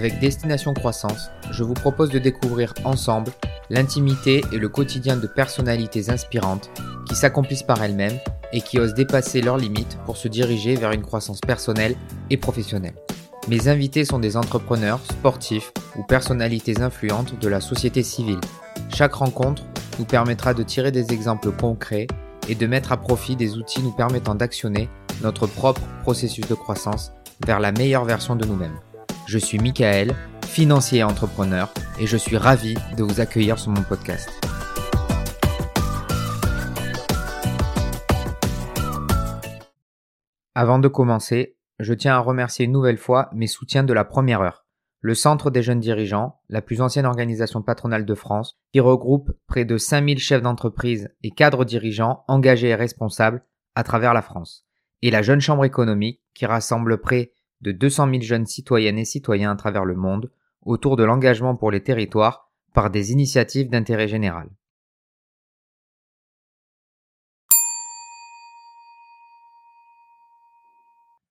avec Destination Croissance, je vous propose de découvrir ensemble l'intimité et le quotidien de personnalités inspirantes qui s'accomplissent par elles-mêmes et qui osent dépasser leurs limites pour se diriger vers une croissance personnelle et professionnelle. Mes invités sont des entrepreneurs, sportifs ou personnalités influentes de la société civile. Chaque rencontre nous permettra de tirer des exemples concrets et de mettre à profit des outils nous permettant d'actionner notre propre processus de croissance vers la meilleure version de nous-mêmes. Je suis Michael, financier et entrepreneur, et je suis ravi de vous accueillir sur mon podcast. Avant de commencer, je tiens à remercier une nouvelle fois mes soutiens de la première heure. Le Centre des jeunes dirigeants, la plus ancienne organisation patronale de France, qui regroupe près de 5000 chefs d'entreprise et cadres dirigeants engagés et responsables à travers la France. Et la Jeune Chambre économique, qui rassemble près de 200 000 jeunes citoyennes et citoyens à travers le monde autour de l'engagement pour les territoires par des initiatives d'intérêt général.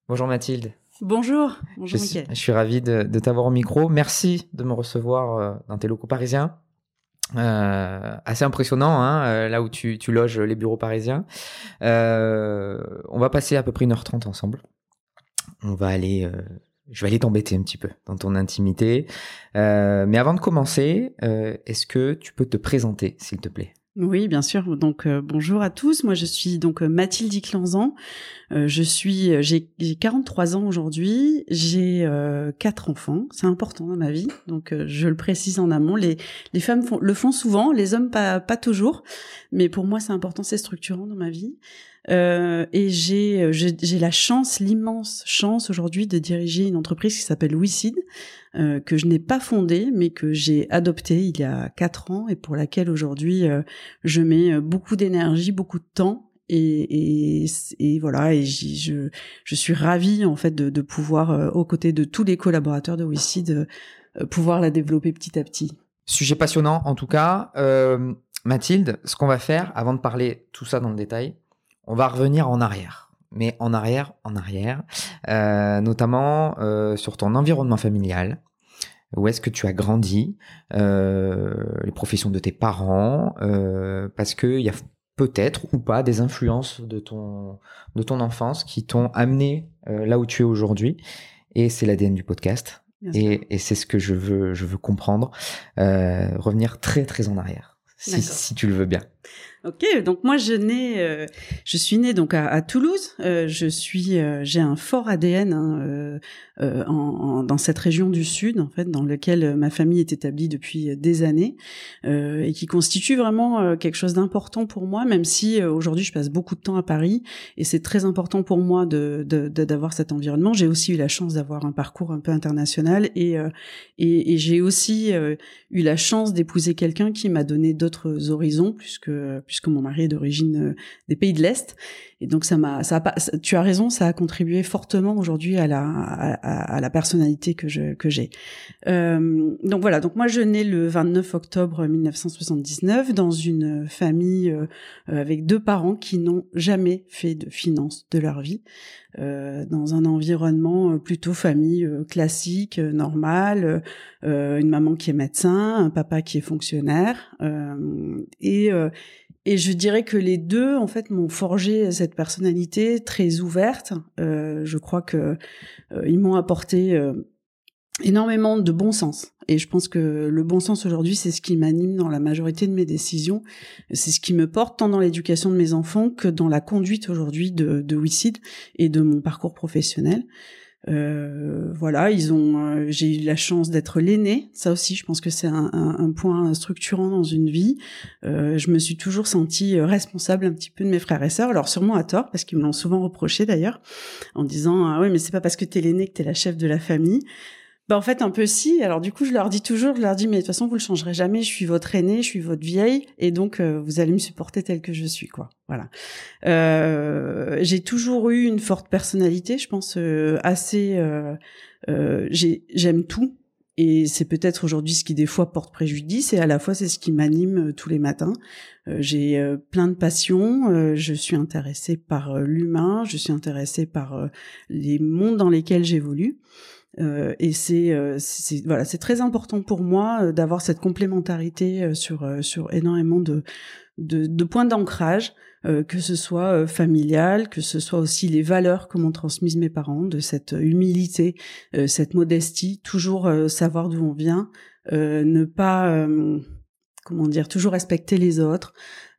Bonjour Mathilde. Bonjour. Bonjour je, suis, je suis ravi de, t'avoir au micro. Merci de me recevoir euh, dans tes locaux parisiens. Euh, assez impressionnant, hein, euh, là où tu, tu, loges les bureaux parisiens. on va passer à peu près 1h30 ensemble on va aller, euh, je vais aller t'embêter un petit peu dans ton intimité. Euh, mais avant de commencer, euh, est-ce que tu peux te présenter, s'il te plaît? Oui, bien sûr. Donc bonjour à tous. Moi, je suis donc Mathilde Iclanzan. je suis, j'ai 43 ans aujourd'hui. J'ai quatre enfants. C'est important dans ma vie, donc je le précise en amont. Les les femmes le font souvent, les hommes pas pas toujours. Mais pour moi, c'est important, c'est structurant dans ma vie. Euh, et j'ai j'ai la chance, l'immense chance aujourd'hui de diriger une entreprise qui s'appelle WeSeed, euh, que je n'ai pas fondée, mais que j'ai adoptée il y a quatre ans et pour laquelle aujourd'hui euh, je mets beaucoup d'énergie, beaucoup de temps. Et, et, voilà, et je, je suis ravie en fait de, de pouvoir, aux côtés de tous les collaborateurs de WeSeed, pouvoir la développer petit à petit. Sujet passionnant en tout cas. Mathilde, ce qu'on va faire avant de parler tout ça dans le détail, on va revenir en arrière. Mais en arrière, en arrière, euh, notamment euh, sur ton environnement familial. Où est-ce que tu as grandi, euh, les professions de tes parents, parce qu'il y a peut-être ou pas des influences de ton, de ton enfance qui t'ont amené là où tu es aujourd'hui. Et c'est l'ADN du podcast. Et, c'est ce que je veux, je veux comprendre. revenir très très en arrière, si, si tu le veux bien. Ok, donc moi je nais, euh, je suis née donc à, Toulouse. Euh, je suis, euh, j'ai un fort ADN hein, en, dans cette région du sud en fait, dans lequel ma famille est établie depuis des années et qui constitue vraiment quelque chose d'important pour moi, même si aujourd'hui je passe beaucoup de temps à Paris et c'est très important pour moi de d'avoir cet environnement. J'ai aussi eu la chance d'avoir un parcours un peu international et et, et j'ai aussi eu la chance d'épouser quelqu'un qui m'a donné d'autres horizons puisque puisque mon mari est d'origine euh, des pays de l'Est. Et donc ça m'a, ça a pas, tu as raison, ça a contribué fortement aujourd'hui à la à, la personnalité que je que j'ai. Euh, donc voilà, donc moi je nais le 29 octobre 1979 dans une famille euh, avec deux parents qui n'ont jamais fait de finance de leur vie, euh, dans un environnement plutôt famille classique, normal, une maman qui est médecin, un papa qui est fonctionnaire et et je dirais que les deux, en fait, m'ont forgé cette personnalité très ouverte. Euh, je crois que euh, ils m'ont apporté euh, énormément de bon sens. Et je pense que le bon sens aujourd'hui, c'est ce qui m'anime dans la majorité de mes décisions. C'est ce qui me porte tant dans l'éducation de mes enfants que dans la conduite aujourd'hui de, de WICID et de mon parcours professionnel. Euh, voilà, ils ont. Euh, j'ai eu la chance d'être l'aîné. Ça aussi, je pense que c'est un, un, point structurant dans une vie. Euh, je me suis toujours sentie responsable un petit peu de mes frères et sœurs. Alors sûrement à tort, parce qu'ils me l'ont souvent reproché d'ailleurs, en disant ah oui, mais c'est pas parce que t'es l'aîné que t'es la chef de la famille. Bah en fait un peu si. Alors du coup je leur dis toujours, je leur dis mais de toute façon vous le changerez jamais. Je suis votre aîné, je suis votre vieille et donc euh, vous allez me supporter tel que je suis quoi. Voilà. Euh, j'ai toujours eu une forte personnalité, je pense euh, assez. Euh, j'aime tout et c'est peut-être aujourd'hui ce qui des fois porte préjudice et à la fois c'est ce qui m'anime tous les matins. j'ai plein de passions. je suis intéressée par l'humain. Je suis intéressée par les mondes dans lesquels j'évolue. Euh, et c'est voilà, c'est très important pour moi d'avoir cette complémentarité sur sur énormément de de, de points d'ancrage, que ce soit familial, que ce soit aussi les valeurs que m'ont transmises mes parents, de cette humilité, cette modestie, toujours savoir d'où on vient, ne pas comment dire, toujours respecter les autres,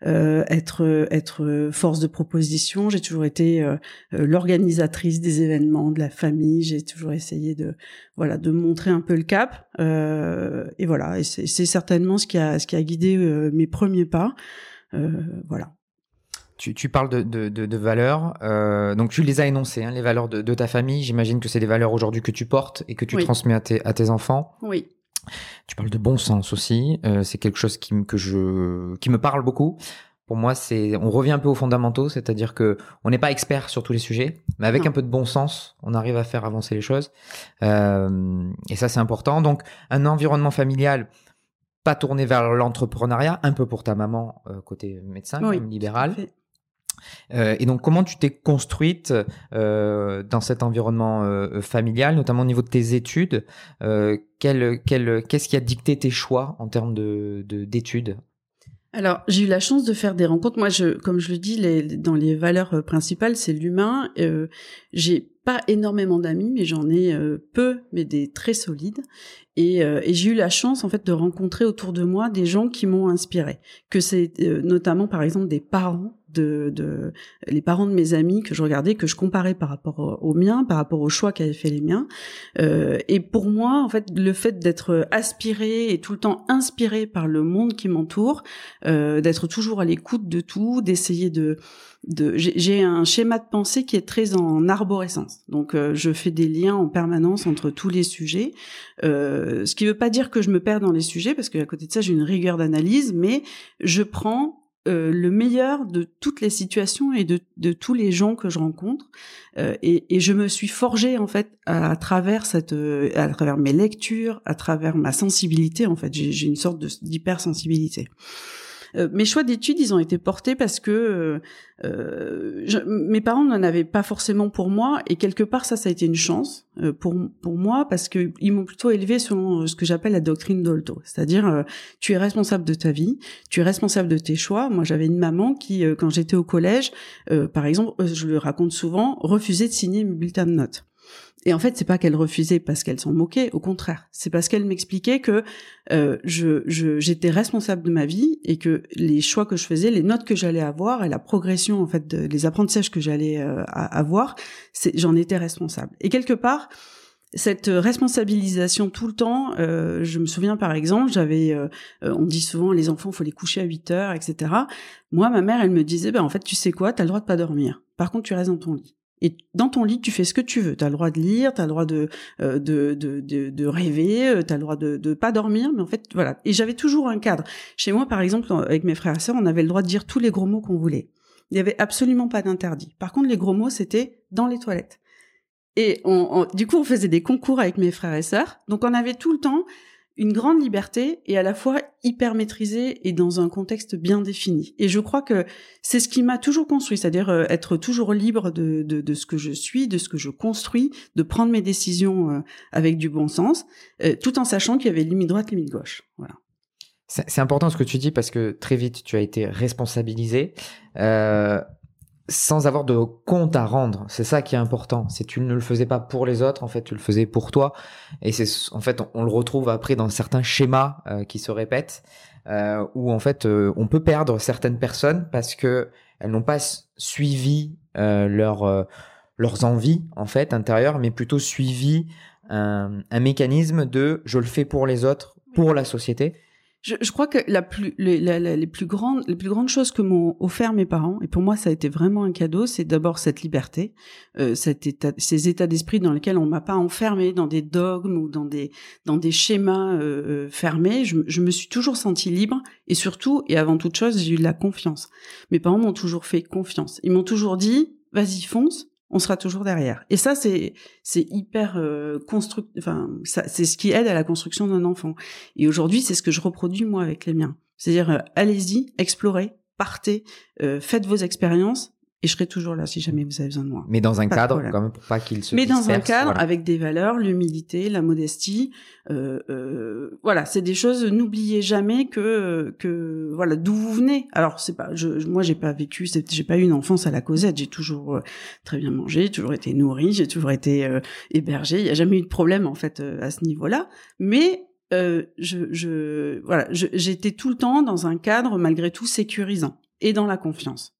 euh, être être force de proposition. J'ai toujours été euh, euh, l'organisatrice des événements, de la famille. J'ai toujours essayé de voilà de montrer un peu le cap. et voilà, et c'est certainement ce qui a ce qui a guidé mes premiers pas. voilà. Tu, tu, parles de, de, de, de valeurs, donc tu les as énoncées, hein, les valeurs de, ta famille. J'imagine que c'est des valeurs aujourd'hui que tu portes et que tu transmets à tes, à tes enfants. Oui. Tu parles de bon sens aussi. Euh, c'est quelque chose qui, que je, qui me parle beaucoup. Pour moi, c'est, on revient un peu aux fondamentaux, c'est-à-dire que on n'est pas expert sur tous les sujets, mais avec un peu de bon sens, on arrive à faire avancer les choses. Euh, et ça, c'est important. Donc, un environnement familial pas tourné vers l'entrepreneuriat, un peu pour ta maman euh, côté médecin, oui, libéral. Euh, et donc, comment tu t'es construite euh, dans cet environnement euh, familial, notamment au niveau de tes études Qu'est-ce qui a dicté tes choix en termes de d'études? Alors, j'ai eu la chance de faire des rencontres. Moi, je, comme je le dis, dans les valeurs principales, c'est l'humain. Euh, j'ai pas énormément d'amis, mais j'en ai peu, mais des très solides. Et, j'ai eu la chance, en fait, de rencontrer autour de moi des gens qui m'ont inspiré. Que c'est notamment, par exemple, des parents de, de, les parents de mes amis que je regardais, que je comparais par rapport aux miens, par rapport aux choix qu'avaient fait les miens. Euh, et pour moi, en fait, le fait d'être aspiré et tout le temps inspiré par le monde qui m'entoure, euh, d'être toujours à l'écoute de tout, d'essayer de de j'ai un schéma de pensée qui est très en arborescence. Donc euh, je fais des liens en permanence entre tous les sujets, euh, ce qui veut pas dire que je me perds dans les sujets parce qu'à côté de ça j'ai une rigueur d'analyse, mais je prends euh, le meilleur de toutes les situations et de, tous les gens que je rencontre. Euh, et, et, je me suis forgée en fait à, travers cette euh, à travers mes lectures à travers ma sensibilité en fait. J'ai une sorte d'hypersensibilité euh, mes choix d'études, ils ont été portés parce que euh, euh mes parents n'en avaient pas forcément pour moi, et quelque part ça, ça a été une chance euh, pour pour moi parce que ils m'ont plutôt élevé selon ce que j'appelle la doctrine d'Olto, c'est-à-dire tu es responsable de ta vie, tu es responsable de tes choix. Moi, j'avais une maman qui, quand j'étais au collège, par exemple, je le raconte souvent, refusait de signer mes bulletins de notes. Et en fait, c'est pas qu'elle refusait parce qu'elle s'en moquait, au contraire, c'est parce qu'elle m'expliquait que euh, je j'étais responsable de ma vie et que les choix que je faisais, les notes que j'allais avoir et la progression en fait, de, les apprentissages que j'allais euh, avoir, j'en étais responsable. Et quelque part, cette responsabilisation tout le temps, euh, je me souviens par exemple, j'avais, euh, on dit souvent les enfants faut les coucher à 8 heures, etc. Moi, ma mère, elle me disait, ben en fait, tu sais quoi, t'as le droit de pas dormir. Par contre, tu restes dans ton lit. Et dans ton lit, tu fais ce que tu veux. Tu as le droit de lire, tu as le droit de, euh, de, de, de, rêver, euh, tu as le droit de ne pas dormir, mais en fait, voilà. Et j'avais toujours un cadre. Chez moi, par exemple, avec mes frères et sœurs, on avait le droit de dire tous les gros mots qu'on voulait. Il n'y avait absolument pas d'interdit. Par contre, les gros mots, c'était dans les toilettes. Et on, du coup, on faisait des concours avec mes frères et sœurs. Donc, on avait tout le temps une grande liberté et à la fois hyper maîtrisée et dans un contexte bien défini. Et je crois que c'est ce qui m'a toujours construit, c'est-à-dire euh, être toujours libre de, de, ce que je suis, de ce que je construis, de prendre mes décisions euh, avec du bon sens, euh, tout en sachant qu'il y avait limite droite, limite gauche. Voilà. C'est important ce que tu dis parce que très vite tu as été responsabilisé. Sans avoir de compte à rendre. C'est ça qui est important. C'est tu ne le faisais pas pour les autres, en fait, tu le faisais pour toi. Et c'est en fait, on, le retrouve après dans certains schémas euh, qui se répètent, euh, où en fait, euh, on peut perdre certaines personnes parce que elles n'ont pas suivi euh, leur, leurs envies en fait intérieures, mais plutôt suivi un, un mécanisme de je le fais pour les autres, pour la société. Je, je, crois que la plus, les, les, plus grandes, les plus grandes choses que m'ont offert mes parents, et pour moi ça a été vraiment un cadeau, c'est d'abord cette liberté, euh, cet état, ces états d'esprit dans lesquels on m'a pas enfermé dans des dogmes ou dans des dans des schémas euh, euh fermés. Je, je, me suis toujours sentie libre et surtout et avant toute chose j'ai eu de la confiance. Mes parents m'ont toujours fait confiance. Ils m'ont toujours dit vas-y fonce, on sera toujours derrière. Et ça, c'est c'est hyper euh, construct. Enfin, c'est ce qui aide à la construction d'un enfant. Et aujourd'hui, c'est ce que je reproduis moi avec les miens. C'est-à-dire, euh, allez-y, explorez, partez, euh, faites vos expériences. Et je serai toujours là si jamais vous avez besoin de moi. Mais dans un cadre, quand même, pour pas qu'il se Mais dans un cadre avec des valeurs, l'humilité, la modestie. Euh, euh, voilà, c'est des choses. N'oubliez jamais que que voilà d'où vous venez. Alors c'est pas, je, moi j'ai pas vécu, j'ai pas eu une enfance à la Cosette. J'ai toujours euh, très bien mangé, j'ai toujours été nourri, j'ai toujours été euh, hébergé. Il y a jamais eu de problème en fait euh, à ce niveau-là. Mais je, je voilà, j'étais tout le temps dans un cadre malgré tout sécurisant et dans la confiance.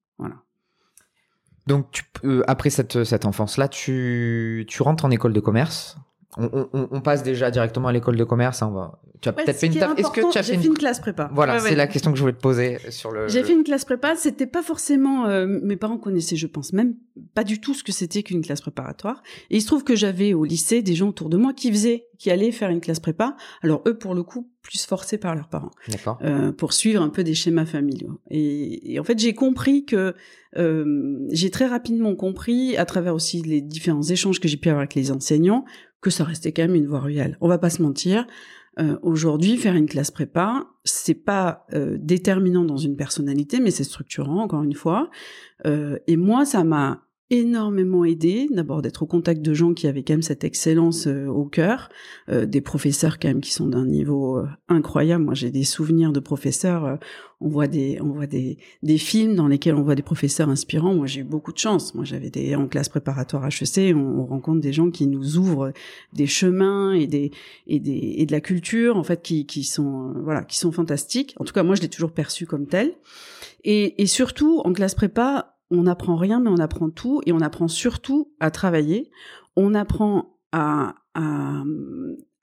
Donc, tu, après cette, cette enfance-là, tu, tu rentres en école de commerce. On passe déjà directement à l'école de commerce. Hein, on va... Tu as peut-être fait une. Est-ce que tu as fait une... classe prépa Voilà, c'est la question que je voulais te poser sur le. J'ai fait une classe prépa. C'était pas forcément. Euh, mes parents connaissaient, je pense, même pas du tout ce que c'était qu'une classe préparatoire. Et il se trouve que j'avais au lycée des gens autour de moi qui faisaient, qui allaient faire une classe prépa. Alors eux, pour le coup, plus forcés par leurs parents. D'accord. Euh, pour suivre un peu des schémas familiaux. Et, et en fait, j'ai compris que euh, j'ai très rapidement compris, à travers aussi les différents échanges que j'ai pu avoir avec les enseignants, que ça restait quand même une voie royale. On va pas se mentir. Euh, Aujourd'hui, faire une classe prépa, c'est pas euh, déterminant dans une personnalité, mais c'est structurant, encore une fois. Euh, et moi, ça m'a énormément aidé, d'abord d'être au contact de gens qui avaient quand même cette excellence euh, au cœur, euh, des professeurs quand même qui sont d'un niveau euh, incroyable. Moi, j'ai des souvenirs de professeurs. on voit des, on voit des, des films dans lesquels on voit des professeurs inspirants. Moi, j'ai eu beaucoup de chance. Moi, j'avais des en classe préparatoire HEC, on, on, rencontre des gens qui nous ouvrent des chemins et des et des et de la culture en fait qui qui sont voilà qui sont fantastiques. En tout cas, moi, je l'ai toujours perçu comme tel. Et, et surtout en classe prépa, on n'apprend rien, mais on apprend tout, et on apprend surtout à travailler. On apprend à,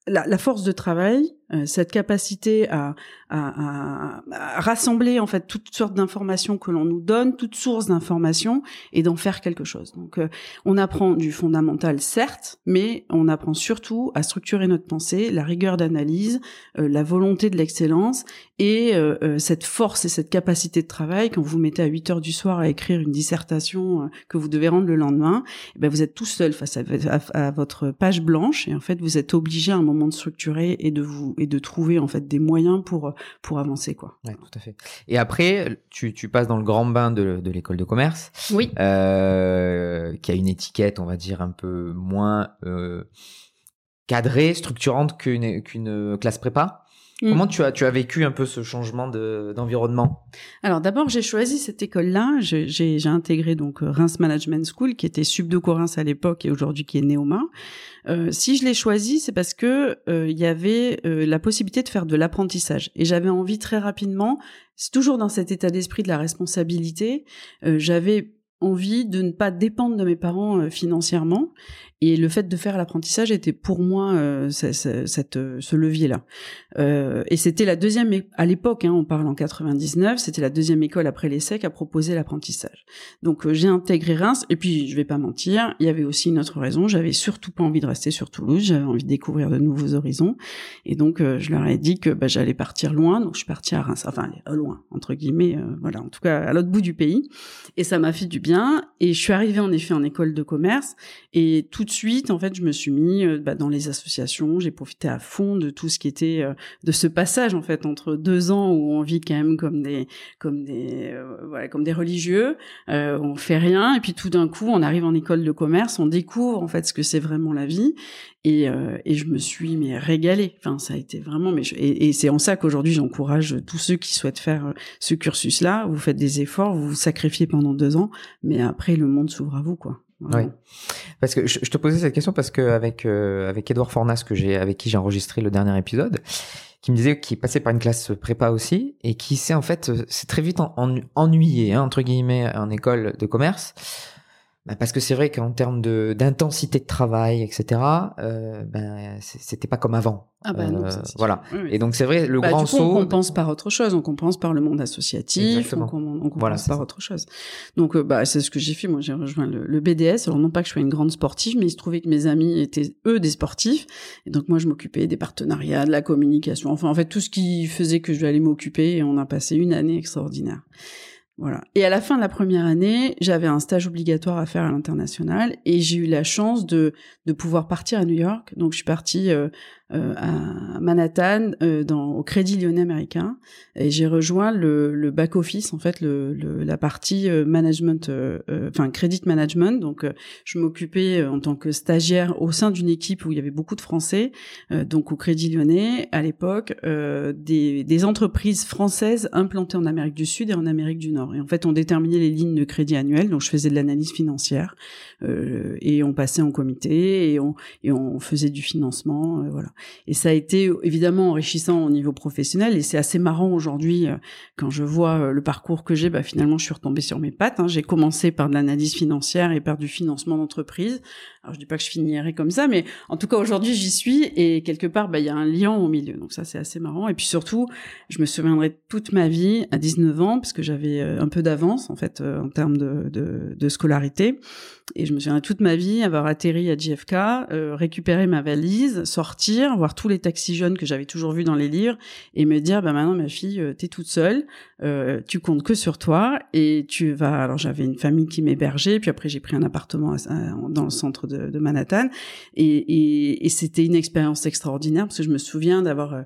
la, force de travail, cette capacité à, à, à, rassembler en fait toutes sortes d'informations que l'on nous donne, toutes sources d'informations, et d'en faire quelque chose. Donc, euh, on apprend du fondamental, certes, mais on apprend surtout à structurer notre pensée, la rigueur d'analyse, euh, la volonté de l'excellence, et cette force et cette capacité de travail. Quand vous mettez à 8 heures du soir à écrire une dissertation que vous devez rendre le lendemain, eh ben vous êtes tout seul face à, votre page blanche, et en fait, vous êtes obligé à un moment de structurer et de vous et de trouver en fait des moyens pour pour avancer quoi. Ouais, tout à fait. Et après, tu, tu passes dans le grand bain de, de l'école de commerce. Oui. Euh, qui a une étiquette, on va dire un peu moins euh, cadrée, structurante qu'une qu'une classe prépa. Mm. Comment tu as, tu as vécu un peu ce changement d'environnement? Alors d'abord, j'ai choisi cette école-là. J'ai intégré donc euh, Reims Management School, qui était Subdeco Reims à l'époque et aujourd'hui qui est Néoma. Euh, si je l'ai choisi, c'est parce que euh, il y avait euh, la possibilité de faire de l'apprentissage et j'avais envie très rapidement. C'est toujours dans cet état d'esprit de la responsabilité. j'avais envie de ne pas dépendre de mes parents financièrement et le fait de faire l'apprentissage était pour moi euh, cette, euh, ce levier-là. Euh, et c'était la deuxième, à l'époque, hein, on parle en 99, c'était la deuxième école après l'ESSEC à proposer l'apprentissage. Donc euh, j'ai intégré Reims, et puis je vais pas mentir, il y avait aussi une autre raison, j'avais surtout pas envie de rester sur Toulouse, j'avais envie de découvrir de nouveaux horizons, et donc je leur ai dit que bah, j'allais partir loin, donc je suis partie à Reims, enfin loin, entre guillemets, voilà, en tout cas à l'autre bout du pays, et ça m'a fait du bien, et je suis arrivée en effet en école de commerce, et tout de suite, en fait, je me suis mis euh, bah, dans les associations. J'ai profité à fond de tout ce qui était euh, de ce passage en fait entre deux ans où on vit quand même comme des comme des euh, comme des religieux, on fait rien et puis tout d'un coup on arrive en école de commerce, on découvre en fait ce que c'est vraiment la vie et, et je me suis mais régalée. Enfin, ça a été vraiment mais et, et c'est en ça qu'aujourd'hui j'encourage tous ceux qui souhaitent faire ce cursus-là. Vous faites des efforts, vous vous sacrifiez pendant deux ans, mais après le monde s'ouvre à vous quoi. Oui. Parce que je, te posais cette question parce que avec euh, avec Edouard Fornas que j'ai avec qui j'ai enregistré le dernier épisode, qui me disait qu'il passait par une classe prépa aussi et qui s'est en fait c'est très vite ennuyé hein, entre guillemets en école de commerce bah, parce que c'est vrai qu'en termes de d'intensité de travail, etc., euh, ben c'était pas comme avant. Ah bah non, euh, voilà. Et donc c'est vrai le bah, grand du coup, saut. On compense par autre chose. On compense par le monde associatif. On, on, compense par autre chose. Donc euh, bah c'est ce que j'ai fait. Moi j'ai rejoint le, le, BDS. Alors non pas que je sois une grande sportive, mais il se trouvait que mes amis étaient eux des sportifs. Et donc moi je m'occupais des partenariats, de la communication. Enfin en fait tout ce qui faisait que je devais aller m'occuper. Et on a passé une année extraordinaire. Voilà. Et à la fin de la première année, j'avais un stage obligatoire à faire à l'international et j'ai eu la chance de de pouvoir partir à New York. Donc je suis partie euh, euh, à Manhattan euh, dans au Crédit Lyonnais américain. Et j'ai rejoint le, le back office en fait le, le la partie euh, management enfin credit management. Donc je m'occupais en tant que stagiaire au sein d'une équipe où il y avait beaucoup de français donc au Crédit Lyonnais à l'époque des, des entreprises françaises implantées en Amérique du Sud et en Amérique du Nord. Et en fait on déterminait les lignes de crédit annuelles. Donc je faisais de l'analyse financière et on passait en comité et on et on faisait du financement voilà et ça a été évidemment enrichissant au niveau professionnel. Et c'est assez marrant aujourd'hui euh, quand je vois euh, le parcours que j'ai. Bah, finalement, je suis retombée sur mes pattes. Hein. J'ai commencé par de l'analyse financière et par du financement d'entreprise. Alors je dis pas que je finirai comme ça, mais en tout cas aujourd'hui j'y suis et quelque part bah il y a un lien au milieu. Donc ça c'est assez marrant. Et puis surtout, je me souviendrai toute ma vie à 19 ans parce que j'avais euh, un peu d'avance en fait en termes de, scolarité. Et je me souviendrai toute ma vie avoir atterri à JFK, euh, récupérer ma valise, sortir, voir tous les taxis jeunes que j'avais toujours vus dans les livres et me dire bah maintenant ma fille euh, t'es toute seule, euh, tu comptes que sur toi et tu vas. Alors j'avais une famille qui m'hébergeait, puis après j'ai pris un appartement dans le centre de, de Manhattan et, et, et c'était une expérience extraordinaire parce que je me souviens d'avoir euh,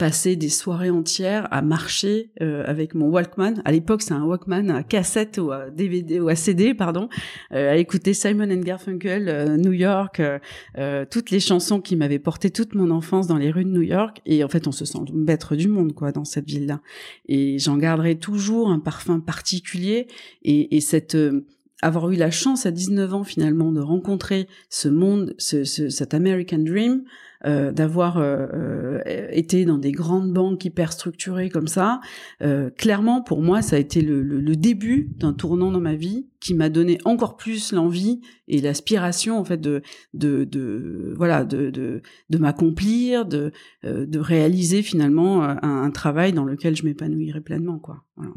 passer des soirées entières à marcher euh, avec mon Walkman. À l'époque, c'est un Walkman à cassette ou à DVD ou à CD, pardon, euh, à écouter Simon and Garfunkel, euh, New York, toutes les chansons qui m'avaient porté toute mon enfance dans les rues de New York. Et en fait, on se sent maître du monde, quoi, dans cette ville-là. Et j'en garderai toujours un parfum particulier et, et cette avoir eu la chance à 19 ans finalement de rencontrer ce monde, ce, ce, cet American Dream, euh, d'avoir euh, euh, été dans des grandes banques hyper structurées comme ça, clairement pour moi ça a été le, le, début d'un tournant dans ma vie qui m'a donné encore plus l'envie et l'aspiration en fait de de, voilà de de, de m'accomplir, de de réaliser finalement un, un, travail dans lequel je m'épanouirais pleinement quoi. Voilà.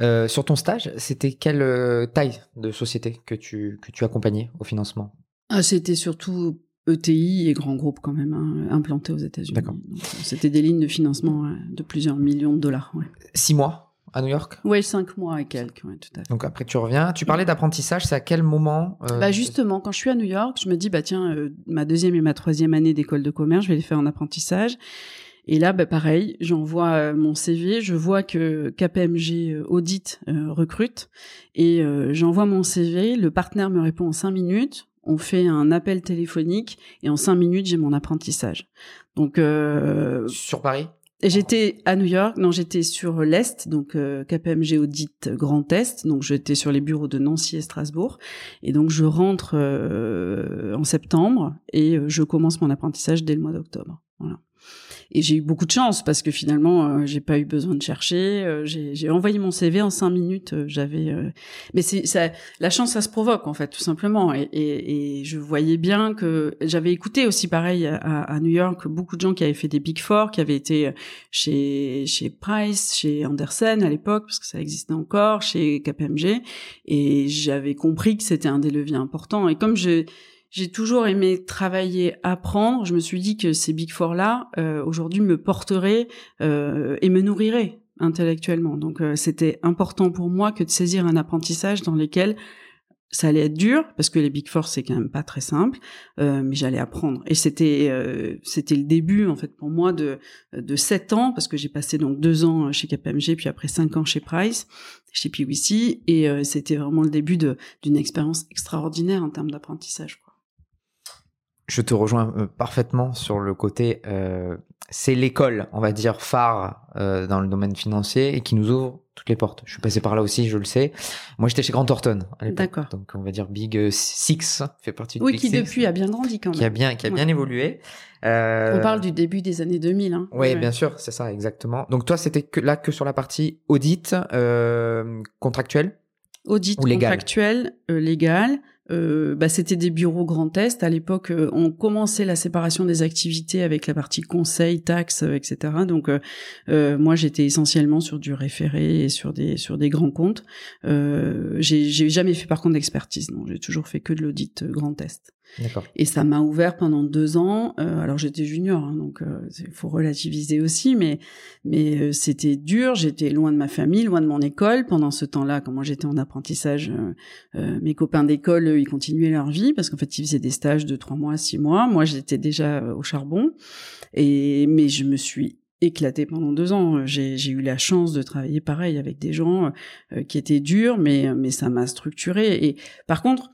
Sur ton stage, c'était quelle taille de société que tu, que tu accompagnais au financement? Ah, C'était surtout ETI et grands groupes quand même hein, implantés aux États-Unis. D'accord. Euh, c'était des lignes de financement de plusieurs millions de dollars. Ouais. Six mois à New York? Oui, cinq mois et quelques, ouais, tout à fait. Donc après tu reviens. Tu parlais d'apprentissage, c'est à quel moment euh... Bah justement, quand je suis à New York, je me dis bah tiens, euh, ma deuxième et ma troisième année d'école de commerce, je vais les faire en apprentissage. Et là, bah pareil, j'envoie euh, mon CV, je vois que KPMG Audit recrute et j'envoie mon CV, le partenaire me répond en cinq minutes on fait un appel téléphonique et en cinq minutes j'ai mon apprentissage. Donc euh, sur Paris? J'étais à New York, non, j'étais sur l'Est, donc euh, KPMG Audit Grand Est, donc j'étais sur les bureaux de Nancy et Strasbourg, et donc je rentre euh, en septembre et euh, je commence mon apprentissage dès le mois d'octobre. Voilà. Et j'ai eu beaucoup de chance parce que finalement, euh, j'ai pas eu besoin de chercher. Euh, j'ai envoyé mon CV en cinq minutes. Euh, j'avais, mais c'est ça, la chance, ça se provoque en fait, tout simplement. Et, et, et je voyais bien que j'avais écouté aussi pareil à, à, New York beaucoup de gens qui avaient fait des Big Four, qui avaient été chez chez Price, chez Andersen à l'époque parce que ça existait encore, chez KPMG, et j'avais compris que c'était un des leviers importants. Et comme je j'ai toujours aimé travailler, apprendre. Je me suis dit que ces Big Four là, euh, aujourd'hui, me porteraient euh, et me nourriraient intellectuellement. Donc, euh, c'était important pour moi que de saisir un apprentissage dans lequel ça allait être dur parce que les Big Four c'est quand même pas très simple, euh, mais j'allais apprendre. Et c'était euh, c'était le début en fait pour moi de de sept ans parce que j'ai passé donc deux ans chez KPMG puis après cinq ans chez Price, chez PwC et euh, c'était vraiment le début d'une expérience extraordinaire en termes d'apprentissage. Je te rejoins euh, parfaitement sur le côté, euh, c'est l'école, on va dire, phare euh, dans le domaine financier et qui nous ouvre toutes les portes. Je suis passé par là aussi, je le sais. Moi, j'étais chez Grant Thornton. D'accord. Donc, on va dire Big Six fait partie du oui, Big qui depuis a bien grandi quand même. Qui a bien, qui a bien évolué. On parle du début des années 2000. Hein. Oui, bien sûr, c'est ça, exactement. Donc, toi, c'était que là que sur la partie audit contractuel Audit contractuel, légal euh, bah, c'était des bureaux Grand Est. À l'époque, euh, on commençait la séparation des activités avec la partie conseil, taxes, euh, etc. Donc, moi, j'étais essentiellement sur du référé et sur des sur des grands comptes. j'ai jamais fait par contre d'expertise. Non, j'ai toujours fait que de l'audit Grand Est. Et ça m'a ouvert pendant deux ans. Euh, alors j'étais junior, hein, donc il faut relativiser aussi, mais mais c'était dur. J'étais loin de ma famille, loin de mon école. Pendant ce temps-là, quand moi j'étais en apprentissage, mes copains d'école, ils continuaient leur vie parce qu'en fait ils faisaient des stages de trois mois, six mois. Moi j'étais déjà au charbon. Et mais je me suis éclaté pendant deux ans. J'ai eu la chance de travailler pareil avec des gens euh, qui étaient durs, mais mais ça m'a structuré. Et par contre,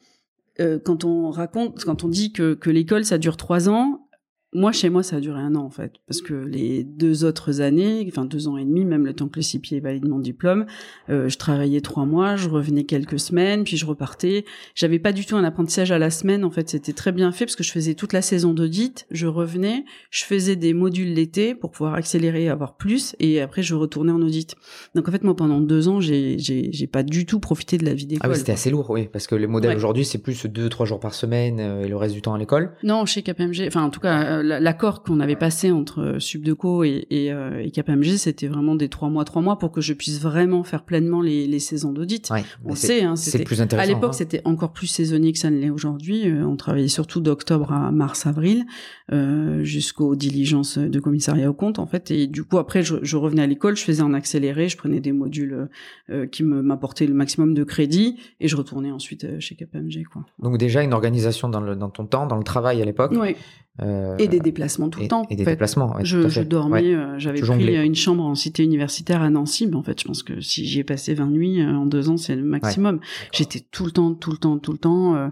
euh, quand on raconte, quand on dit que, que l'école ça dure trois ans, moi, chez moi, ça a duré un an en fait, parce que les deux autres années, enfin deux ans et demi, même le temps que le CPI valide mon diplôme, euh, je travaillais trois mois, je revenais quelques semaines, puis je repartais. J'avais pas du tout un apprentissage à la semaine. En fait, c'était très bien fait parce que je faisais toute la saison d'audit, je revenais, je faisais des modules l'été pour pouvoir accélérer, et avoir plus, et après je retournais en audit. Donc en fait, moi, pendant deux ans, j'ai j'ai pas du tout profité de la vie d'école. Ah oui, c'était assez lourd, oui, parce que le modèle aujourd'hui, c'est plus deux trois jours par semaine euh, et le reste du temps à l'école. Non, chez KPMG, enfin en tout cas l'accord qu'on avait passé entre euh, Subdeco et, et, euh, et KPMG, c'était vraiment des trois mois, trois mois pour que je puisse vraiment faire pleinement les, les saisons d'audit. on sait, hein, c'était plus intéressant. À l'époque, hein. c'était encore plus saisonnier que ça ne l'est aujourd'hui. Euh, on travaillait surtout d'octobre à mars, avril, euh, jusqu'aux diligences de commissariat au compte, en fait. Et du coup, après, je, je revenais à l'école, je faisais en accéléré, je prenais des modules euh, qui m'apportaient le maximum de crédit, et je retournais ensuite chez KPMG. Quoi. Donc déjà une organisation dans, le, dans ton temps, dans le travail à l'époque. Oui. Euh, et des déplacements tout le temps. Et des déplacements. je, je, dormais, euh, j'avais pris une chambre en cité universitaire à Nancy, mais en fait, je pense que si j'y ai passé 20 nuits euh, en deux ans, c'est le maximum. J'étais tout le temps, tout le temps, tout le temps.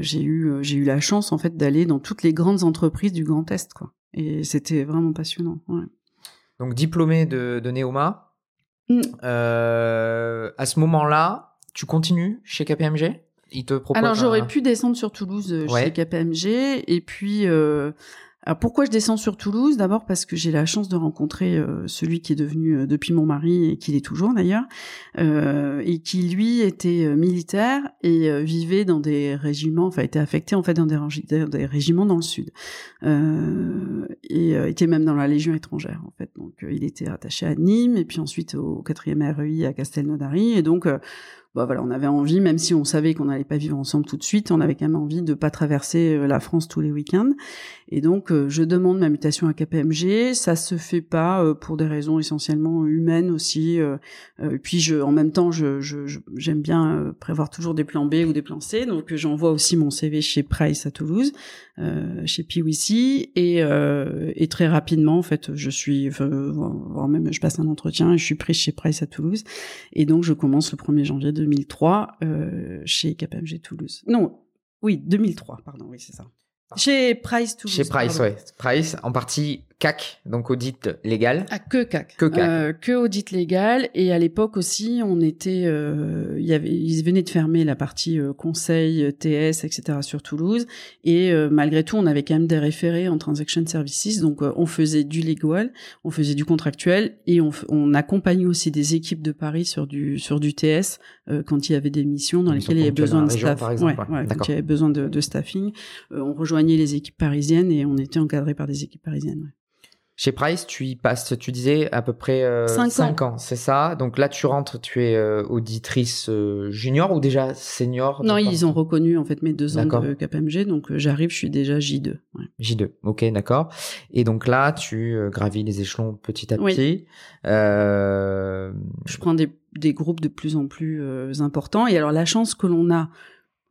j'ai eu, j'ai eu la chance en fait d'aller dans toutes les grandes entreprises du Grand Est, quoi. Et c'était vraiment passionnant. Donc diplômé de, de Neoma. Mm. à ce moment-là, tu continues chez KPMG alors j'aurais pu descendre sur Toulouse euh, chez KPMG et puis euh, alors pourquoi je descends sur Toulouse? D'abord parce que j'ai la chance de rencontrer euh, celui qui est devenu depuis mon mari et qui est toujours d'ailleurs, et qui lui était militaire et vivait dans des régiments, enfin était affecté en fait dans des, des régiments dans le sud, et était même dans la Légion étrangère en fait. Donc il était attaché à Nîmes et puis ensuite au 4e REI à Castelnaudary. Et donc bah voilà, on avait envie, même si on savait qu'on n'allait pas vivre ensemble tout de suite, on avait quand même envie de pas traverser euh, la France tous les week-ends. Et donc, euh, je demande ma mutation à KPMG. Ça se fait pas euh, pour des raisons essentiellement humaines aussi. Et puis, je, en même temps, je, j'aime bien prévoir toujours des plans B ou des plans C. Donc, j'envoie aussi mon CV chez Price à Toulouse, chez PwC, et, et très rapidement, en fait, je suis, voire même, je passe un entretien et je suis prise chez Price à Toulouse. Et donc, je commence le 1er janvier 2003 euh, chez KPMG Toulouse. Non, oui, 2003, pardon, oui, c'est ça. Chez Price Toulouse. Chez Price, ouais. Price, en partie CAC, donc audit légal. Ah, que CAC. Que CAC. Euh, que audit légal. Et à l'époque aussi, on était, euh, il y avait, ils venaient de fermer la partie euh, conseil, TS, etc. sur Toulouse. Et euh, malgré tout, on avait quand même des référés en transaction services. Donc, euh, on faisait du légal, on faisait du contractuel et on, on accompagnait aussi des équipes de Paris sur du sur du TS quand il y avait des missions dans lesquelles il y avait besoin de staff. Par exemple, ouais, quand il y avait besoin de, de staffing, on rejoignait les équipes parisiennes et on était encadré par des équipes parisiennes. Ouais. Chez Price, tu y passes, tu disais, à peu près euh, 5, ans, c'est ça? Donc là, tu rentres, tu es euh, auditrice euh, junior ou déjà senior Non, ils ont reconnu en fait mes deux ans de KPMG, donc euh, j'arrive, je suis déjà J2. Ouais. J2, ok, d'accord. Et donc là, tu gravis les échelons petit à petit. Je prends des, des, groupes de plus en plus importants. Et alors la chance que l'on a,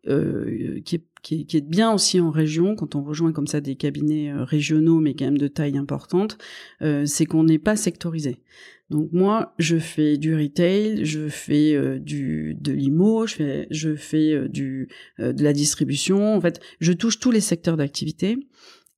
qui est qui, qui, est bien aussi en région, quand on rejoint comme ça des cabinets euh, régionaux, mais quand même de taille importante, euh, c'est qu'on n'est pas sectorisé. Donc moi, je fais du retail, je fais euh, du de l'IMO, je fais je fais du de la distribution. En fait, je touche tous les secteurs d'activité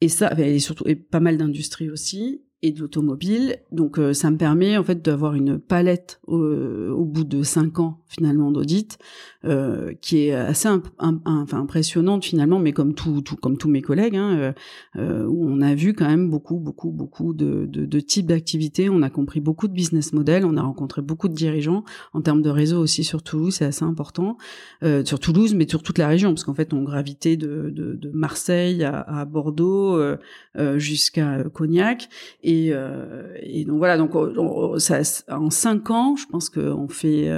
et ça, et surtout et pas mal d'industries aussi et de l'automobile. Donc ça me permet en fait d'avoir une palette au, bout de cinq ans finalement d'audit euh, qui est assez impressionnante finalement, mais comme tout, comme tous mes collègues, hein, euh, euh, où on a vu quand même beaucoup, beaucoup, beaucoup de, types d'activités. On a compris beaucoup de business models, on a rencontré beaucoup de dirigeants en termes de réseau aussi sur Toulouse, c'est assez important euh, sur Toulouse, mais sur toute la région, parce qu'en fait on gravitait de, Marseille à, à Bordeaux euh, jusqu'à Cognac, et, et donc voilà, donc ça, en cinq ans, je pense qu'on fait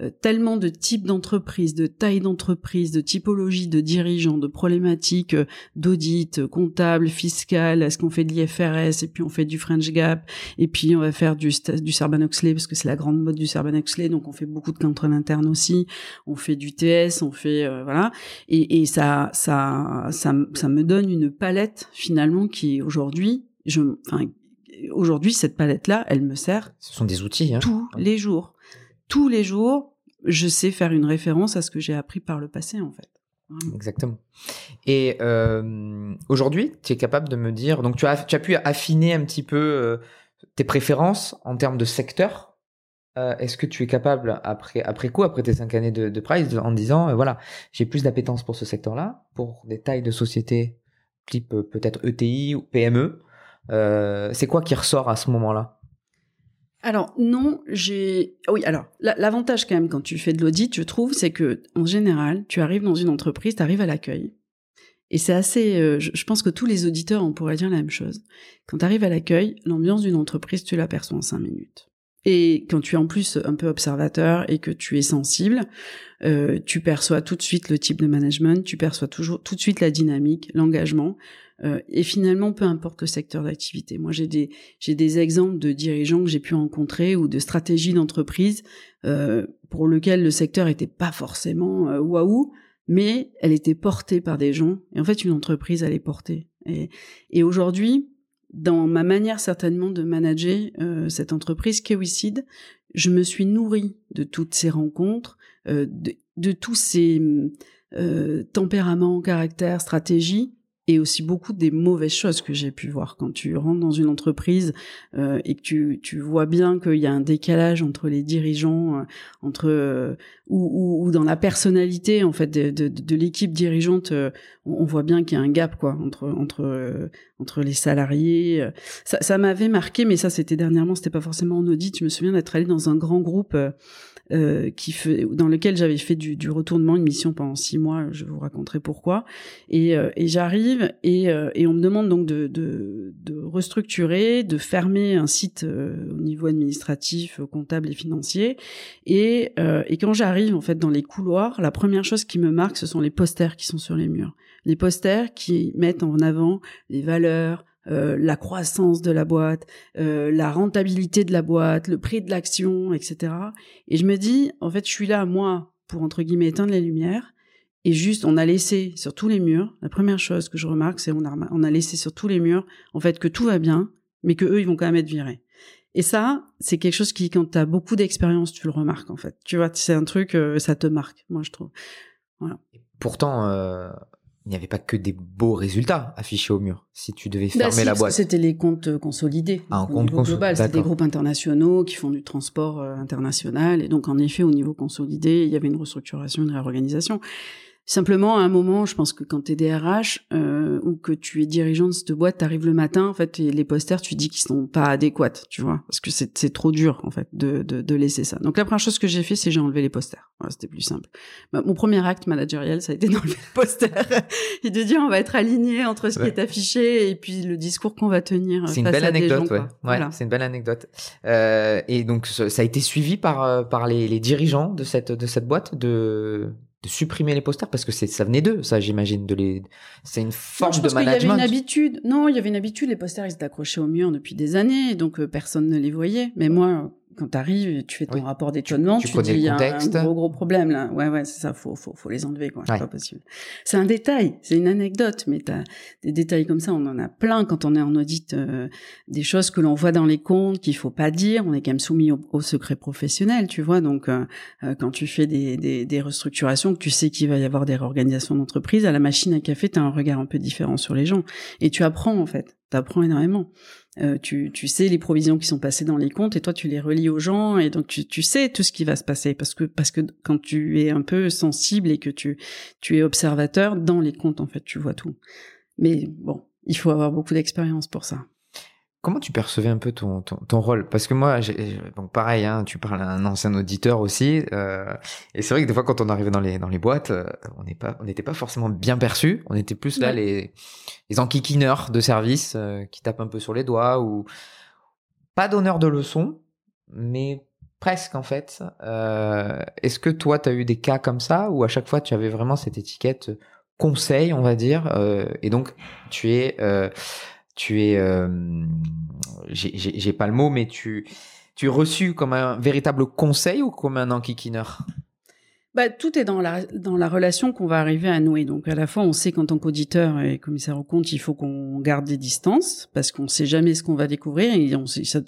euh, tellement de types d'entreprises, de tailles d'entreprises, de typologies de dirigeants, de problématiques euh, d'audit, euh, comptable, fiscal, est-ce qu'on fait de l'IFRS et puis on fait du French Gap et puis on va faire du, du parce que c'est la grande mode du Sarbanes-Oxley, donc on fait beaucoup de contrôle interne aussi, on fait du TS, on fait voilà. Et, et ça, ça ça ça me donne une palette finalement qui aujourd'hui je enfin aujourd'hui, cette palette-là, elle me sert. Ce sont des outils. Hein. Tous les jours. Tous les jours, je sais faire une référence à ce que j'ai appris par le passé, en fait. Exactement. Et euh, aujourd'hui, tu es capable de me dire, donc tu as, tu as pu affiner un petit peu euh, tes préférences en termes de secteur. Euh, est-ce que tu es capable, après, après coup, après tes cinq années de, de Price, en disant, voilà, j'ai plus d'appétence pour ce secteur-là, pour des tailles de société type peut-être ETI ou PME, c'est quoi qui ressort à ce moment-là? Alors non, j'ai oui, alors l'avantage quand même quand tu fais de l'audit, je trouve, c'est que en général, tu arrives dans une entreprise, tu arrives à l'accueil. Et c'est assez euh, je, pense que tous les auditeurs on pourrait dire la même chose. Quand tu arrives à l'accueil, l'ambiance d'une entreprise, tu l'aperçois en cinq minutes. Et quand tu es en plus un peu observateur et que tu es sensible, euh, tu perçois tout de suite le type de management, tu perçois toujours tout de suite la dynamique, l'engagement. Euh, et finalement, peu importe le secteur d'activité. Moi, j'ai des j'ai des exemples de dirigeants que j'ai pu rencontrer ou de stratégies d'entreprise euh, pour lesquelles le secteur était pas forcément euh, waouh, mais elle était portée par des gens. Et en fait, une entreprise, elle est portée. Et, et aujourd'hui, dans ma manière certainement de manager euh, cette entreprise Kewicid, je me suis nourrie de toutes ces rencontres, euh, de, de, tous ces euh, tempéraments, caractères, stratégies et aussi beaucoup des mauvaises choses que j'ai pu voir quand tu rentres dans une entreprise euh, et que tu, tu vois bien qu'il y a un décalage entre les dirigeants, euh, entre euh, ou, ou, dans la personnalité en fait de, de, de l'équipe dirigeante, euh, on, voit bien qu'il y a un gap quoi entre entre entre les salariés. Ça, ça m'avait marqué, mais ça c'était dernièrement, c'était pas forcément en audit. Je me souviens d'être allé dans un grand groupe euh, qui fait, dans lequel j'avais fait du, du, retournement, une mission pendant six mois. Je vous raconterai pourquoi. Et, euh, et j'arrive et, euh, et, on me demande donc de, de, de restructurer, de fermer un site au niveau administratif, comptable et financier. Et, et quand j'arrive en fait dans les couloirs, la première chose qui me marque, ce sont les posters qui sont sur les murs. Les posters qui mettent en avant les valeurs, euh, la croissance de la boîte, euh, la rentabilité de la boîte, le prix de l'action, etc. Et je me dis, en fait, je suis là, moi, pour, entre guillemets, éteindre les lumières. Et juste, on a laissé sur tous les murs, la première chose que je remarque, c'est on a, on a laissé sur tous les murs, en fait, que tout va bien, mais que eux, ils vont quand même être virés. Et ça, c'est quelque chose qui, quand tu as beaucoup d'expérience, tu le remarques, en fait. Tu vois, c'est un truc, euh, ça te marque, moi, je trouve. Pourtant, il n'y avait pas que des beaux résultats affichés au mur. Si tu devais bah, fermer la boîte. C'était les comptes euh, consolidés. Ah, compte global. C'était des groupes internationaux qui font du transport euh, international. Et donc, en effet, au niveau consolidé, il y avait une restructuration, une réorganisation. Simplement, à un moment, je pense que quand tu es DRH euh, ou que tu es dirigeant de cette boîte, tu arrives le matin, en fait, et les posters, tu dis qu'ils sont pas adéquats, tu vois, parce que c'est trop dur, en fait, de, de, de, laisser ça. Donc la première chose que j'ai fait, c'est j'ai enlevé les posters. Voilà, C'était plus simple. Bah, mon premier acte managériel, ça a été d'enlever les posters et de dire on va être aligné entre ce qui est affiché et puis le discours qu'on va tenir. C'est une belle anecdote, ouais. ouais C'est une belle anecdote. Euh, et donc ça a été suivi par euh, par les, les dirigeants de cette de cette boîte de de supprimer les posters parce que c'est ça venait d'eux ça j'imagine de les c'est une forme de management. Il y avait une habitude. Non il y avait une habitude. Les posters ils étaient accrochés au mur depuis des années donc euh, personne ne les voyait. Mais moi quand tu arrives, tu fais ton rapport d'étonnement, tu, tu, dis il y a un gros gros problème là. Ouais ouais, c'est ça, faut faut faut les enlever quoi, c'est pas possible. C'est un détail, c'est une anecdote, mais t'as des détails comme ça, on en a plein quand on est en audit, euh, des choses que l'on voit dans les comptes qu'il faut pas dire, on est quand même soumis au, secret professionnel, tu vois. Donc euh, euh, quand tu fais des, des, des restructurations, que tu sais qu'il va y avoir des réorganisations d'entreprise, à la machine à café, tu as un regard un peu différent sur les gens. Et tu apprends en fait, tu apprends énormément. Euh, tu, tu, sais les provisions qui sont passées dans les comptes et toi tu les relis aux gens et donc tu, tu, sais tout ce qui va se passer parce que parce que quand tu es un peu sensible et que tu tu es observateur dans les comptes en fait tu vois tout. Mais bon, il faut avoir beaucoup d'expérience pour ça. Comment tu percevais un peu ton, ton, rôle? Parce que moi, donc pareil, hein, tu parles à un ancien auditeur aussi, euh, et c'est vrai que des fois, quand on arrivait dans les dans les boîtes, euh, on n'est pas, on n'était pas forcément bien perçu. On était plus là les les enquiquineurs de service euh, qui tapent un peu sur les doigts ou pas d'honneur de leçon, mais presque en fait. Euh, Est-ce que toi, tu as eu des cas comme ça ou à chaque fois tu avais vraiment cette étiquette conseil, on va dire, euh, et donc tu es, euh, tu es, euh, j'ai pas le mot, mais tu, tu es reçu comme un véritable conseil ou comme un enquiquineur? Bah, tout est dans la, dans la relation qu'on va arriver à nouer. Donc, à la fois, on sait qu'en tant qu'auditeur et commissaire au compte, il faut qu'on garde des distances parce qu'on sait jamais ce qu'on va découvrir. Et on ça,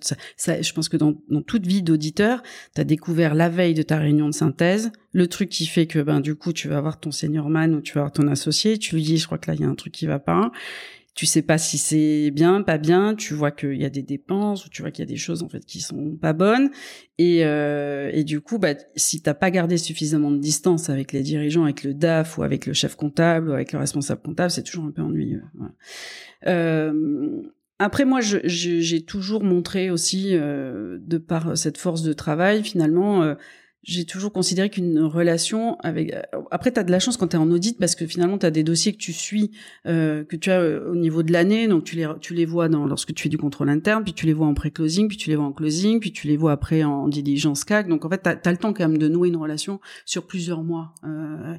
je pense que dans, dans toute vie d'auditeur, tu as découvert la veille de ta réunion de synthèse le truc qui fait que, ben, du coup, tu vas voir ton senior man ou tu vas voir ton associé. Tu lui dis, je crois que là, il y a un truc qui va pas tu sais pas si c'est bien, pas bien, tu vois qu'il y a des dépenses ou tu vois qu'il y a des choses en fait qui sont pas bonnes et, euh, et du coup bah si t'as pas gardé suffisamment de distance avec les dirigeants, avec le DAF ou avec le chef comptable ou avec le responsable comptable, c'est toujours un peu ennuyeux. Euh, après moi, j'ai toujours montré aussi, euh, de par cette force de travail, finalement, euh, j'ai toujours considéré qu'une relation avec après tu as de la chance quand tu es en audit parce que finalement tu as des dossiers que tu suis euh, que tu as euh, au niveau de l'année. Donc tu les tu les vois dans lorsque tu fais du contrôle interne puis tu les vois en pré-closing puis tu les vois en closing puis tu les vois après en diligence CAC. Donc en fait tu as, le temps quand même de nouer une relation sur plusieurs mois euh,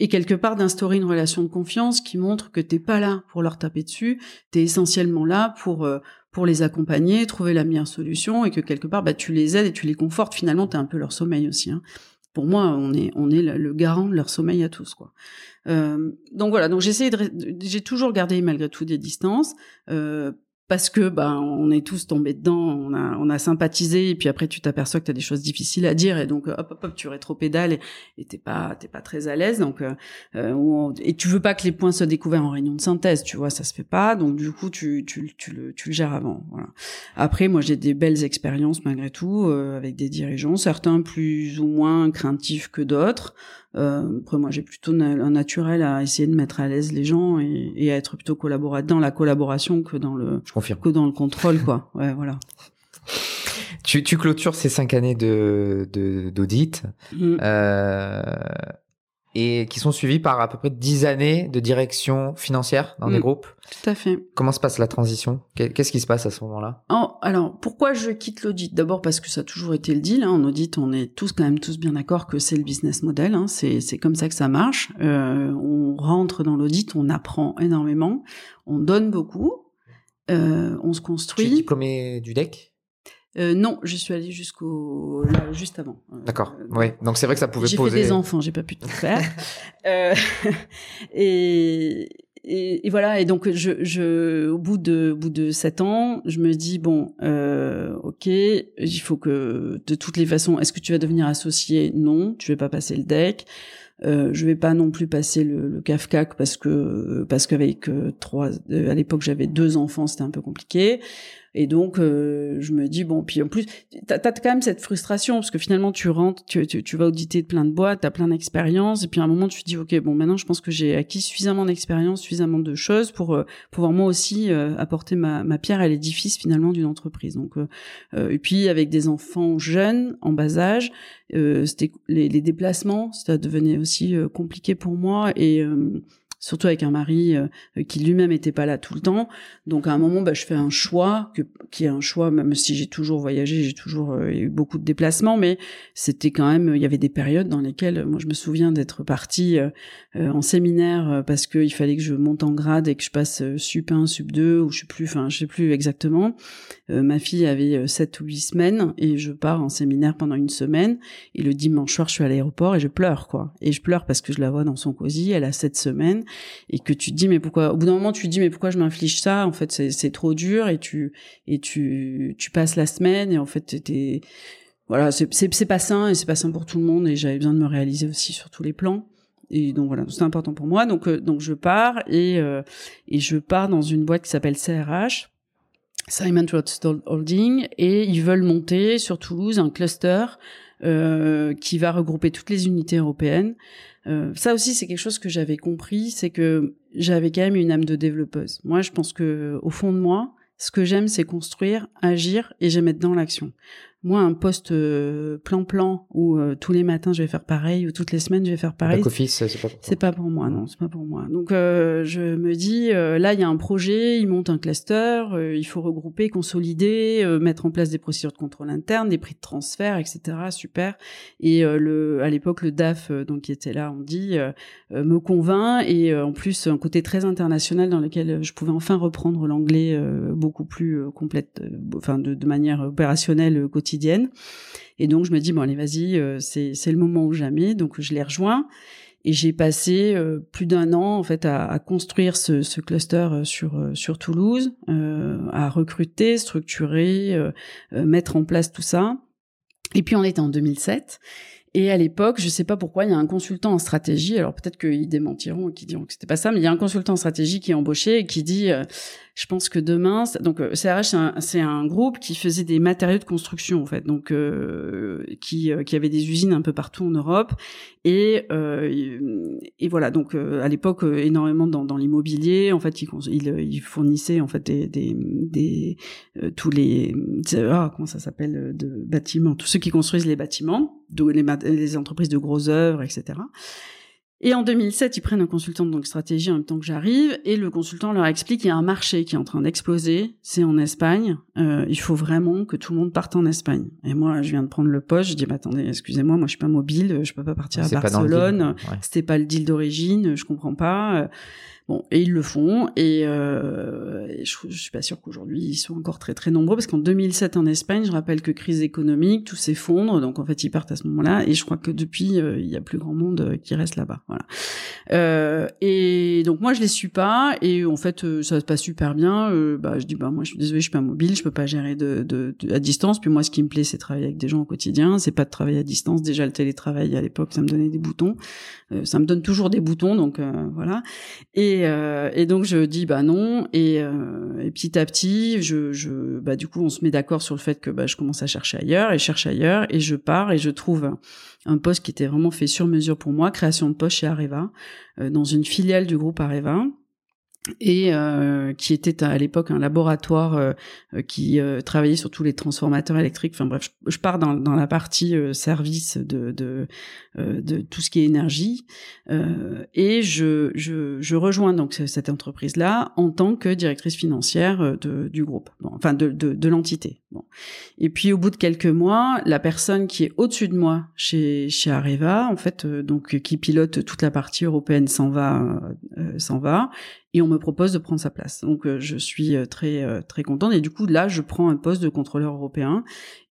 et quelque part d'instaurer une relation de confiance qui montre que t'es pas là pour leur taper dessus tu es essentiellement là pour euh, pour les accompagner, trouver la meilleure solution et que quelque part bah, tu les aides et tu les confortes. Finalement, tu un peu leur sommeil aussi. Hein. Pour moi, on est on est le garant de leur sommeil à tous quoi. Euh, donc voilà, donc j'ai toujours gardé malgré tout des distances. Euh, parce que ben on est tous tombés dedans, on a on a sympathisé et puis après tu t'aperçois que tu as des choses difficiles à dire et donc hop hop hop tu rétropédales et t'es pas t'es pas très à l'aise donc euh, euh et tu veux pas que les points soient découverts en réunion de synthèse, tu vois, ça se fait pas donc du coup tu tu tu le tu le gères avant voilà. Après moi j'ai des belles expériences malgré tout euh, avec des dirigeants, certains plus ou moins craintifs que d'autres. Euh, après, moi, j'ai plutôt un naturel à essayer de mettre à l'aise les gens et, et, à être plutôt collaborateur dans la collaboration que dans le Je confirme. que dans le contrôle, quoi. Ouais, voilà. Tu, tu clôtures ces cinq années de d'audit. Mm. Euh, et qui sont suivis par à peu près 10 années de direction financière dans des mm. groupes. Tout à fait. Comment se passe la transition? Qu'est-ce qui se passe à ce moment-là? Oh, Alors, pourquoi je quitte l'audit? D'abord parce que ça a toujours été le deal. Hein. En audit, on est tous quand même tous bien d'accord que c'est le business model. Hein. C'est comme ça que ça marche. Euh, on rentre dans l'audit, on apprend énormément, on donne beaucoup, euh, on se construit. Tu es diplômé du DEC euh, non, je suis allée jusqu'au juste avant. Euh, D'accord. oui. Donc c'est vrai que ça pouvait poser. J'ai fait des enfants, j'ai pas pu tout faire. euh, et, et, et, voilà. Et donc je, je, au bout de, au bout de sept ans, je me dis bon, euh, ok, il faut que de toutes les façons, est-ce que tu vas devenir associé Non, tu vais pas passer le deck. Euh, je vais pas non plus passer le, le CAFCAC parce que parce qu'avec euh, trois à l'époque j'avais deux enfants c'était un peu compliqué et donc, euh, je me dis, bon, puis en plus, t'as as quand même cette frustration, parce que finalement, tu rentres, tu, tu, tu vas auditer plein de boîtes, t'as plein d'expériences, et puis à un moment, tu te dis, ok, bon, maintenant, je pense que j'ai acquis suffisamment d'expérience, suffisamment de choses pour euh, pouvoir moi aussi euh, apporter ma, ma pierre à l'édifice, finalement, d'une entreprise. Donc, et puis, avec des enfants jeunes, en bas âge, c'était les, les, déplacements, ça devenait aussi compliqué pour moi, et surtout avec un mari euh, qui lui-même était pas là tout le temps. Donc à un moment, bah, je fais un choix que, qui est un choix, même si j'ai toujours voyagé, j'ai toujours euh, eu beaucoup de déplacements, mais c'était quand même, il y avait des périodes dans lesquelles, moi je me souviens d'être partie euh, en séminaire parce qu'il fallait que je monte en grade et que je passe sup 1, sup 2 ou je sais plus, enfin je sais plus exactement. ma fille avait 7 ou 8 semaines et je pars en séminaire pendant une semaine et le dimanche soir je suis à l'aéroport et je pleure quoi. Et je pleure parce que je la vois dans son cosy, elle a 7 semaines et que tu te dis mais pourquoi au bout d'un moment tu te dis mais pourquoi je m'inflige ça? En fait c'est trop dur et tu et tu tu passes la semaine et en fait t'es voilà c'est c'est pas sain et c'est pas sain pour tout le monde et j'avais besoin de me réaliser aussi sur tous les plans. Et donc voilà c'est important pour moi. Donc euh, donc je pars et euh, et je pars dans une boîte qui s'appelle CRH Simon Rothstold Holding et ils veulent monter sur Toulouse un cluster euh, qui va regrouper toutes les unités européennes euh, ça aussi, c'est quelque chose que j'avais compris, c'est que j'avais quand même une âme de développeuse. Moi, je pense que au fond de moi, ce que j'aime, c'est construire, agir, et j'aime être dans l'action. Moi, un poste euh, plan-plan où euh, tous les matins je vais faire pareil ou toutes les semaines je vais faire pareil. office, c'est pas pour C'est pas pour moi, non, c'est pas pour moi. Donc euh, je me dis, là il y a un projet, il monte un cluster, il faut regrouper, consolider, mettre en place des procédures de contrôle interne, des prix de transfert, etc. Super. Et le, à l'époque le DAF, donc qui était là, on dit, me convainc et en plus un côté très international dans lequel je pouvais enfin reprendre l'anglais beaucoup plus complète, enfin de, de manière opérationnelle quotidienne Et donc je me dis bon allez vas-y, euh, c'est c'est le moment ou jamais. Donc je les rejoins et j'ai passé euh, plus d'un an en fait à, construire ce, cluster euh, sur sur Toulouse, à recruter, structurer, mettre en place tout ça. Et puis on était en 2007 et à l'époque, je sais pas pourquoi, il y a un consultant en stratégie. Alors peut-être qu'ils démentiront et qu'ils diront que c'était pas ça, mais il y a un consultant en stratégie qui est embauché et qui dit je pense que demain, donc CRH euh, c'est un, un, groupe qui faisait des matériaux de construction en fait, donc euh, qui, euh, qui avait des usines un peu partout en Europe. Et euh, et voilà. Donc à l'époque énormément dans, dans l'immobilier. En fait il, il, fournissait en fait des, des, tous les ah, comment ça s'appelle de bâtiments. Tous ceux qui construisent les bâtiments les, les entreprises de gros œuvres etc et en 2007, ils prennent un consultant de stratégie en même temps que j'arrive, et le consultant leur explique qu'il y a un marché qui est en train d'exploser, c'est en Espagne, euh, il faut vraiment que tout le monde parte en Espagne. Et moi, je viens de prendre le poste, je dis, bah, attendez, excusez-moi, moi je suis pas mobile, je peux pas partir à Barcelone, c'était pas le deal d'origine, je comprends pas. Bon, et ils le font, et, euh, je, je, suis pas sûre qu'aujourd'hui ils sont encore très très nombreux, parce qu'en 2007 en Espagne, je rappelle que crise économique, tout s'effondre, donc en fait ils partent à ce moment-là, et je crois que depuis euh, il y a plus grand monde euh, qui reste là-bas, voilà. Euh, et donc moi je les suis pas, et en fait euh, ça se passe super bien. bah je dis bah moi je suis désolée, je suis pas mobile, je peux pas gérer de, de, à distance. Puis moi ce qui me plaît c'est travailler avec des gens au quotidien, c'est pas de travailler à distance. Déjà le télétravail à l'époque ça me donnait des boutons, ça me donne toujours des boutons, donc voilà. Et euh, et, donc je dis bah non. Et, euh, et petit à petit je, je bah du coup on se met d'accord sur le fait que bah je commence à chercher ailleurs et je cherche ailleurs. Et je pars et je trouve un poste qui était vraiment fait sur mesure pour moi. Création de poste chez Areva euh, dans une filiale du groupe Areva et euh, qui était à l'époque un laboratoire euh, qui euh, travaillait sur tous les transformateurs électriques. Enfin bref, je, pars dans, dans, la partie service de, de, de, tout ce qui est énergie et je, je, je, rejoins donc cette entreprise-là en tant que directrice financière de, du groupe, bon, enfin de, de, de l'entité. Bon. Et puis au bout de quelques mois, la personne qui est au-dessus de moi chez, chez Areva, en fait, donc qui pilote toute la partie européenne s'en va, s'en va et on me propose de prendre sa place. Donc euh, je suis euh, très euh, très contente et du coup là je prends un poste de contrôleur européen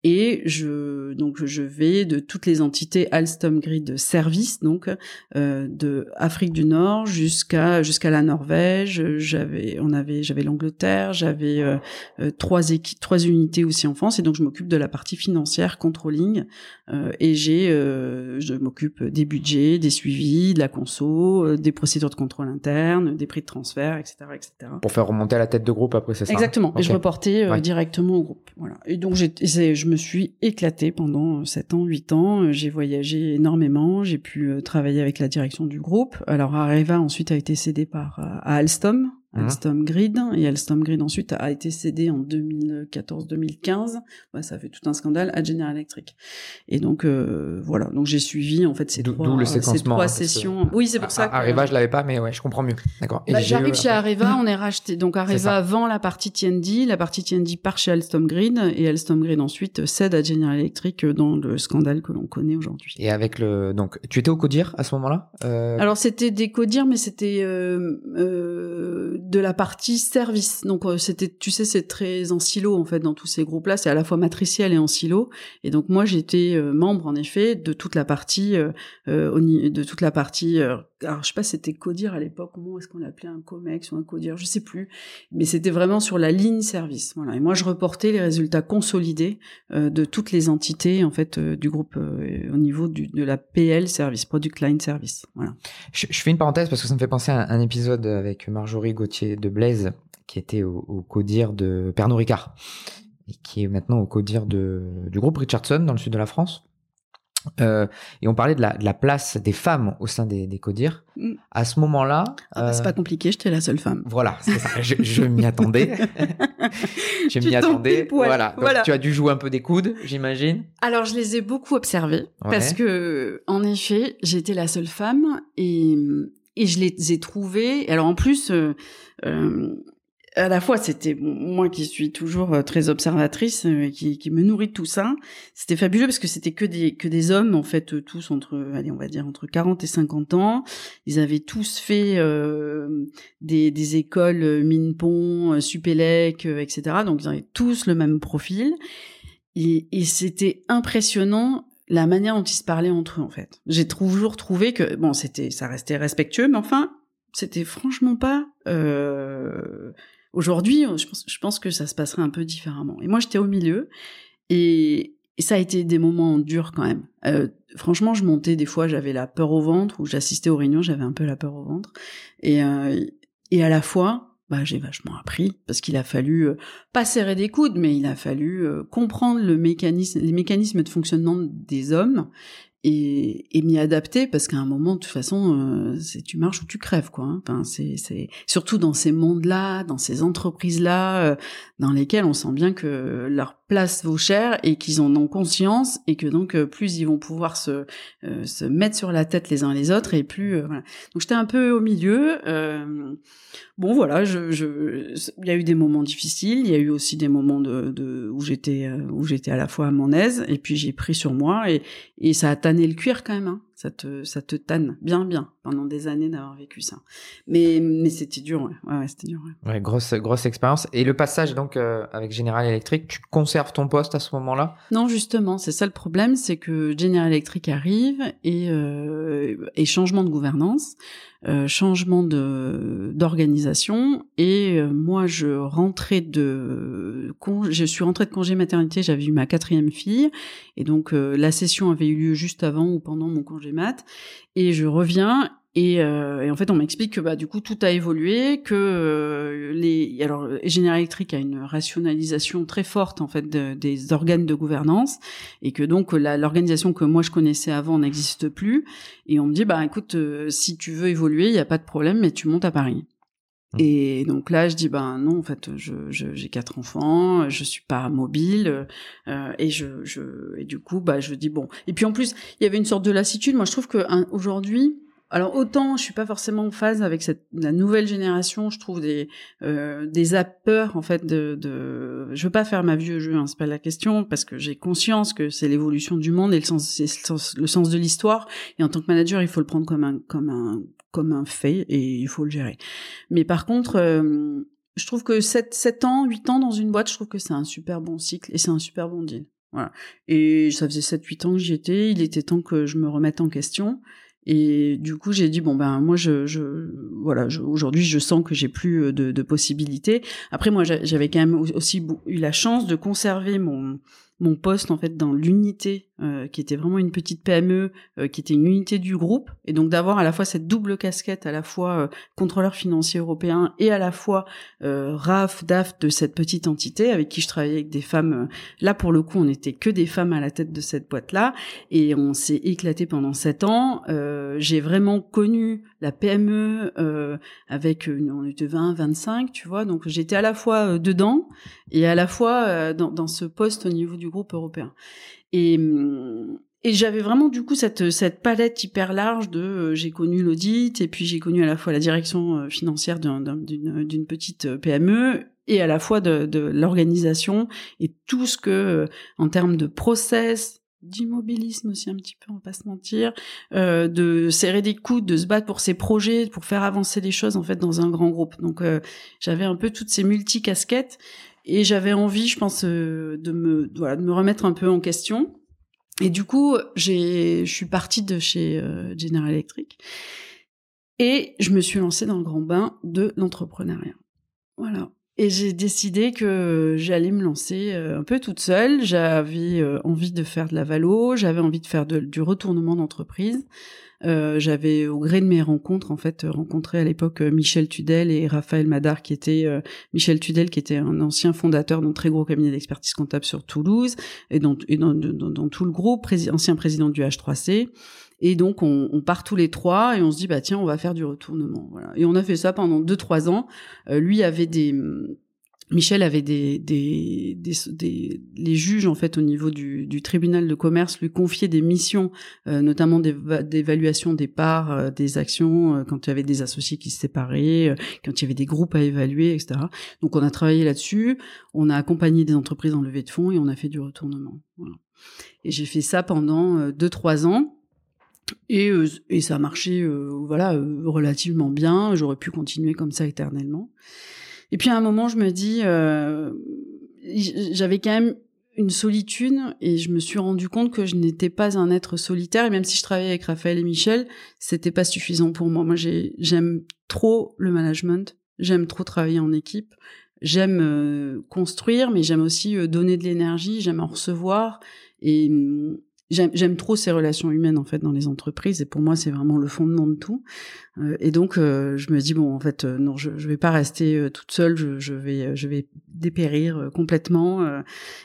et je donc je vais de toutes les entités Alstom Grid service donc euh, de Afrique du Nord jusqu'à jusqu'à la Norvège. J'avais on avait j'avais l'Angleterre j'avais euh, euh, trois équipes trois unités aussi en France. Et donc je m'occupe de la partie financière controlling euh, et j'ai je m'occupe des budgets des suivis de la conso des procédures de contrôle interne des prix de transfert etc etc pour faire remonter à la tête de groupe après c'est ça exactement. Et je reportais directement au groupe. Voilà. Et donc j'ai je je me suis éclatée pendant 7 ans, 8 ans. J'ai voyagé énormément. J'ai pu euh, travailler avec la direction du groupe. Alors Areva ensuite a été cédé par euh, Alstom, Alstom Grid et Alstom Grid ensuite a été cédé en 2014-2015. Ouais, ça fait tout un scandale à General Electric. Et donc euh, voilà, donc j'ai suivi en fait ces trois, ces trois sessions. Oui, c'est pour ça. Que, Areva, je l'avais pas, mais ouais, je comprends mieux. D'accord. Bah, J'arrive chez Areva, on est racheté. Donc Areva vend la partie TND, la partie TND part chez Alstom Grid et Alstom Grid ensuite cède à General Electric dans le scandale que l'on connaît aujourd'hui. Et avec le donc, tu étais au Codir à ce moment-là euh... Alors c'était des Codir, mais c'était euh, euh de la partie service. Donc euh, c'était, tu sais, c'est très en silo en fait dans tous ces groupes-là. C'est à la fois matriciel et en silo. Et donc moi j'étais euh, membre en effet de toute la partie, euh, de toute la partie. alors je sais pas, c'était codir à l'époque. Comment est-ce qu'on l'appelait un comex ou un codir Je sais plus. Mais c'était vraiment sur la ligne service. Voilà. Et moi je reportais les résultats consolidés de toutes les entités en fait du groupe au niveau de la PL service, Product Line Service. Voilà. Je, je, fais une parenthèse parce que ça me fait penser à un épisode avec Marjorie Gauthier de Blaise, qui était au, au codir de Pernod Ricard, et qui est maintenant au codir de, du groupe Richardson dans le sud de la France. Euh, et on parlait de la, de la, place des femmes au sein des, des CODIR. Mm. À ce moment-là. Ah bah, c'est pas compliqué, j'étais la seule femme. Voilà, c'est ça. je, je m'y attendais. je m'y attendais. voilà. voilà. tu as dû jouer un peu des coudes, j'imagine. Alors, je les ai beaucoup observés. Parce que, en effet, j'étais la seule femme et, et je les ai trouvées. Alors, en plus, euh, euh, à la fois c'était moi qui suis toujours euh, très observatrice euh, qui, qui me nourrit de tout ça. C'était fabuleux parce que c'était que des que des hommes en fait tous entre allez on va dire entre 40 et 50 ans. Ils avaient tous fait des, des écoles Minpon Supélec etc donc ils avaient tous le même profil. Et c'était impressionnant la manière dont ils se parlaient entre eux en fait j'ai toujours trouvé que bon c'était ça restait respectueux mais enfin c'était franchement pas euh, Aujourd'hui, je pense, que ça se passerait un peu différemment. Et moi, j'étais au milieu et, ça a été des moments durs quand même. Euh, franchement, je montais des fois, j'avais la peur au ventre, ou j'assistais aux réunions, j'avais un peu la peur au ventre. Et, euh, et à la fois, bah, j'ai vachement appris parce qu'il a fallu euh, pas serrer des coudes, mais il a fallu comprendre le mécanisme, les mécanismes de fonctionnement des hommes et, et m'y adapter parce qu'à un moment de toute façon euh, c'est tu marches ou tu crèves quoi hein. enfin c'est surtout dans ces mondes là dans ces entreprises là euh, dans lesquelles on sent bien que leur place vaut cher et qu'ils en ont conscience et que donc euh, plus ils vont pouvoir se se mettre sur la tête les uns les autres et plus voilà donc j'étais un peu au milieu bon voilà je je il y a eu des moments difficiles il y a eu aussi des moments de, de où j'étais où j'étais à la fois à mon aise et puis j'ai pris sur moi et et ça a tanné le cuir quand même. Hein. Ça te ça te tanne bien bien pendant des années d'avoir vécu ça. Mais mais c'était dur, ouais, ouais, c'était dur. Ouais. ouais. grosse grosse expérience. Et le passage donc euh, avec General Electric, tu conserves ton poste à ce moment-là? Non, justement, c'est ça le problème, c'est que General Electric arrive et euh, et changement de gouvernance. Euh, changement de d'organisation et euh, moi je rentrais de je suis rentrée de congé maternité j'avais eu ma quatrième fille et donc euh, la session avait eu lieu juste avant ou pendant mon congé mat et je reviens et, euh, et, en fait, on m'explique que bah du coup tout a évolué, que euh, les alors Général Electric a une rationalisation très forte en fait des organes de gouvernance et que donc l'organisation que moi je connaissais avant n'existe plus. Et on me dit bah écoute, euh, si tu veux évoluer, il y a pas de problème, mais tu montes à Paris. Mmh. Et donc là, je dis ben non, en fait, je j'ai quatre enfants, je suis pas mobile, euh, et je, je et du coup, bah je dis bon. Et puis en plus, il y avait une sorte de lassitude. Moi, je trouve que aujourd'hui, alors autant je suis pas forcément en phase avec cette la nouvelle génération, je trouve des euh, des peur en fait de, de je veux pas faire ma vieux jeu, hein, c'est pas la question parce que j'ai conscience que c'est l'évolution du monde et le sens c'est le sens de l'histoire et en tant que manager il faut le prendre comme un comme un comme un fait et il faut le gérer. Mais par contre euh, je trouve que 7, 7 ans, 8 ans dans une boîte, je trouve que c'est un super bon cycle et c'est un super bon deal. Voilà. Et ça faisait 7 8 ans que j'y étais, il était temps que je me remette en question. Et du coup, j'ai dit bon ben moi je, je voilà aujourd'hui je sens que j'ai plus euh, de, de possibilités. Après moi j'avais quand même aussi eu la chance de conserver mon mon poste en fait dans l'unité euh, qui était vraiment une petite PME euh, qui était une unité du groupe. Et donc d'avoir à la fois cette double casquette à la fois euh, contrôleur financier européen et à la fois RAF DAF de cette petite entité avec qui je travaillais avec des femmes là pour le coup on était que des femmes à la tête de cette boîte là et on s'est éclaté pendant sept ans. J'ai vraiment connu la PME avec une, on était 20 25 tu vois. Donc j'étais à la fois dedans et à la fois dans, dans ce poste au niveau du groupe européen. Et, et j'avais vraiment du coup cette, cette palette hyper large de euh, j'ai connu l'audit et puis j'ai connu à la fois la direction euh, financière d'une petite euh, PME et à la fois de, de l'organisation et tout ce que en termes de process d'immobilisme aussi un petit peu, on va pas se mentir, euh, de serrer des coudes, de se battre pour ses projets, pour faire avancer les choses en fait dans un grand groupe. Donc j'avais un peu toutes ces multi casquettes et j'avais envie, je pense, euh, de me voilà, de me remettre un peu en question. Et du coup, j'ai, je suis partie de chez euh, General Electric et je me suis lancée dans le grand bain de l'entrepreneuriat. Voilà. Et j'ai décidé que j'allais me lancer un peu toute seule. J'avais envie de faire de la valo, j'avais envie de faire du retournement d'entreprise. Euh, j'avais au gré de mes rencontres en fait rencontré à l'époque euh, Michel Tudel et Raphaël Madar qui était euh, Michel Tudel qui était un ancien fondateur d'un très gros cabinet d'expertise comptable sur Toulouse et dans, et dans, dans, tout le groupe ancien président du H3C et donc on, on, part tous les trois et on se dit bah tiens on va faire du retournement voilà. et on a fait ça pendant deux trois ans lui avait des Michel avait des, des, des, les juges en fait au niveau du, du, tribunal de commerce lui confiaient des missions, euh, notamment d'évaluation des parts, euh, des actions euh, quand il y avait des associés qui se séparaient, quand il y avait des groupes à évaluer, etc. Donc on a travaillé là-dessus, on a accompagné des entreprises en levée de fonds et on a fait du retournement. Voilà. Et j'ai fait ça pendant deux trois ans. Et, et ça a marché voilà relativement bien. J'aurais pu continuer comme ça éternellement. Et puis à un moment, je me dis, euh, j'avais quand même une solitude et je me suis rendu compte que je n'étais pas un être solitaire. Et même si je travaillais avec Raphaël et Michel, c'était pas suffisant pour moi. Moi, j'aime trop le management, j'aime trop travailler en équipe, j'aime euh, construire, mais j'aime aussi euh, donner de l'énergie, j'aime en recevoir. Et j'aime trop ces relations humaines en fait dans les entreprises et pour moi c'est vraiment le fondement de tout. Euh, et donc euh, je me dis bon en fait euh, non je je vais pas rester toute seule je, je vais je vais dépérir complètement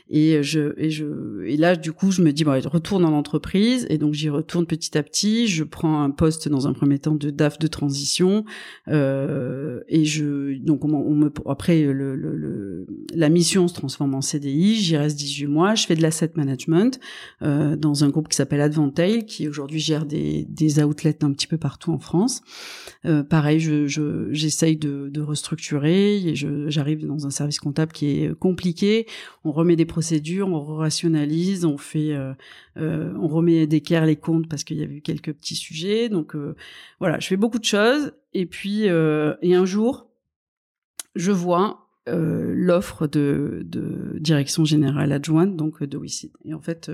et je et je et là du coup je me dis bon je retourne dans l'entreprise et donc j'y retourne petit à petit je prends un poste dans un premier temps de DAF de transition et je donc on, on me après le, le, le, la mission se transforme en CDI j'y reste 18 mois je fais de l'asset management dans dans un groupe qui s'appelle Advantail, qui aujourd'hui gère des, des outlets un petit peu partout en France. Euh, pareil, je, j'essaye de, restructurer et j'arrive dans un service comptable qui est compliqué. On remet des procédures, on rationalise, on fait, euh, euh, on remet d'équerre les comptes parce qu'il y a eu quelques petits sujets. Donc voilà, je fais beaucoup de choses. Et puis et un jour, je vois l'offre de, de, direction générale adjointe donc de WICID. Et en fait,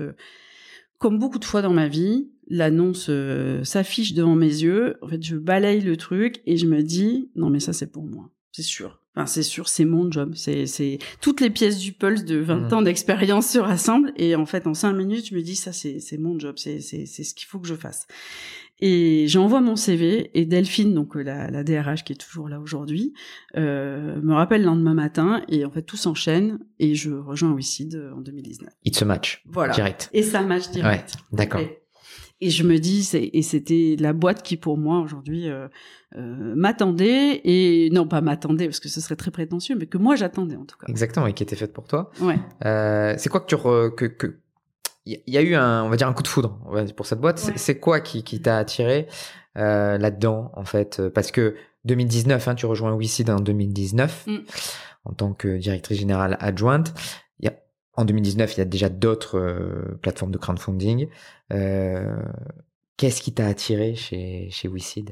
comme beaucoup de fois dans ma vie, l'annonce euh, s'affiche devant mes yeux. En fait, je balaye le truc et je me dis non mais ça c'est pour moi, c'est sûr. Enfin c'est sûr, c'est mon job. C'est c'est toutes les pièces du pulse de 20 mmh. ans d'expérience se rassemblent et en fait en cinq minutes je me dis ça c'est c'est mon job, c'est c'est c'est ce qu'il faut que je fasse. Et j'envoie mon CV et Delphine, donc euh, la, la DRH qui est toujours là aujourd'hui, euh, me rappelle le lendemain matin et en fait tout s'enchaîne et je rejoins Wicid euh, en 2019. It's a match. Voilà. Direct. Et ça match direct. Ouais, d'accord. Et, je me dis, et c'était la boîte qui pour moi aujourd'hui euh, euh, m'attendait et non pas m'attendait parce que ce serait très prétentieux, mais que moi j'attendais en tout cas. Exactement, et qui était faite pour toi. Ouais. Euh, c'est quoi que tu re, que, que il y a eu un, on va dire un coup de foudre pour cette boîte. C'est quoi qui, qui t'a attiré euh, là-dedans en fait Parce que 2019, hein, tu rejoins WICID en 2019 mm. en tant que directrice générale adjointe. Il y a, en 2019, il y a déjà d'autres euh, plateformes de crowdfunding. Euh, Qu'est-ce qui t'a attiré chez chez WICID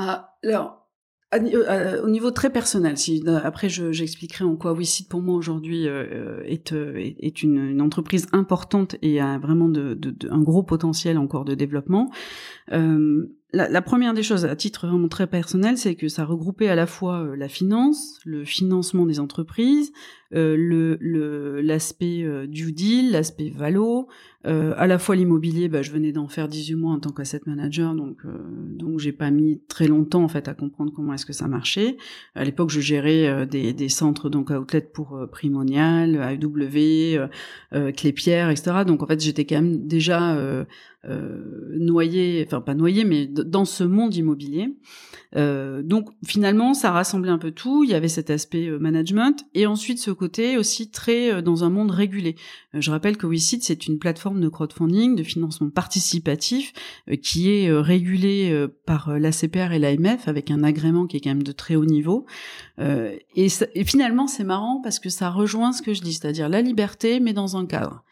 ah, alors euh, au niveau très personnel, si après j'expliquerai en quoi WeSeed pour moi aujourd'hui euh, est, euh, est une, une, entreprise importante et a vraiment de, de, de, un gros potentiel encore de développement. Euh, la, la, première des choses, à titre vraiment très personnel, c'est que ça regroupait à la fois la finance, le financement des entreprises, euh, le l'aspect euh, due deal, l'aspect valo, euh, à la fois l'immobilier, bah, je venais d'en faire 18 mois en tant qu'asset manager, donc euh, donc j'ai pas mis très longtemps en fait à comprendre comment est-ce que ça marchait. À l'époque, je gérais des, des centres donc outlet pour Primonial, AEW, Clépierre, etc. Donc en fait, j'étais quand même déjà euh, noyé, enfin pas noyé, mais dans ce monde immobilier. Euh, donc finalement, ça rassemblait un peu tout. Il y avait cet aspect euh, management et ensuite ce côté aussi très euh, dans un monde régulé. je rappelle que WeSeed, c'est une plateforme de crowdfunding, de financement participatif qui est régulée par l'ACPR et l'AMF avec un agrément qui est quand même de très haut niveau. Et, et finalement, c'est marrant parce que ça rejoint ce que je dis, c'est-à-dire la liberté, mais dans un cadre.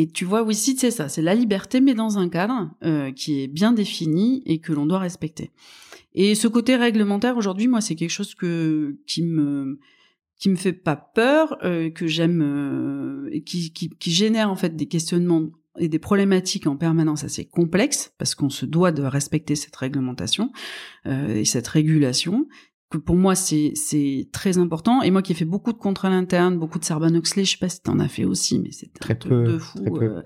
Et tu vois, WeSeed, c'est ça, c'est la liberté, mais dans un cadre euh, qui est bien défini et que l'on doit respecter. Et ce côté réglementaire, aujourd'hui, moi, c'est quelque chose qui me qui me fait pas peur, euh, que j'aime, euh, qui, qui, génère en fait des questionnements et des problématiques en permanence assez complexes, parce qu'on se doit de respecter cette réglementation et cette régulation. Que pour moi c'est c'est très important. Et moi qui ai fait beaucoup de contrôle interne beaucoup de Sarban Oxley je sais pas si t'en as fait aussi mais c'était très un peu de fou très peu. euh,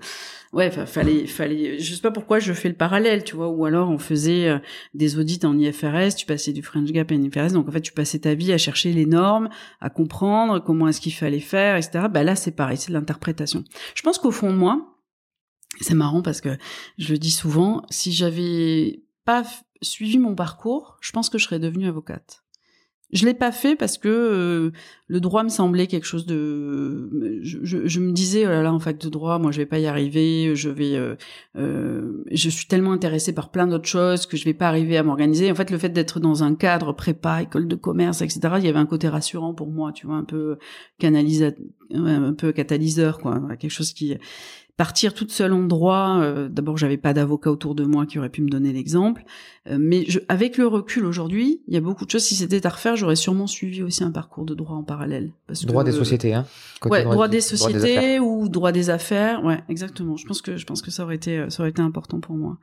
ouais fallait fallait je sais pas pourquoi je fais le parallèle tu vois ou alors on faisait euh, des audits en IFRS tu passais du French Gap à IFRS donc en fait tu passais ta vie à chercher les normes à comprendre comment est-ce qu'il fallait faire etc bah là c'est pareil c'est de l'interprétation. Je pense qu'au fond de moi c'est marrant parce que je le dis souvent si j'avais pas suivi mon parcours je pense que je serais devenue avocate je l'ai pas fait parce que euh, le droit me semblait quelque chose de. Je, je, me disais oh là là en fac de droit, moi je vais pas y arriver. Je vais. Euh, euh, je suis tellement intéressée par plein d'autres choses que je vais pas arriver à m'organiser. En fait, le fait d'être dans un cadre prépa, école de commerce, etc. Il y avait un côté rassurant pour moi, tu vois, un peu canalisateur, un peu catalyseur, quoi, quelque chose qui partir toute seule en droit. Euh, D'abord, j'avais pas d'avocat autour de moi qui aurait pu me donner l'exemple. Euh, mais je, avec le recul aujourd'hui, il y a beaucoup de choses. Si c'était à refaire, j'aurais sûrement suivi aussi un parcours de droit en parallèle. Parce droit que, des sociétés, hein. Côté ouais, droit, droit, des sociétés droit des ou droit des affaires. Ouais, exactement. Je pense que je pense que ça aurait été ça aurait été important pour moi.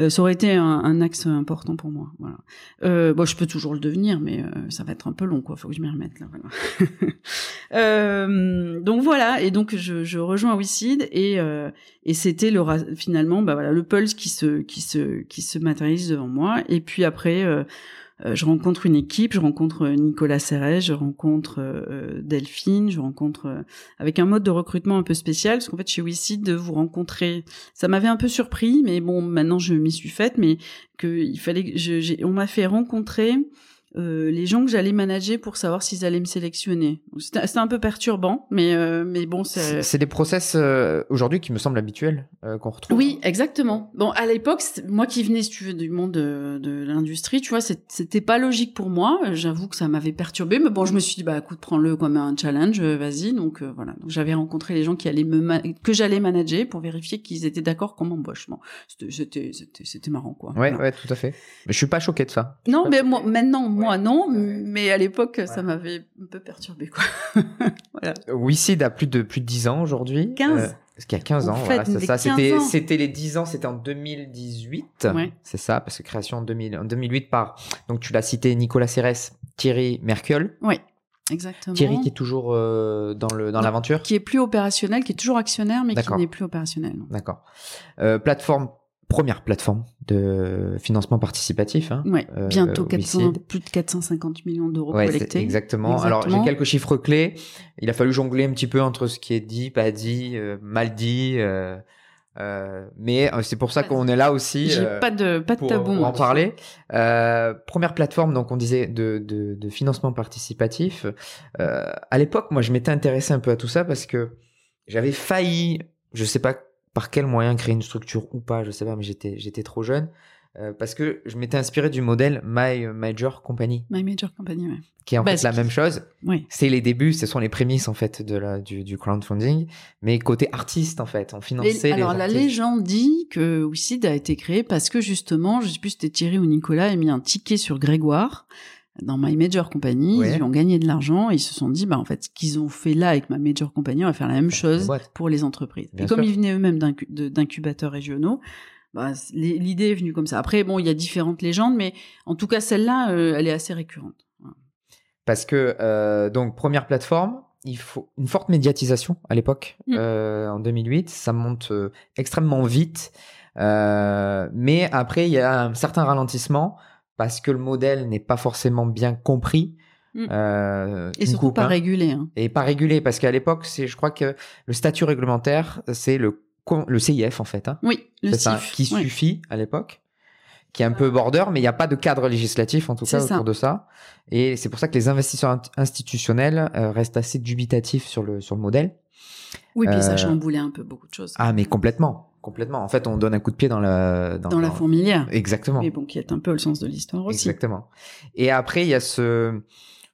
Euh, ça aurait été un, un, axe important pour moi. Voilà. Euh, bon, je peux toujours le devenir, mais euh, ça va être un peu long, quoi. Faut que je m'y remette là. Voilà. donc voilà. Et donc je, je rejoins Wicid et et c'était le finalement bah voilà le pulse qui se qui se qui se matérialise devant moi. Et puis après euh, euh, je rencontre une équipe, je rencontre Nicolas Serret, je rencontre euh, Delphine, je rencontre avec un mode de recrutement un peu spécial parce qu'en fait chez WeSeed de vous rencontrer, ça m'avait un peu surpris mais bon maintenant je m'y suis faite mais que il fallait je, on m'a fait rencontrer euh, les gens que j'allais manager pour savoir s'ils allaient me sélectionner. C'était un peu perturbant, mais euh, mais bon, c'est. C'est des process euh, aujourd'hui qui me semblent habituels qu'on retrouve. Oui, exactement. Bon, à l'époque, moi qui venais, si tu veux, du monde de, de l'industrie, tu vois, c'était pas logique pour moi. J'avoue que ça m'avait perturbé, mais bon, je me suis dit, bah, écoute, prends-le comme un challenge, vas-y. Donc voilà. Donc j'avais rencontré les gens qui allaient me que j'allais manager pour vérifier qu'ils étaient d'accord qu'on m'embauche. Bon, c'était c'était marrant, quoi. Ouais, voilà. ouais, tout à fait. Mais je suis pas choqué de ça. Non, mais moi, maintenant, moi non, mais à l'époque ça m'avait un peu perturbé quoi. voilà. WeSeed a plus de plus de 10 ans aujourd'hui. 15 euh, parce qu'il y a 15 ans, voilà, c'est ça. C'était, c'était les 10 ans, c'était en 2018. Ouais. C'est ça, parce que création en, 2000, en 2008 par, donc tu l'as cité, Nicolas Cérès, Thierry Mercule. Oui. Exactement. Thierry qui est toujours euh, dans le dans l'aventure. Qui est plus opérationnel, qui est toujours actionnaire, mais qui n'est plus opérationnel. D'accord. Euh, plateforme première plateforme de financement participatif. Hein, ouais, bientôt 400, plus de 450 millions d'euros ouais, collectés. Exactement. exactement. Alors j'ai quelques chiffres clés. Il a fallu jongler un petit peu entre ce qui est dit, pas dit, euh, mal dit. Euh, euh, mais c'est pour ça qu'on est là aussi. J'ai pas de pas de pour, tabou. Pour en parler. première plateforme, donc on disait de, de, de financement participatif. à l'époque, moi, je m'étais intéressé un peu à tout ça parce que j'avais failli, je sais pas par quel moyen créer une structure ou pas, je sais pas, mais j'étais j'étais trop jeune. Euh, parce que je m'étais inspiré du modèle My Major Company. My Major Company, ouais. Qui est en bah, fait la même chose. Oui. C'est les débuts, ce sont les prémices en fait de la, du, du crowdfunding, mais côté artiste en fait, on finançait Et, alors, les la légende dit que WeSeed a été créé parce que justement, je sais plus si c'était Thierry ou Nicolas, a mis un ticket sur Grégoire dans My Major Company, Ouais. ils ont gagné de l'argent et ils se sont dit, bah en fait, ce qu'ils ont fait là avec My Major Company, on va faire la même chose boîte. pour les entreprises. Bien et comme ils venaient eux-mêmes d'incubateurs régionaux, bah, l'idée est venue comme ça. Après, bon, il y a différentes légendes, mais en tout cas, celle-là, euh, elle est assez récurrente. Parce que euh, donc première plateforme, il faut une forte médiatisation à l'époque Mm. euh, en 2008, ça monte extrêmement vite, mais après il y a un certain ralentissement parce que le modèle n'est pas forcément bien compris. Mm. Euh, Et surtout coupe, pas hein. régulé. Hein. et pas régulé parce qu'à l'époque c'est je crois que le statut réglementaire c'est le le CIF en fait hein. Oui, le ça CIF. qui suffit à l'époque qui est un peu border mais il n'y a pas de cadre législatif en tout cas ça. autour de ça et c'est pour ça que les investisseurs institutionnels euh, restent assez dubitatifs sur le sur le modèle Oui, puis ça Euh, chamboulait un peu beaucoup de choses. ah mais complètement complètement en fait on donne un coup de pied dans la dans la fourmilière. exactement Mais bon, qui est un peu le sens de l'histoire aussi. Exactement. Et après, il y a ce,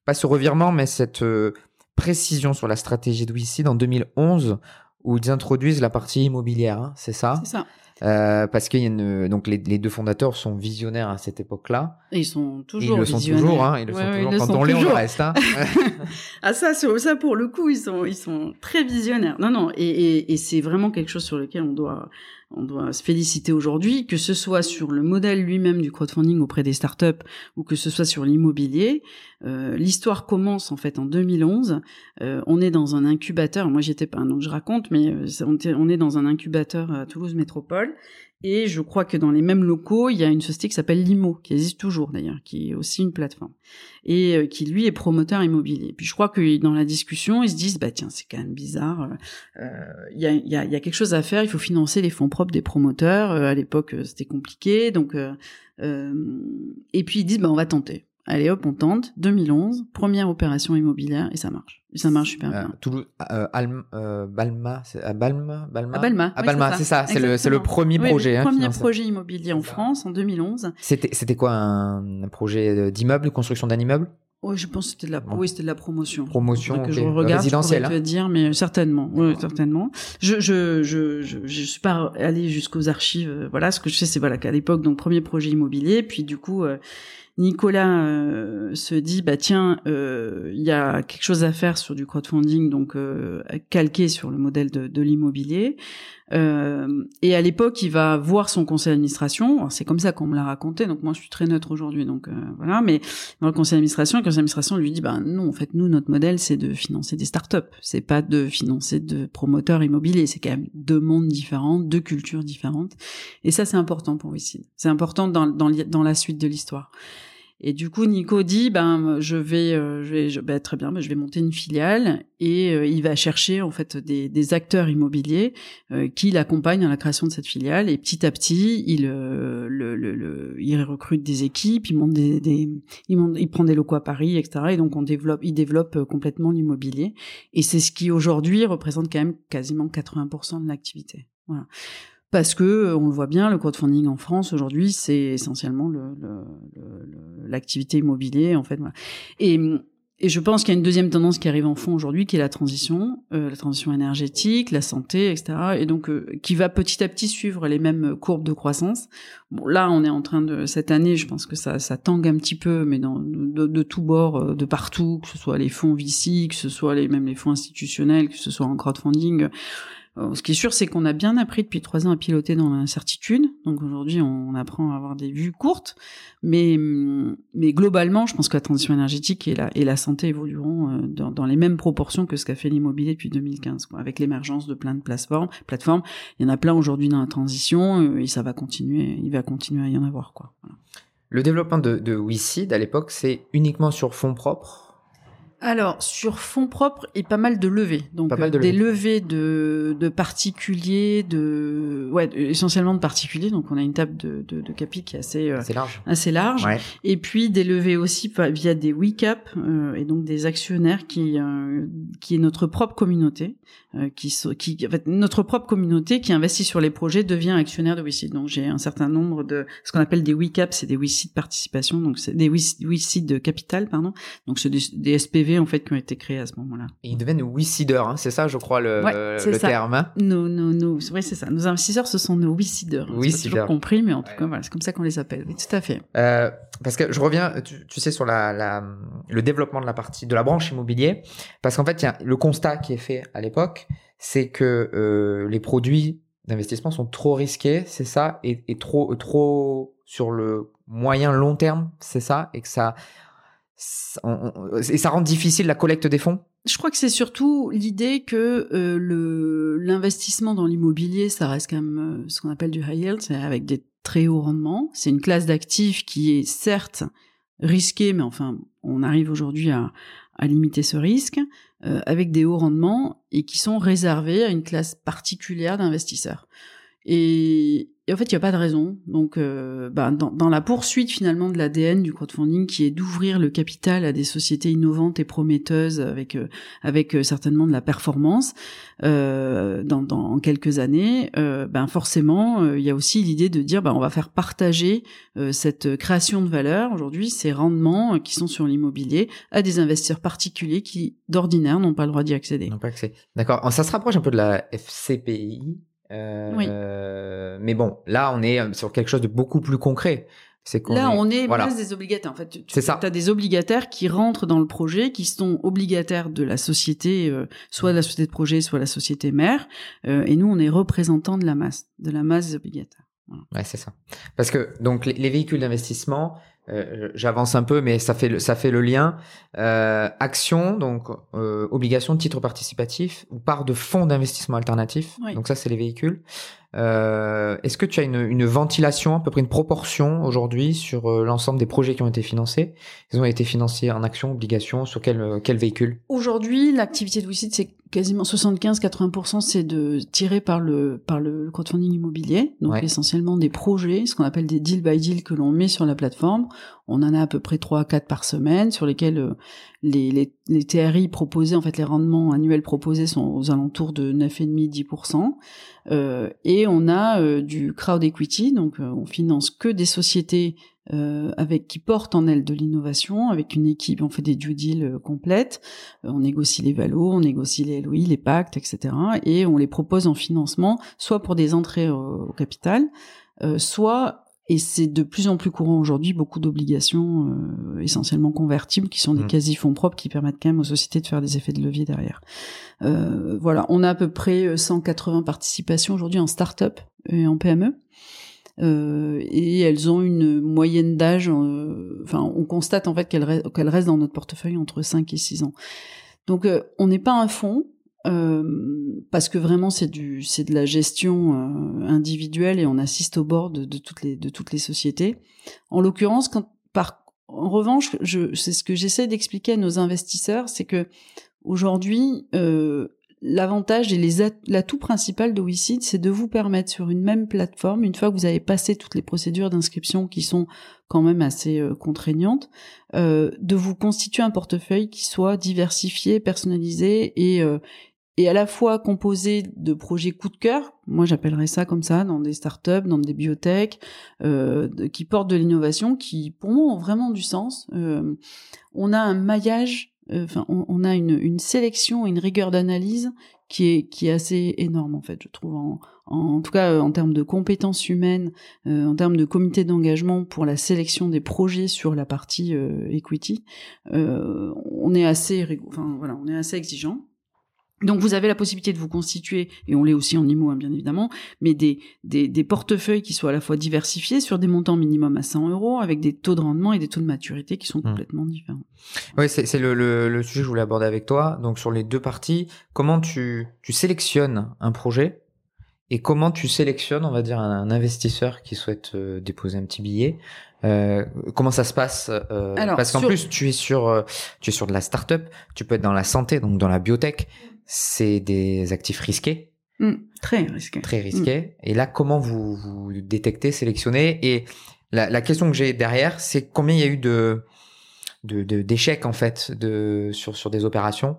pas ce revirement, mais cette euh, précision sur la stratégie de en 2011, où ils introduisent la partie immobilière, hein, c'est ça? C'est ça. Euh, Parce qu'il y a une, donc les, les deux fondateurs sont visionnaires à cette époque-là. Ils sont toujours ils le sont toujours, hein, ils le Ouais, sont toujours. ils le Quand sont on l'est, on le toujours. reste. Hein. Ah ça, sur- ça pour le coup, ils sont, ils sont très visionnaires. Non, non, et, et, et c'est vraiment quelque chose sur lequel on doit on doit se féliciter aujourd'hui, que ce soit sur le modèle lui-même du crowdfunding auprès des startups ou que ce soit sur l'immobilier. Euh, l'histoire commence en fait en 2011. Euh, on est dans un incubateur. Moi, j'étais pas, donc je raconte, mais on est dans un incubateur à Toulouse Métropole et je crois que dans les mêmes locaux, il y a une société qui s'appelle Limo, qui existe toujours d'ailleurs, qui est aussi une plateforme, et euh, qui lui est promoteur immobilier. Puis je crois que dans la discussion, ils se disent, bah tiens, c'est quand même bizarre, euh, il y, a, y, a, y, a, quelque chose à faire, il faut financer les fonds propres des promoteurs. Euh, à l'époque, c'était compliqué, donc et puis ils disent, bah on va tenter. Allez hop, on tente. 2011, première opération immobilière et ça marche. Et ça marche super bien. Toulouse, euh, euh, Balma, c'est à Balma, Balma. À Balma, à Balma, c'est ça. C'est le, c'est le premier projet. Le hein, premier projet immobilier en France en 2011. C'était, c'était quoi un, projet d'immeuble, construction d'un immeuble oui, je pense que c'était de la, oui, c'était de la promotion. Promotion, que je regarde, résidentielle. Je te dire, mais certainement, oui, certainement. Je, je, je, je, je suis pas allé jusqu'aux archives. Euh, voilà, ce que je sais, c'est voilà qu'à l'époque, donc premier projet immobilier, puis du coup, Nicolas euh, se dit bah tiens euh, il y a quelque chose à faire sur du crowdfunding donc euh, calqué sur le modèle de, l'immobilier. Et à l'époque il va voir son conseil d'administration. C'est comme ça qu'on me l'a raconté donc moi je suis très neutre aujourd'hui donc voilà. Mais dans le conseil d'administration le conseil d'administration lui dit bah non en fait nous notre modèle c'est de financer des startups. C'est pas de financer de promoteurs immobiliers. C'est quand même deux mondes différents deux cultures différentes. Et ça c'est important pour Wicid c'est important dans, dans, dans la suite de l'histoire et du coup, Nico dit, ben, je vais, euh, je vais, je, ben, très bien, ben, je vais monter une filiale et euh, il va chercher en fait des, des acteurs immobiliers euh, qui l'accompagnent dans la création de cette filiale. Et petit à petit, il, le, le, le, il recrute des équipes, il monte des, des il, monte, il prend des locaux à Paris, etc. Et donc on développe, il développe complètement l'immobilier. Et c'est ce qui aujourd'hui représente quand même quasiment 80% de l'activité. Voilà parce que euh, on le voit bien, le crowdfunding en France aujourd'hui, c'est essentiellement l'activité le, le, immobilier en fait. Voilà. Et, et je pense qu'il y a une deuxième tendance qui arrive en fond aujourd'hui, qui est la transition, euh, la transition énergétique, la santé, etc. Et donc euh, qui va petit à petit suivre les mêmes courbes de croissance. Bon, là, on est en train de cette année, je pense que ça, ça tangue un petit peu, mais dans, de, de tous bords, de partout, que ce soit les fonds VC, que ce soit les même les fonds institutionnels, que ce soit en crowdfunding euh, ce qui est sûr, c'est qu'on a bien appris depuis trois ans à piloter dans l'incertitude. Donc aujourd'hui, on apprend à avoir des vues courtes, mais globalement, je pense que la transition énergétique et la santé évolueront euh, dans, les mêmes proportions que ce qu'a fait l'immobilier depuis 2015, quoi, avec l'émergence de plein de plateformes. Il y en a plein aujourd'hui dans la transition euh, et ça va continuer. Il va continuer à y en avoir. Le développement de, de à l'époque, c'est uniquement sur fonds propres? Alors sur fonds propres et pas mal de levées, donc euh, des levées de, de particuliers, de ouais essentiellement de particuliers. Donc on a une table de, de, de capi qui est assez euh, large, assez large. Ouais. Et puis des levées aussi via des WeCap euh, et donc des actionnaires qui euh, qui est notre propre communauté, qui qui en fait notre propre communauté qui investit sur les projets devient actionnaire de WeSeed. Donc j'ai un certain nombre de ce qu'on appelle des WeCap, c'est des WeSeed participation, donc c'est des WeSeed de capital pardon. Donc c'est des, des SPV en fait qui ont été créés à ce moment-là. Ils deviennent WeSeeders, hein, c'est ça, je crois le, le terme. Hein nos, nos, nos, oui, c'est ça. Nos investisseurs, ce sont nos WeSeeders. Oui, c'est toujours compris, mais en tout cas, voilà, c'est comme ça qu'on les appelle. Oui, tout à fait. Euh, parce que je reviens, tu, tu sais, sur la, la, le développement de la partie de la branche immobilier, parce qu'en fait, il y a le constat qui est fait à l'époque, c'est que euh, les produits d'investissement sont trop risqués, c'est ça, et, trop, trop sur le moyen long terme, c'est ça, et que ça et ça rend difficile la collecte des fonds? Je crois que c'est surtout l'idée que euh, l'investissement dans l'immobilier, ça reste quand même euh, ce qu'on appelle du high yield, c'est avec des très hauts rendements. C'est une classe d'actifs qui est certes risquée, mais enfin, on arrive aujourd'hui à, à limiter ce risque euh, avec des hauts rendements et qui sont réservés à une classe particulière d'investisseurs. Et, et en fait, il n'y a pas de raison. Donc, euh, bah, dans, dans, la poursuite finalement de l'ADN du crowdfunding, qui est d'ouvrir le capital à des sociétés innovantes et prometteuses avec euh, avec euh, certainement de la performance euh, dans, dans quelques années, euh, ben forcément, il y a aussi l'idée de dire, ben, on va faire partager cette création de valeur aujourd'hui, ces rendements qui sont sur l'immobilier, à des investisseurs particuliers qui d'ordinaire n'ont pas le droit d'y accéder. N'ont pas accès. D'accord. Ça se rapproche un peu de la FCPI. Euh, oui. Mais bon, là, on est euh, sur quelque chose de beaucoup plus concret. C'est qu'on Là, est- on est voilà. des obligataires. En fait, tu C'est ça. as des obligataires qui rentrent dans le projet, qui sont obligataires de la société, euh, soit de la société de projet, soit la société mère. Euh, et nous, on est représentants de la masse, de la masse des obligataires. Ouais, c'est ça. Parce que donc les, les véhicules d'investissement, euh, j'avance un peu, mais ça fait le, ça fait le lien. Euh, action, donc euh, obligation de titre participatif ou part de fonds d'investissement alternatifs. Oui. Donc ça, c'est les véhicules. Euh, Est-ce que tu as une, une ventilation, à peu près une proportion aujourd'hui sur euh, l'ensemble des projets qui ont été financés? Ils ont été financés en action, obligation, sur quel, quel véhicule? Aujourd'hui, l'activité de WeSeed, c'est quasiment 75-80%, c'est de tiré par le par le crowdfunding immobilier, donc Ouais. essentiellement des projets, ce qu'on appelle des deal by deal que l'on met sur la plateforme. On en a à peu près 3 à 4 par semaine, sur lesquels euh, les, les, les TRI proposés, en fait les rendements annuels proposés sont aux alentours de 9,5-10%. Euh, et on a euh, du crowd equity, donc on finance que des sociétés avec qui portent en elles de l'innovation, avec une équipe, on fait des due deals complètes, on négocie les valos, on négocie les LOI, les pactes, etc. Et on les propose en financement, soit pour des entrées au capital, soit et c'est de plus en plus courant aujourd'hui, beaucoup d'obligations euh, essentiellement convertibles qui sont des Mm. quasi-fonds propres qui permettent quand même aux sociétés de faire des effets de levier derrière. Euh, voilà, on a à peu près euh, 180 participations aujourd'hui en start-up et en PME. Euh, et elles ont une moyenne d'âge, euh, enfin, on constate en fait qu'elles re- qu'elles restent dans notre portefeuille entre 5 et 6 ans. Donc, euh, on n'est pas un fonds, parce que vraiment c'est du c'est de la gestion euh, individuelle et on assiste au bord de, de toutes les de toutes les sociétés. En l'occurrence, quand par en revanche, je c'est ce que j'essaie d'expliquer à nos investisseurs, c'est que aujourd'hui euh, l'avantage et les at- l'atout principal de WeSeed, c'est de vous permettre sur une même plateforme, une fois que vous avez passé toutes les procédures d'inscription qui sont quand même assez contraignantes, de vous constituer un portefeuille qui soit diversifié, personnalisé et euh, et à la fois composé de projets coup de cœur, moi j'appellerais ça comme ça, dans des startups, dans des biotech, euh, qui portent de l'innovation, qui pour moi ont vraiment du sens. Euh, on a un maillage, euh, enfin on, on a une, une sélection une rigueur d'analyse qui est qui est assez énorme en fait, je trouve en, en, tout cas euh, en termes de compétences humaines, euh, en termes de comité d'engagement pour la sélection des projets sur la partie euh, equity, euh, on est assez, enfin voilà, on est assez exigeant. Donc vous avez la possibilité de vous constituer, et on l'est aussi en IMO hein, bien évidemment, mais des, des, des portefeuilles qui soient à la fois diversifiés sur des montants minimum à 100 euros, avec des taux de rendement et des taux de maturité qui sont Hmm. complètement différents. Oui, c'est le, le, le sujet que je voulais aborder avec toi. Donc sur les deux parties, comment tu, tu sélectionnes un projet et comment tu sélectionnes, on va dire, un, un investisseur qui souhaite euh, déposer un petit billet? Euh, comment ça se passe euh, Alors, Parce qu'en sur- plus, tu es sur, euh, tu es sur de la start-up, tu peux être dans la santé, donc dans la biotech. C'est des actifs risqués, Hmm, très risqué. très risqués. Et là, comment vous, vous détectez, sélectionnez Et la, la question que j'ai derrière, c'est combien il y a eu de de- de- d'échecs en fait de sur sur des opérations?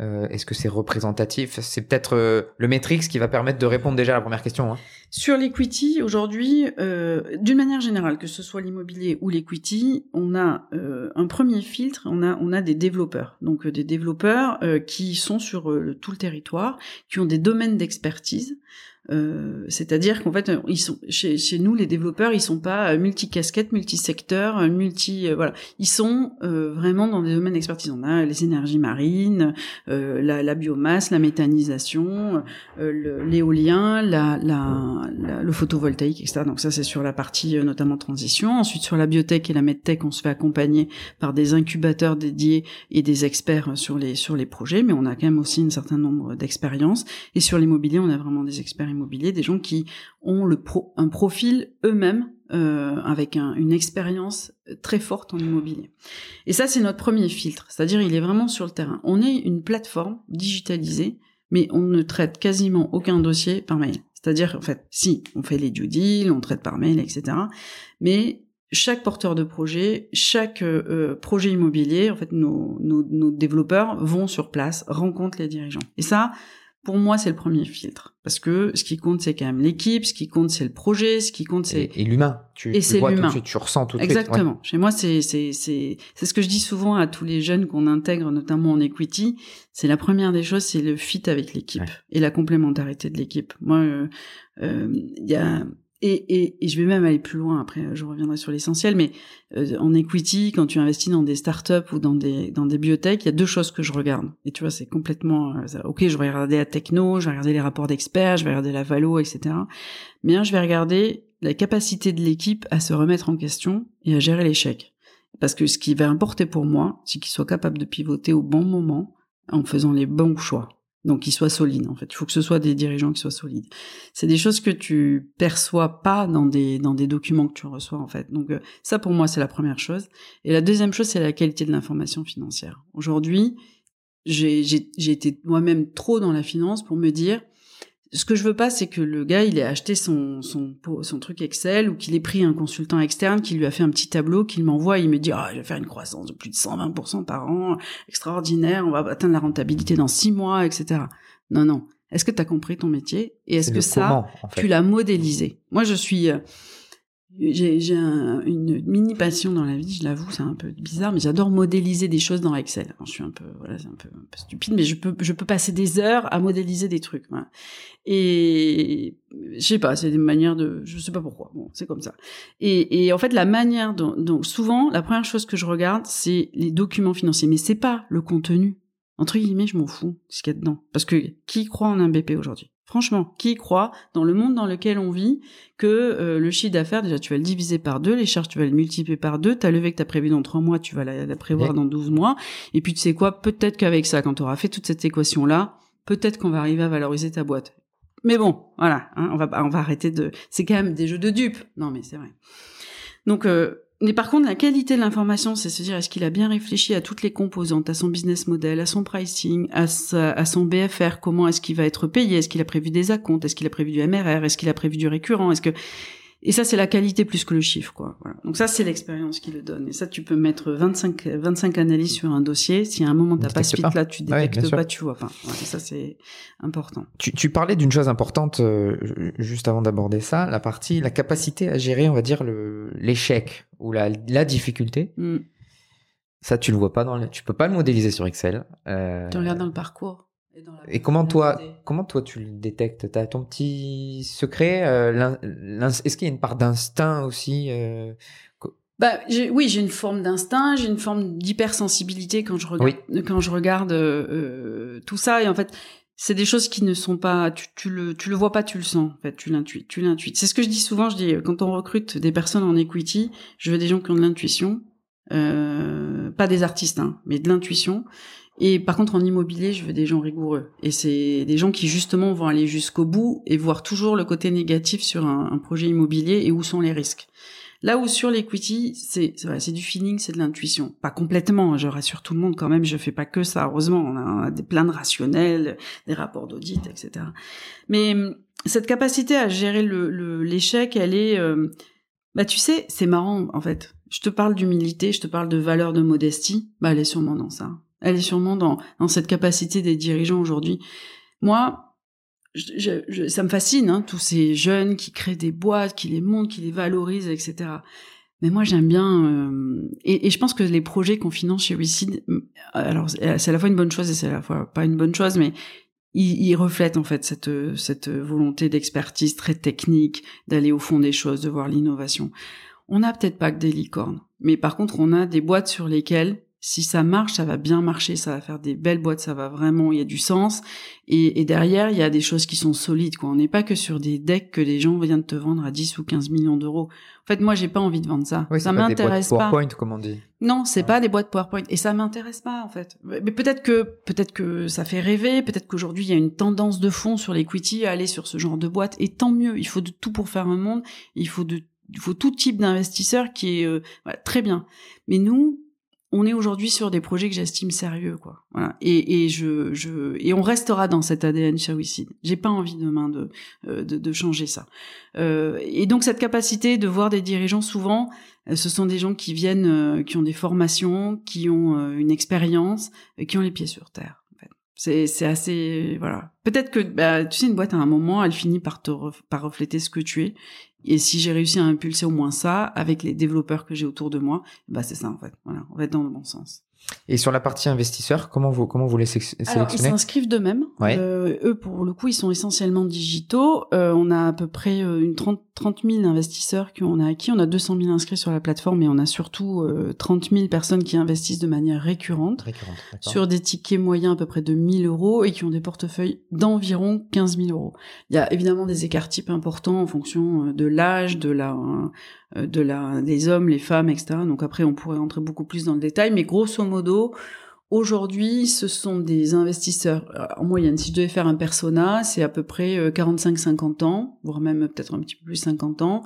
Euh, Est-ce que c'est représentatif? C'est peut-être euh, le Matrix qui va permettre de répondre déjà à la première question. Hein. Sur l'equity, aujourd'hui, euh, d'une manière générale, que ce soit l'immobilier ou l'equity, on a euh, un premier filtre, on a, on a des développeurs. Donc euh, des développeurs qui sont sur tout le territoire, qui ont des domaines d'expertise. Euh, C'est-à-dire qu'en fait, euh, ils sont chez, chez nous, les développeurs, ils sont pas euh, multi-casquettes, multi-secteurs, multi, euh, voilà, ils sont euh, vraiment dans des domaines d'expertise. On a les énergies marines, la, la biomasse, la méthanisation, l'éolien, la, la, le photovoltaïque, etc. Donc ça, c'est sur la partie notamment transition. Ensuite, sur la biotech et la medtech, on se fait accompagner par des incubateurs dédiés et des experts sur les sur les projets, mais on a quand même aussi un certain nombre d'expériences. Et sur l'immobilier, on a vraiment des immobiliers, des gens qui ont le pro, un profil eux-mêmes euh, avec un- une expérience très forte en immobilier. Et ça, c'est notre premier filtre, c'est-à-dire il est vraiment sur le terrain. On est une plateforme digitalisée mais on ne traite quasiment aucun dossier par mail. C'est-à-dire, en fait, si, on fait les due deals, on traite par mail, etc. Mais chaque porteur de projet, chaque euh, euh, projet immobilier, en fait, nos, nos, nos développeurs vont sur place, rencontrent les dirigeants. Et ça, pour moi, c'est le premier filtre. Parce que ce qui compte, c'est quand même l'équipe, ce qui compte, c'est le projet, ce qui compte, c'est Et, et l'humain, tu, Et tu c'est l'humain. tu ressens tout de suite. Exactement. Chez moi, c'est c'est c'est c'est ce que je dis souvent à tous les jeunes qu'on intègre, notamment en equity. C'est la première des choses, c'est le fit avec l'équipe Ouais. et la complémentarité de l'équipe. Moi, euh, euh, il y a et, et, je vais même aller plus loin. Après, je reviendrai sur l'essentiel, mais euh, en equity, quand tu investis dans des startups ou dans des dans des biotech, il y a deux choses que je regarde. Et tu vois, c'est complètement euh, ok. Je vais regarder la techno, je vais regarder les rapports d'experts, je vais regarder la valo, etc. Mais je vais regarder la capacité de l'équipe à se remettre en question et à gérer l'échec. Parce que ce qui va importer pour moi, c'est qu'ils soient capables de pivoter au bon moment en faisant les bons choix. Donc, qu'ils soient solides, en fait. Il faut que ce soit des dirigeants qui soient solides. C'est des choses que tu perçois pas dans des, dans des documents que tu reçois, en fait. Donc, euh, ça, pour moi, c'est la première chose. Et la deuxième chose, c'est la qualité de l'information financière. Aujourd'hui, j'ai été moi-même trop dans la finance pour me dire, ce que je veux pas, c'est que le gars, il ait acheté son, son, son truc Excel ou qu'il ait pris un consultant externe qui lui a fait un petit tableau, qu'il m'envoie, il me dit, ah, je vais faire une croissance de plus de 120% par an, extraordinaire, on va atteindre la rentabilité dans six mois, etc. Non, non. Est-ce que tu as compris ton métier? Et est-ce que ça, tu l'as modélisé? Moi, je suis, j'ai une mini passion dans la vie, je l'avoue, c'est un peu bizarre, mais j'adore modéliser des choses dans Excel. je suis un peu, voilà, c'est un peu, stupide, mais je peux, je peux passer des heures à modéliser des trucs. Et je sais pas, c'est des manières de, je sais pas pourquoi. Bon, c'est comme ça. Et, et en fait, la manière dont, donc souvent, la première chose que je regarde, c'est les documents financiers, mais c'est pas le contenu. Entre guillemets, je m'en fous ce qu'il y a dedans, parce que qui croit en un BP aujourd'hui? Franchement, qui croit dans le monde dans lequel on vit que euh, le chiffre d'affaires, déjà tu vas le diviser par deux, les charges tu vas le multiplier par deux, ta levée que tu as prévue dans trois mois, tu vas la, prévoir dans 12 mois, et puis tu sais quoi, peut-être qu'avec ça, quand tu auras fait toute cette équation-là, peut-être qu'on va arriver à valoriser ta boîte. Mais bon, voilà, hein, on va on va arrêter de... C'est quand même des jeux de dupes. Non mais c'est vrai. Donc... Euh, mais par contre, la qualité de l'information, c'est se dire est-ce qu'il a bien réfléchi à toutes les composantes, à son business model, à son pricing, à, à son BFR, comment est-ce qu'il va être payé, est-ce qu'il a prévu des acomptes, est-ce qu'il a prévu du MRR, est-ce qu'il a prévu du récurrent, est-ce que et ça, c'est la qualité plus que le chiffre, quoi. Voilà. Donc ça, c'est l'expérience qui le donne. Et ça, tu peux mettre 25, 25 analyses sur un dossier. Si à un moment t'as pas ce là, tu détectes pas, tu vois pas. ça, c'est important. Tu, tu parlais d'une chose importante euh, juste avant d'aborder ça, la partie, la capacité à gérer, on va dire, l'échec ou la, la difficulté. Mm. Ça, tu le vois pas dans le, tu peux pas le modéliser sur Excel. Euh... Tu regardes dans le parcours. Et, comment toi, comment toi tu le détectes? T'as ton petit secret euh, Est-ce qu'il y a une part d'instinct aussi euh, bah, oui, j'ai une forme d'instinct, j'ai une forme d'hypersensibilité quand je regarde, quand je regarde euh, tout ça. Et en fait, c'est des choses qui ne sont pas, tu, tu, le, tu le vois pas, tu le sens. En fait, tu l'intuites, tu l'intuites. C'est ce que je dis souvent. Je dis quand on recrute des personnes en equity, je veux des gens qui ont de l'intuition, pas des artistes, hein, mais de l'intuition. Et par contre, en immobilier, je veux des gens rigoureux. Et c'est des gens qui justement vont aller jusqu'au bout et voir toujours le côté négatif sur un, projet immobilier et où sont les risques. Là où sur l'equity, c'est c'est du feeling, c'est de l'intuition. Pas complètement, hein, je rassure tout le monde quand même, je fais pas que ça. Heureusement, on a, des plein de rationnels, des rapports d'audit, etc. Mais hum, cette capacité à gérer le l'échec, elle est... Euh, bah tu sais, c'est marrant en fait. Je te parle d'humilité, je te parle de valeur de modestie, bah elle est sûrement dans ça. Elle est sûrement dans, dans cette capacité des dirigeants aujourd'hui. Moi, je, ça me fascine, hein, tous ces jeunes qui créent des boîtes, qui les montent, qui les valorisent, etc. Mais moi, j'aime bien, euh, et, je pense que les projets qu'on finance chez WeSeed, euh, alors c'est à la fois une bonne chose et c'est à la fois pas une bonne chose, mais ils, ils reflètent en fait cette cette volonté d'expertise très technique, d'aller au fond des choses, de voir l'innovation. On n'a peut-être pas que des licornes, mais par contre, on a des boîtes sur lesquelles si ça marche, ça va bien marcher, ça va faire des belles boîtes, ça va vraiment, il y a du sens. Et, derrière, il y a des choses qui sont solides, quoi. On n'est pas que sur des decks que les gens viennent te vendre à 10 ou 15 millions d'euros. En fait, moi, j'ai pas envie de vendre ça. ça m'intéresse pas. PowerPoint, comme on dit. Non, c'est pas des boîtes PowerPoint. Et ça m'intéresse pas, en fait. Mais peut-être que, peut-être que ça fait rêver, peut-être qu'aujourd'hui, il y a une tendance de fond sur l'equity à aller sur ce genre de boîte. Et tant mieux. Il faut de tout pour faire un monde. Il faut de, il faut tout type d'investisseur qui est, euh, très bien. Mais nous, on est aujourd'hui sur des projets que j'estime sérieux, quoi. Voilà. Et, et je, je, et on restera dans cet ADN Shawicide. J'ai pas envie demain de, euh, de, de changer ça. Euh, et donc cette capacité de voir des dirigeants, souvent, euh, ce sont des gens qui viennent, qui ont des formations, qui ont une expérience, qui ont les pieds sur terre. C'est, c'est assez, voilà. Peut-être que, bah, tu sais, une boîte à un moment, elle finit par te, par refléter ce que tu es. Et si j'ai réussi à impulser au moins ça avec les développeurs que j'ai autour de moi, bah c'est ça en fait. Voilà, on va être dans le bon sens. Et sur la partie investisseur, comment vous comment vous les sélectionnez? Alors, ils s'inscrivent d'eux-mêmes. Ouais. Euh, eux, pour le coup, ils sont essentiellement digitaux. Euh, on a à peu près euh, une 30, 30 000 investisseurs qu'on a acquis. On a 200 000 inscrits sur la plateforme, et on a surtout euh, 30 000 personnes qui investissent de manière récurrente Récurrente, sur des tickets moyens à peu près de 1000 euros et qui ont des portefeuilles d'environ 15 000 euros. Il y a évidemment des écarts types importants en fonction euh, de l'âge, de la, euh, de la, des hommes, les femmes, etc. Donc après, on pourrait entrer beaucoup plus dans le détail, mais grosso modo, aujourd'hui, ce sont des investisseurs euh, en moyenne. Si je devais faire un persona, c'est à peu près euh, 45-50 ans, voire même peut-être un petit peu plus 50 ans,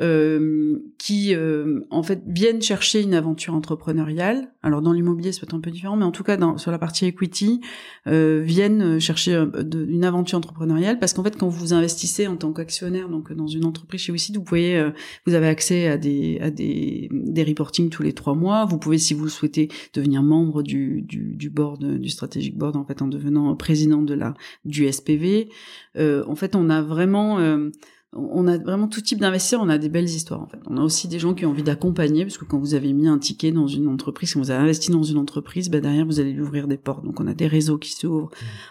euh, qui euh, en fait viennent chercher une aventure entrepreneuriale. Alors dans l'immobilier, c'est peut-être un peu différent, mais en tout cas dans, sur la partie equity, euh, viennent chercher de- une aventure entrepreneuriale parce qu'en fait quand vous investissez en tant qu'actionnaire donc dans une entreprise chez Wicid, vous pouvez euh, vous avez accès à des à des des reporting tous les trois mois. Vous pouvez si vous le souhaitez devenir membre du du, du board du strategic board en fait en devenant président de la du SPV. Euh, en fait, on a vraiment euh, on a vraiment tout type d'investisseurs, on a des belles histoires en fait. On a aussi des gens qui ont envie d'accompagner, parce que quand vous avez mis un ticket dans une entreprise, quand vous avez investi dans une entreprise, bah derrière vous allez lui ouvrir des portes. Donc on a des réseaux qui s'ouvrent,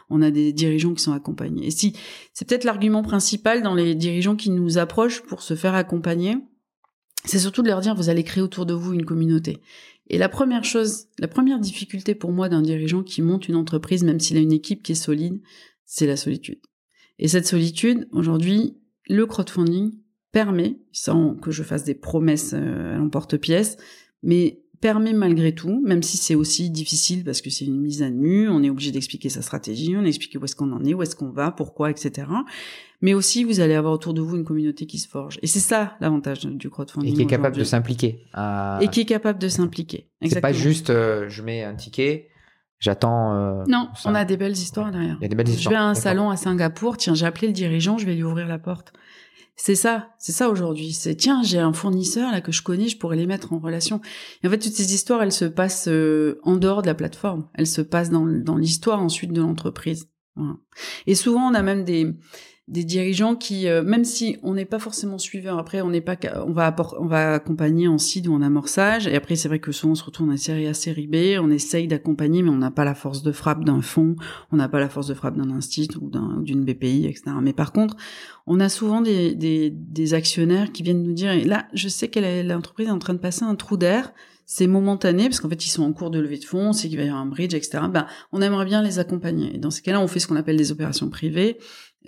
on a des dirigeants qui sont accompagnés. Et si c'est peut-être l'argument principal dans les dirigeants qui nous approchent pour se faire accompagner, c'est surtout de leur dire vous allez créer autour de vous une communauté. Et la première chose, la première difficulté pour moi d'un dirigeant qui monte une entreprise, même s'il a une équipe qui est solide, c'est la solitude. Et cette solitude, aujourd'hui, le crowdfunding permet, sans que je fasse des promesses euh, à l'emporte-pièce, mais permet malgré tout, même si c'est aussi difficile parce que c'est une mise à nu, on est obligé d'expliquer sa stratégie, on explique où est-ce qu'on en est, où est-ce qu'on va, pourquoi, etc. Mais aussi, vous allez avoir autour de vous une communauté qui se forge. Et c'est ça l'avantage du crowdfunding. Et qui est capable de s'impliquer. à- Et qui est capable de s'impliquer. C'est pas juste euh, je mets un ticket, j'attends. euh, Non, ça. on a des belles histoires derrière. Il y a des belles Je histoires. vais à un salon à Singapour, tiens, j'ai appelé le dirigeant, je vais lui ouvrir la porte. C'est ça, c'est ça aujourd'hui. C'est tiens, j'ai un fournisseur là que je connais, je pourrais les mettre en relation. Et en fait, toutes ces histoires, elles se passent euh, en dehors de la plateforme. Elles se passent dans, dans l'histoire ensuite de l'entreprise. Voilà. Et souvent, on a même des des dirigeants qui, euh, même si on n'est pas forcément suiveur, après on n'est pas, on va on va accompagner en seed ou en amorçage. Et après, c'est vrai que souvent on se retrouve en série A, série B, on essaye d'accompagner, mais on n'a pas la force de frappe d'un fonds, on n'a pas la force de frappe d'un institut ou d'un- ou d'une BPI, etc. Mais par contre, on a souvent des, des, des actionnaires qui viennent nous dire, là, je sais que l'entreprise est en train de passer un trou d'air, c'est momentané, parce qu'en fait, ils sont en cours de levée de fonds, c'est qu'il va y avoir un bridge, etc. Ben, on aimerait bien les accompagner. Et dans ces cas-là, on fait ce qu'on appelle des opérations privées,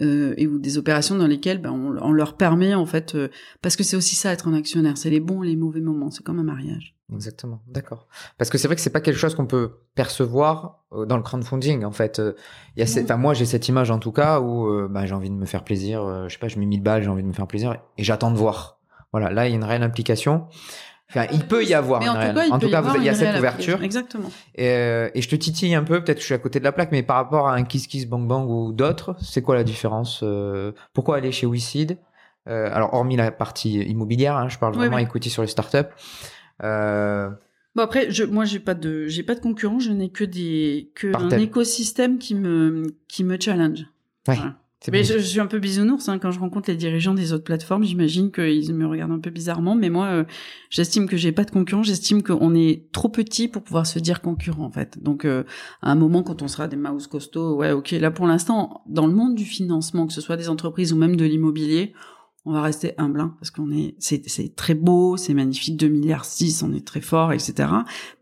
euh, et ou des opérations dans lesquelles ben, on, on leur permet, en fait, euh, parce que c'est aussi ça, être un actionnaire, c'est les bons et les mauvais moments, c'est comme un mariage. Exactement, d'accord. Parce que c'est vrai que c'est pas quelque chose qu'on peut percevoir euh, dans le crowdfunding. En fait, Euh, il y a cette, enfin moi j'ai cette image en tout cas où bah, j'ai envie de me faire plaisir. euh, je sais pas, je mets 1000 balles, j'ai envie de me faire plaisir et j'attends de voir. Voilà, là il y a une réelle implication. Enfin, il peut y avoir Mais une en tout cas, il en peut tout y cas, avoir vous- il y a cette ouverture. Exactement. Et, et je te titille un peu, peut-être que je suis à côté de la plaque, mais par rapport à un Kiss Kiss Bang Bang ou d'autres, c'est quoi la différence euh, Pourquoi aller chez WeSeed euh, Alors, hormis la partie immobilière, hein, je parle Oui, vraiment oui. equity sur les startups. Euh, Bon après, je, moi j'ai pas de j'ai pas de concurrents, je n'ai que des que un écosystème qui me qui me challenge. Ouais, Voilà. Mais je, je suis un peu bisounours hein, quand je rencontre les dirigeants des autres plateformes. J'imagine qu'ils me regardent un peu bizarrement, mais moi, euh, j'estime que j'ai pas de concurrents. J'estime qu'on est trop petit pour pouvoir se dire concurrent en fait. Donc, euh, à un moment, quand on sera des mouse costauds, ouais, ok. Là, pour l'instant, dans le monde du financement, que ce soit des entreprises ou même de l'immobilier, on va rester humble hein, parce qu'on est, c'est, c'est très beau, c'est magnifique, 2 milliards 6, on est très fort, etc.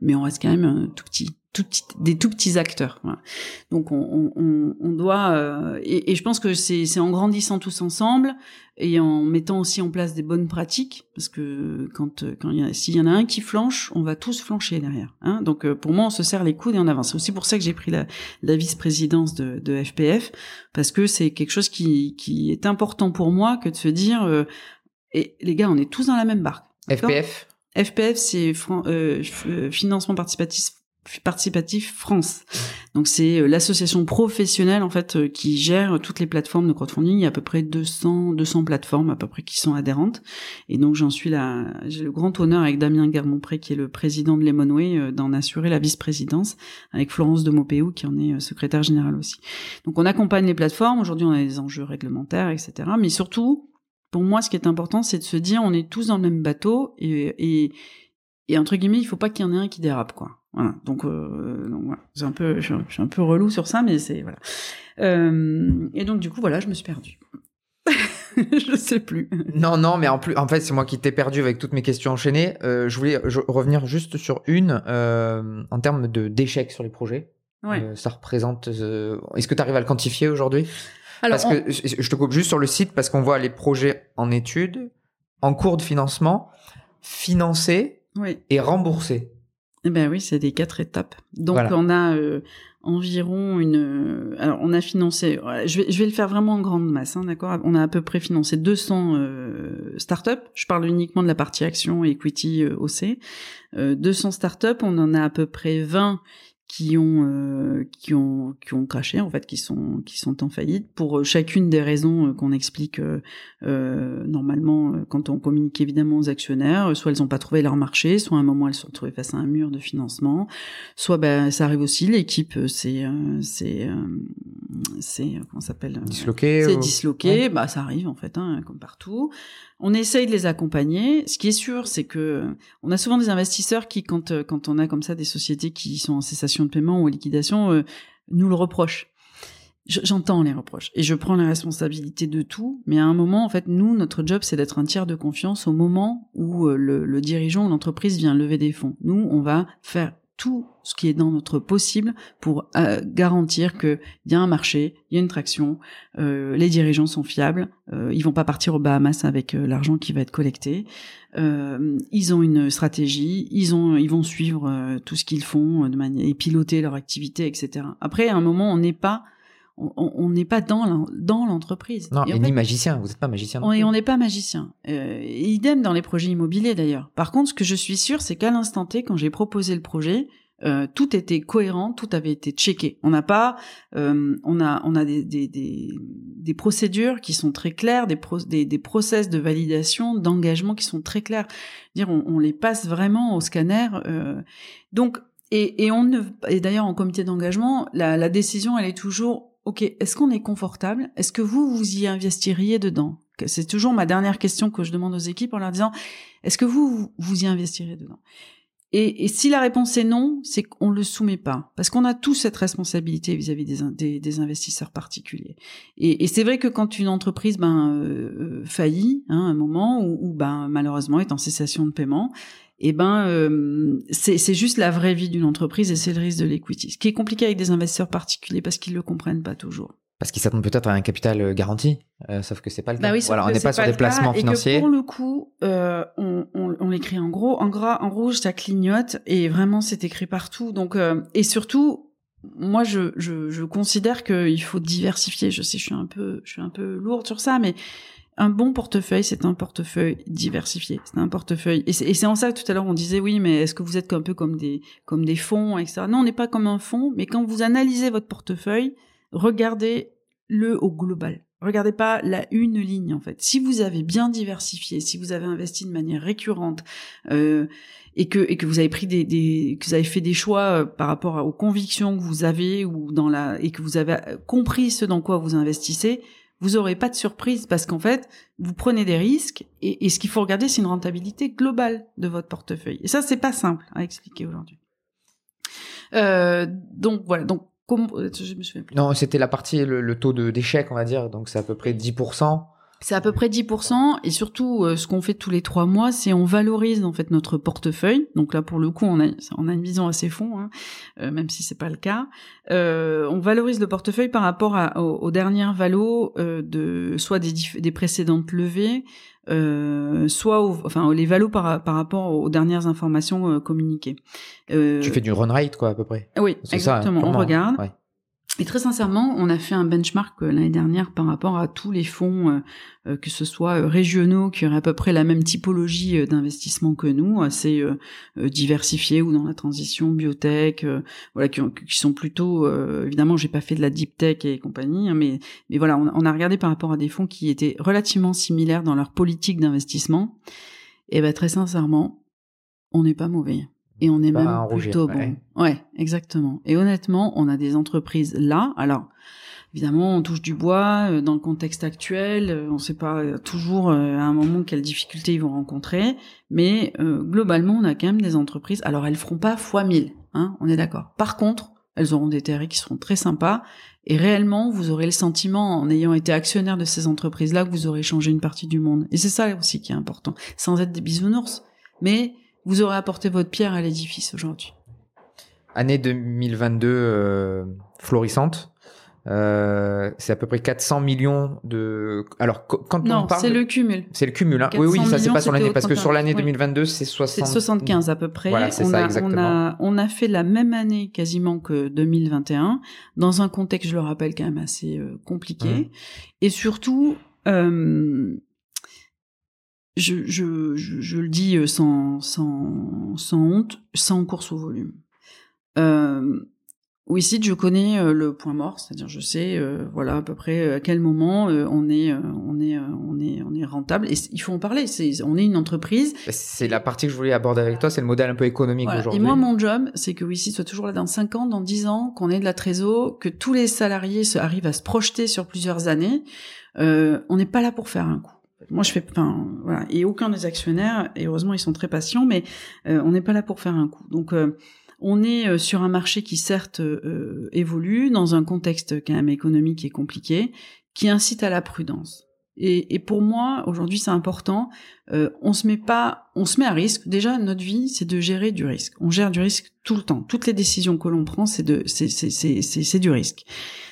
Mais on reste quand même un tout petit, tout petit, des tout petits acteurs. Voilà. Donc on, on, on- on doit, euh, et, et je pense que c'est, en grandissant tous ensemble et en mettant aussi en place des bonnes pratiques, parce que quand, quand il y a, s'il y en a un qui flanche, on va tous flancher derrière. Hein Donc euh, pour moi, on se serre les coudes et on avance. C'est aussi pour ça que j'ai pris la, la vice-présidence de, de FPF, parce que c'est quelque chose qui, qui est important pour moi que de se dire, euh, et les gars, on est tous dans la même barque. FPF FPF, c'est euh, financement participatif participatif France. Donc c'est euh, l'association professionnelle en fait euh, qui gère toutes les plateformes de crowdfunding. Il y a à peu près 200 200 plateformes à peu près qui sont adhérentes. Et donc j'en suis là, j'ai le grand honneur avec Damien Guermont-Pré qui est le président de Lemonway euh, d'en assurer la vice-présidence avec Florence de Maupeou qui en est secrétaire générale aussi. Donc on accompagne les plateformes. Aujourd'hui on a des enjeux réglementaires, etc. Mais surtout pour moi, ce qui est important, c'est de se dire, on est tous dans le même bateau et, et, et entre guillemets, il faut pas qu'il y en ait un qui dérape, quoi. Voilà. Donc, euh, donc voilà. C'est un peu, je, suis un peu relou sur ça, mais c'est voilà. Euh, et donc du coup, voilà, je me suis perdue. je sais plus. Non, non, mais en plus, en fait, c'est moi qui t'ai perdu avec toutes mes questions enchaînées. Euh, je voulais revenir juste sur une en termes de d'échecs sur les projets. Ouais. Ça représente. Est-ce que tu arrives à le quantifier aujourd'hui? Parce que je te coupe juste sur le site parce qu'on voit les projets en études, en cours de financement, financés oui. et remboursés. Eh ben oui, c'est des quatre étapes. Donc Voilà. on a euh, environ une. euh, Alors on a financé. Je vais, je vais le faire vraiment en grande masse, hein, d'accord? On a à peu près financé 200 euh, startups. Je parle uniquement de la partie action et equity euh, OC. Euh, 200 startups. On en a à peu près 20 qui ont euh, qui ont qui ont craché en fait, qui sont qui sont en faillite pour euh, chacune des raisons euh, qu'on explique euh, euh, normalement quand on communique évidemment aux actionnaires. Soit elles n'ont pas trouvé leur marché, soit à un moment elles se sont retrouvées face à un mur de financement, soit ben ça arrive aussi. L'équipe c'est euh, c'est euh, c'est comment ça s'appelle Disloqués c'est ou- disloqué, bah ça arrive en fait, hein, comme partout. On essaye de les accompagner. Ce qui est sûr, c'est que euh, on a souvent des investisseurs qui, quand euh, quand on a comme ça des sociétés qui sont en cessation de paiement ou en liquidation, euh, nous le reprochent. Je- J'entends les reproches et je prends la responsabilité de tout, mais à un moment, en fait, nous, notre job, c'est d'être un tiers de confiance au moment où le dirigeant ou l'entreprise vient lever des fonds. Nous, on va faire tout ce qui est dans notre possible pour euh, garantir qu'il y a un marché, il y a une traction, euh, les dirigeants sont fiables, euh, ils vont pas partir aux Bahamas avec euh, l'argent qui va être collecté. Euh, ils ont une stratégie, ils ont, ils vont suivre tout ce qu'ils font de manière et piloter leur activité, etc. Après, à un moment, on n'est pas, on- n'est pas dans dans l'entreprise. Non, Et et, ni fait, magicien. Vous n'êtes pas magicien. non on, et plus. on n'est pas magicien. Euh, idem dans les projets immobiliers d'ailleurs. Par contre, ce que je suis sûre, c'est qu'à l'instant T, quand j'ai proposé le projet, euh, tout était cohérent, tout avait été checké. On n'a pas, euh, on a, on a des, des, des, des procédures qui sont très claires, des, pro, des, des process de validation, d'engagement qui sont très clairs. Dire, on, on les passe vraiment au scanner. euh, donc, et, et on ne, et d'ailleurs en comité d'engagement, la, la décision, elle est toujours, ok, est-ce qu'on est confortable? Est-ce que vous vous y investiriez dedans? C'est toujours ma dernière question que je demande aux équipes en leur disant, est-ce que vous vous, y investirez dedans? Et, si la réponse est non, c'est qu'on le soumet pas, parce qu'on a tous cette responsabilité vis-à-vis des, in- des, des investisseurs particuliers. Et, c'est vrai que quand une entreprise ben euh, euh, faillit, hein, à un moment où, où, ben malheureusement est en cessation de paiement, et ben euh, c'est juste la vraie vie d'une entreprise et c'est le risque de l'equity. Ce qui est compliqué avec des investisseurs particuliers parce qu'ils le comprennent pas toujours. Parce qu'ils s'attendent peut-être à un capital euh, garanti, euh, sauf que c'est pas le cas. Bah oui, voilà, on que n'est pas sur des placements et que financiers. pour le coup, euh, on, on, on l'écrit en gros, en gras, en rouge, ça clignote et vraiment c'est écrit partout. Donc euh, et surtout, moi je, je, je considère qu'il faut diversifier. Je sais, je suis un peu, je suis un peu lourde sur ça, mais un bon portefeuille, c'est un portefeuille diversifié. C'est un portefeuille. Et c'est en ça que tout à l'heure on disait oui, mais est-ce que vous êtes un peu comme des comme des fonds, etc. Non, on n'est pas comme un fonds, mais quand vous analysez votre portefeuille, regardez le au global. Regardez pas la une ligne en fait. Si vous avez bien diversifié, si vous avez investi de manière récurrente euh, et que et que vous avez pris des, des que vous avez fait des choix euh, par rapport aux convictions que vous avez ou dans la et que vous avez euh, compris ce dans quoi vous investissez, vous aurez pas de surprise parce qu'en fait vous prenez des risques et, ce qu'il faut regarder c'est une rentabilité globale de votre portefeuille. Et ça c'est pas simple à expliquer aujourd'hui. Euh, donc voilà donc comment je me souviens plus. Non, c'était la partie, le, le taux de- d'échec, on va dire. Donc, c'est à peu près 10%. C'est à peu près 10% et surtout euh, ce qu'on fait tous les trois mois, c'est on valorise en fait notre portefeuille. Donc là pour le coup, on a on a une vision assez fond, hein, euh, même si c'est pas le cas. Euh, on valorise le portefeuille par rapport à, aux, aux dernières valos euh, de soit des, des précédentes levées, euh, soit au- enfin les valos par, par rapport aux dernières informations euh, communiquées. Euh, Tu fais du run rate, quoi, à peu près. oui, ça, hein, exactement. on purement. regarde. Ouais. Et très sincèrement, on a fait un benchmark euh, l'année dernière par rapport à tous les fonds, euh, euh, que ce soit régionaux, qui auraient à peu près la même typologie d'investissement que nous, assez diversifiés ou dans la transition biotech, voilà, qui, ont- qui sont plutôt, évidemment, j'ai pas fait de la deep tech et compagnie, hein, mais, mais voilà, on, on a regardé par rapport à des fonds qui étaient relativement similaires dans leur politique d'investissement. Et ben très sincèrement, on n'est pas mauvais. Et on est même plutôt bon. Ouais, exactement. Et honnêtement, on a des entreprises là. Alors, évidemment, on touche du bois euh, dans le contexte actuel. Euh, on ne sait pas euh, toujours à un moment quelles difficultés ils vont rencontrer, mais globalement, on a quand même des entreprises. Alors, elles feront pas fois 1000, hein, on est d'accord. Par contre, elles auront des TRI qui seront très sympas. Et réellement, vous aurez le sentiment, en ayant été actionnaire de ces entreprises-là, que vous aurez changé une partie du monde. Et c'est ça aussi qui est important, sans être des bisounours. Mais vous aurez apporté votre pierre à l'édifice aujourd'hui. Année 2022 euh, florissante. Euh, c'est à peu près 400 millions de. Alors quand non, on parle, c'est le cumul. C'est le cumul. Hein. Oui, oui, ça c'est pas sur l'année parce que sur l'année 2022 c'est 60... 75 à peu près. Voilà, c'est ça exactement. On a, on a fait la même année quasiment que 2021 dans un contexte, je le rappelle, quand même assez euh, compliqué mmh. et surtout. Euh, je, je, je, le dis euh, sans, sans, sans honte, sans course au volume. Euh, oui, si je connais euh, le point mort, c'est-à-dire je sais, euh, voilà à peu près à quel moment on est, on est, on est, on est rentable. Et il faut en parler. C'est, on est une entreprise. Bah, c'est la partie que je voulais aborder avec toi, c'est le modèle un peu économique aujourd'hui. Et moi, mon job, c'est que Wissi soit toujours là dans 5 ans, dans 10 ans, qu'on ait de la trésor, que tous les salariés se, arrivent à se projeter sur plusieurs années. on n'est pas là pour faire un coup. Moi, je fais, enfin, voilà, et aucun des actionnaires, et heureusement, ils sont très patients, mais euh, on n'est pas là pour faire un coup. Donc, euh, on est euh, sur un marché qui certes évolue dans un contexte quand même économique et compliqué, qui incite à la prudence. Et, et pour moi, aujourd'hui, c'est important. on se met pas, on se met à risque. Déjà, notre vie, c'est de gérer du risque. On gère du risque tout le temps. Toutes les décisions que l'on prend, c'est de, c'est, c'est, c'est du risque.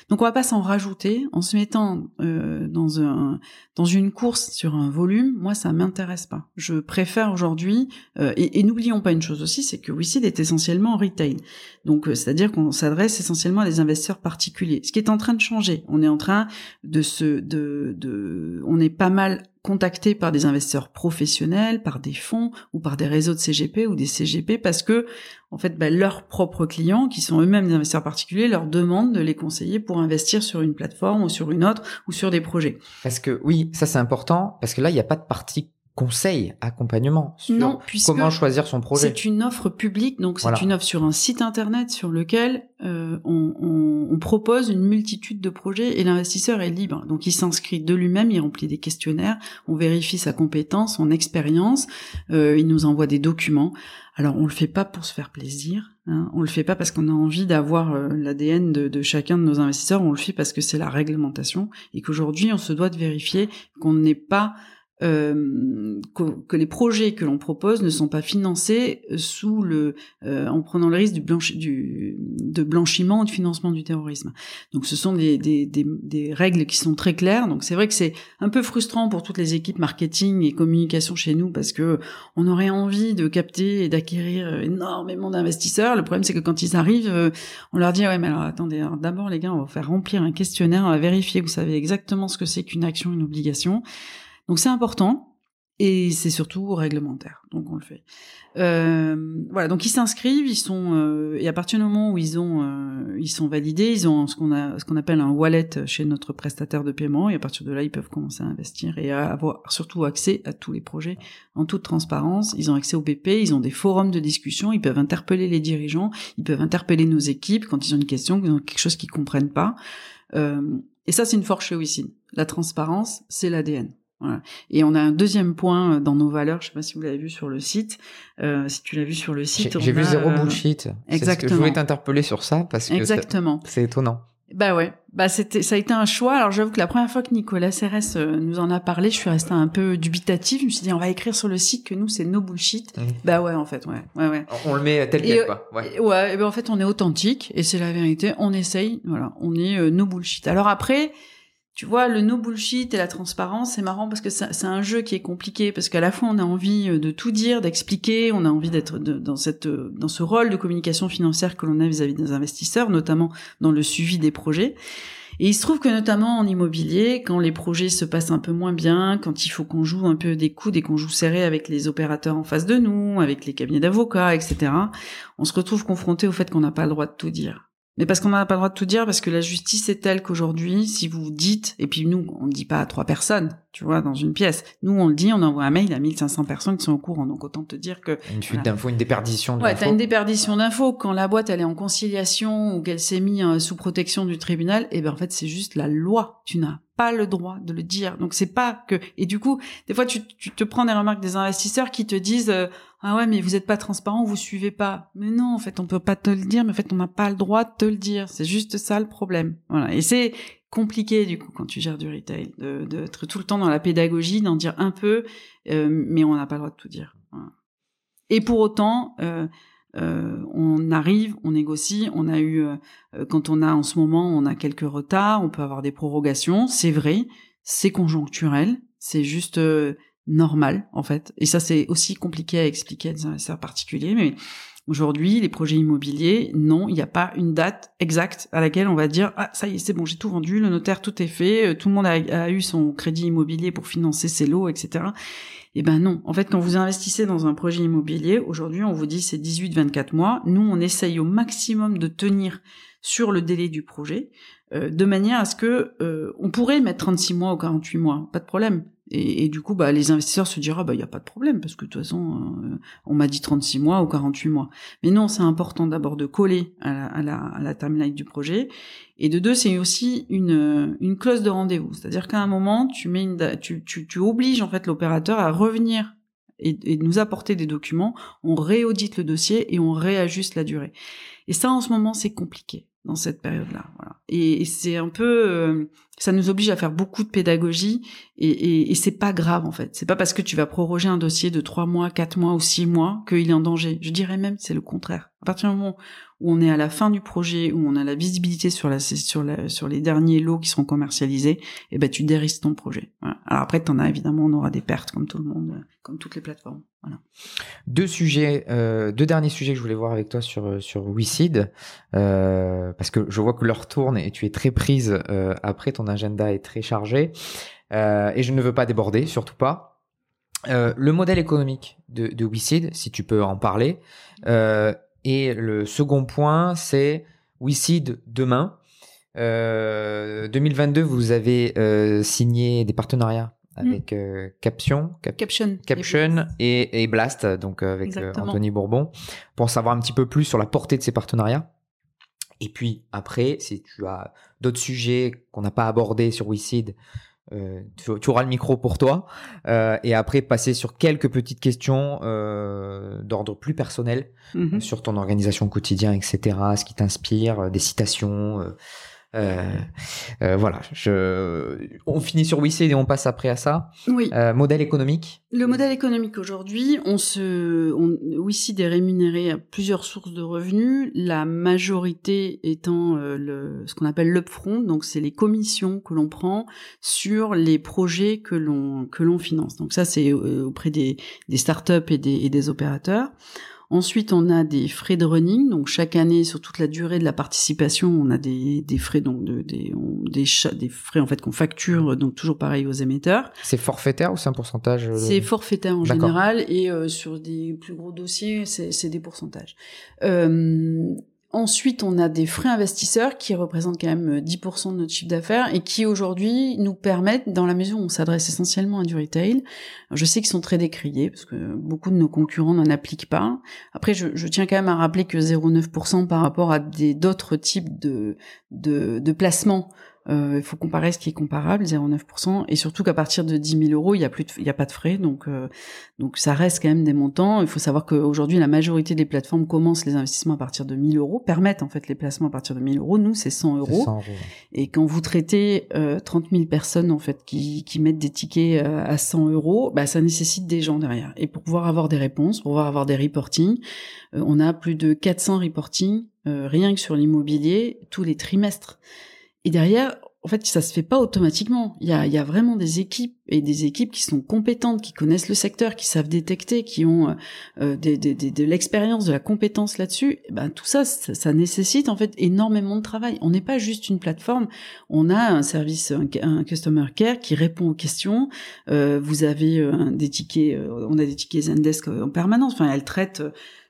Donc on va pas s'en rajouter en se mettant euh, dans un dans une course sur un volume. Moi, ça m'intéresse pas. Je préfère aujourd'hui euh, et, n'oublions pas une chose aussi, c'est que WeSeed est essentiellement retail. Donc euh, c'est-à-dire qu'on s'adresse essentiellement à des investisseurs particuliers. Ce qui est en train de changer. On est en train de se de de on est pas mal contactés par des investisseurs professionnels, par des fonds ou par des réseaux de CGP ou des CGP parce que en fait bah, leurs propres clients qui sont eux-mêmes des investisseurs particuliers leur demandent de les conseiller pour investir sur une plateforme ou sur une autre ou sur des projets. Parce que oui, ça c'est important parce que là il n'y a pas de partie conseil, accompagnement sur non, comment choisir son projet. C'est une offre publique, donc c'est une offre sur un site internet sur lequel euh, on, on, on, propose une multitude de projets et l'investisseur est libre. Donc il s'inscrit de lui-même, il remplit des questionnaires, on vérifie sa compétence, son expérience, euh, il nous envoie des documents. Alors on le fait pas pour se faire plaisir, hein, on le fait pas parce qu'on a envie d'avoir euh, l'ADN de, de, chacun de nos investisseurs, on le fait parce que c'est la réglementation et qu'aujourd'hui on se doit de vérifier qu'on n'est pas euh, que, les projets que l'on propose ne sont pas financés sous le euh, en prenant le risque du, blanchi, du de blanchiment ou de financement du terrorisme. Donc ce sont des, des, des, des règles qui sont très claires. Donc c'est vrai que c'est un peu frustrant pour toutes les équipes marketing et communication chez nous parce que on aurait envie de capter et d'acquérir énormément d'investisseurs. Le problème c'est que quand ils arrivent, euh, on leur dit ouais mais alors attendez, d'abord les gars on va faire remplir un questionnaire, on va vérifier que vous savez exactement ce que c'est qu'une action, une obligation. Donc c'est important et c'est surtout réglementaire. Donc on le fait. Euh, voilà. Donc ils s'inscrivent, ils sont euh, et à partir du moment où ils ont euh, ils sont validés, ils ont ce qu'on a ce qu'on appelle un wallet chez notre prestataire de paiement et à partir de là ils peuvent commencer à investir et à avoir surtout accès à tous les projets en toute transparence. Ils ont accès au BP, ils ont des forums de discussion, ils peuvent interpeller les dirigeants, ils peuvent interpeller nos équipes quand ils ont une question, ils ont quelque chose qu'ils comprennent pas. Euh, et ça c'est une force chez Wicin. La transparence, c'est l'ADN. Voilà. Et on a un deuxième point euh, dans nos valeurs, je sais pas si vous l'avez vu sur le site. Euh, si tu l'as vu sur le site, j'ai vu zéro euh, bullshit. Exactement. Que je voulais t'interpeller sur ça parce que exactement. C'est étonnant. Bah ouais, bah c'était, ça a été un choix. Alors j'avoue que la première fois que Nicolas Cérès euh, nous en a parlé, je suis restée un peu dubitative. Je me suis dit on va écrire sur le site que nous c'est no bullshit. Mmh. Bah ouais en fait, ouais, ouais, ouais. On le met tel quel quoi. Ouais. ouais, et ben en fait on est authentique et c'est la vérité. On essaye, voilà, on est no bullshit. Alors après tu vois, le no bullshit et la transparence, c'est marrant parce que c'est un jeu qui est compliqué parce qu'à la fois on a envie euh, de tout dire, d'expliquer, on a envie d'être dans cette euh, dans ce rôle de communication financière que l'on a vis-à-vis des investisseurs, notamment dans le suivi des projets. Et il se trouve que notamment en immobilier, quand les projets se passent un peu moins bien, quand il faut qu'on joue un peu des coudes et qu'on joue serré avec les opérateurs en face de nous, avec les cabinets d'avocats, etc., on se retrouve confronté au fait qu'on n'a pas le droit de tout dire. Mais parce qu'on n'a pas le droit de tout dire, parce que la justice est telle qu'aujourd'hui, si vous dites, et puis nous, on ne dit pas à trois personnes, tu vois, dans une pièce. Nous, on le dit, on envoie un mail à 1500 personnes qui sont au courant. Donc, autant te dire que... Une fuite d'infos, une déperdition d'infos. Ouais, t'as une déperdition d'infos. Quand la boîte, elle est en conciliation ou qu'elle s'est mise euh, sous protection du tribunal, eh ben, en fait, c'est juste la loi. Tu n'as pas le droit de le dire. Donc, c'est pas que... Et du coup, des fois, tu, tu te prends des remarques des investisseurs qui te disent... Euh, ah ouais, mais vous êtes pas transparent, vous suivez pas. Mais non, en fait, on peut pas te le dire, mais en fait, on n'a pas le droit de te le dire. C'est juste ça le problème. Voilà. Et c'est compliqué du coup quand tu gères du retail, d'être tout le temps dans la pédagogie, d'en dire un peu, euh, mais on n'a pas le droit de tout dire. Et pour autant, euh, euh, on arrive, on négocie. On a eu, quand on a en ce moment, on a quelques retards, on peut avoir des prorogations. C'est vrai, c'est conjoncturel, c'est juste normal en fait. Et ça, c'est aussi compliqué à expliquer à un particulier, mais Aujourd'hui, les projets immobiliers, non, il n'y a pas une date exacte à laquelle on va dire ah ça y est, c'est bon, j'ai tout vendu, le notaire tout est fait, euh, tout le monde a, eu son crédit immobilier pour financer ses lots, etc. Eh ben non. En fait, quand vous investissez dans un projet immobilier, aujourd'hui, on vous dit c'est 18-24 mois. Nous, on essaye au maximum de tenir sur le délai du projet, euh, de manière à ce que euh, on pourrait mettre 36 mois ou 48 mois, pas de problème. Et, et, du coup, bah, les investisseurs se diront, bah, il n'y a pas de problème, parce que de toute façon, euh, on m'a dit 36 mois ou 48 mois. Mais non, c'est important d'abord de coller à la, à, timeline du projet. Et de deux, c'est aussi une, une clause de rendez-vous. C'est-à-dire qu'à un moment, tu, mets une, tu, tu, tu obliges en fait l'opérateur à revenir et, et, nous apporter des documents. On réaudite le dossier et on réajuste la durée. Et ça, en ce moment, c'est compliqué dans cette période-là. Voilà. Et, c'est un peu, euh, ça nous oblige à faire beaucoup de pédagogie et, et, et c'est pas grave en fait. C'est pas parce que tu vas proroger un dossier de trois mois, quatre mois ou six mois qu'il est en danger. Je dirais même c'est le contraire. À partir du moment où on est à la fin du projet, où on a la visibilité sur la sur la, sur les derniers lots qui seront commercialisés, et eh ben tu dérisques ton projet. Voilà. Alors après, t'en as évidemment, on aura des pertes comme tout le monde, comme toutes les plateformes. Voilà. Deux sujets, euh, deux derniers sujets que je voulais voir avec toi sur sur WeSeed, euh, parce que je vois que l'heure tourne et tu es très prise euh, après ton agenda est très chargé euh, et je ne veux pas déborder, surtout pas. Euh, le modèle économique de, de WeSeed, si tu peux en parler. Euh, et le second point, c'est WeSeed demain. 2022, vous avez signé des partenariats mm. avec Caption, Caption, Caption et, et, Blast, donc avec Anthony Bourbon, pour savoir un petit peu plus sur la portée de ces partenariats. Et puis après, si tu as d'autres sujets qu'on n'a pas abordés sur WeSeed, euh, tu, auras le micro pour toi. Euh, et après, passer sur quelques petites questions euh, d'ordre plus personnel mm-hmm. sur ton organisation quotidien, etc. Ce qui t'inspire, des citations. Euh, euh, voilà, je... on finit sur WeSeed et on passe après à ça. Oui. Euh, modèle économique. Le modèle économique aujourd'hui, on se, on, est rémunéré à plusieurs sources de revenus. La majorité étant le, ce qu'on appelle l'upfront, donc c'est les commissions que l'on prend sur les projets que l'on que l'on finance. Donc ça, c'est auprès des, des startups et des, et des opérateurs. Ensuite, on a des frais de running. Donc chaque année, sur toute la durée de la participation, on a des, des frais donc de, des des, des frais en fait qu'on facture donc toujours pareil aux émetteurs. C'est forfaitaire ou c'est un pourcentage euh, C'est forfaitaire en général et euh, sur des plus gros dossiers, c'est des pourcentages. Euh, Ensuite, on a des frais investisseurs qui représentent quand même 10% euh, de notre chiffre d'affaires et qui aujourd'hui nous permettent, dans la mesure où on s'adresse essentiellement à du retail, je sais qu'ils sont très décriés parce que beaucoup de nos concurrents n'en appliquent pas. Après, je, tiens quand même à rappeler que 0,9% par rapport à d'autres types de, placements il faut comparer ce qui est comparable, 0,9%, et surtout qu'à partir de 10 000 euros, il y a plus, il y a pas de frais, donc euh, donc ça reste quand même des montants. Il faut savoir qu'aujourd'hui, la majorité des plateformes commencent les investissements à partir de 1000 euros, permettent en fait les placements à partir de 1000 euros. Nous, c'est 100 euros. Et quand vous traitez euh, 30 000 personnes en fait qui qui mettent des tickets euh, à 100 euros, bah ça nécessite des gens derrière. Et pour pouvoir avoir des réponses, pour pouvoir avoir des reporting, euh, on a plus de 400 reporting rien que sur l'immobilier tous les trimestres. Et derrière, en fait, ça se fait pas automatiquement. Il y a, il y a vraiment des équipes et des équipes qui sont compétentes, qui connaissent le secteur, qui savent détecter, qui ont euh, des, de l'expérience, de la compétence là-dessus. ben tout ça, ça, nécessite en fait énormément de travail. On n'est pas juste une plateforme. On a un service, un, customer care qui répond aux questions. Euh, vous avez euh, des tickets, euh, on a des tickets Zendesk en permanence. Enfin, elle traite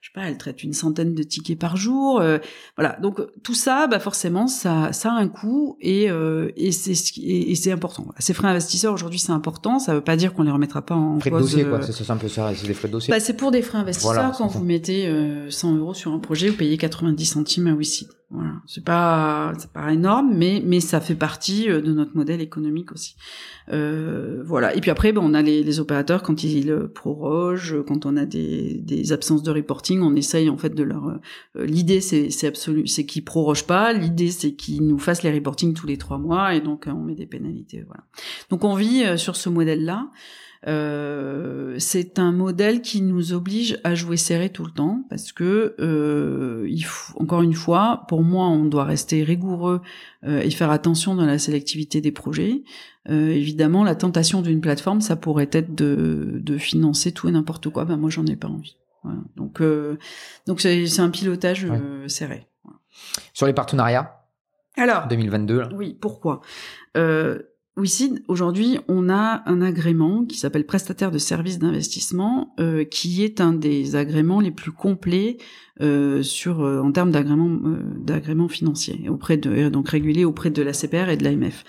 je sais pas, elle traite une centaine de tickets par jour. Euh, voilà, donc tout ça, bah forcément, ça, a un coût et, euh, et c'est et, important. Ces frais investisseurs aujourd'hui, c'est important Ça veut pas dire qu'on les remettra pas en frais de dossier, quoi. C'est un peu ça. C'est des frais de dossier. Bah, c'est pour des frais investisseurs. quand vous mettez 100 euros sur un projet, vous payez 90 centimes à WeSeed. Voilà, c'est pas c'est pas énorme, mais mais ça fait partie euh, de notre modèle économique aussi. Euh, voilà. Et puis après, ben, on a les, les opérateurs quand ils prorogent, quand on a des, des absences de reporting, on essaye en fait de leur. Euh, l'idée c'est c'est absolu, c'est qu'ils prorogent pas. L'idée c'est qu'ils nous fassent les reporting tous les trois mois et donc on met des pénalités. Voilà. Donc on vit sur ce modèle là. Euh, c'est un modèle qui nous oblige à jouer serré tout le temps parce que euh, il faut, encore une fois, pour moi, on doit rester rigoureux euh, et faire attention dans la sélectivité des projets. évidemment, la tentation d'une plateforme, ça pourrait être de, de financer tout et n'importe quoi. Ben moi, j'en ai pas envie. Voilà. Donc, donc c'est un pilotage serré. Sur les partenariats. Alors 2022. Oui. Pourquoi? Oui, aujourd'hui, on a un agrément qui s'appelle prestataire de services d'investissement, euh, qui est un des agréments les plus complets euh, sur euh, en termes d'agrément d'agrément financier auprès de donc régulé auprès de la CPR et de l'AMF.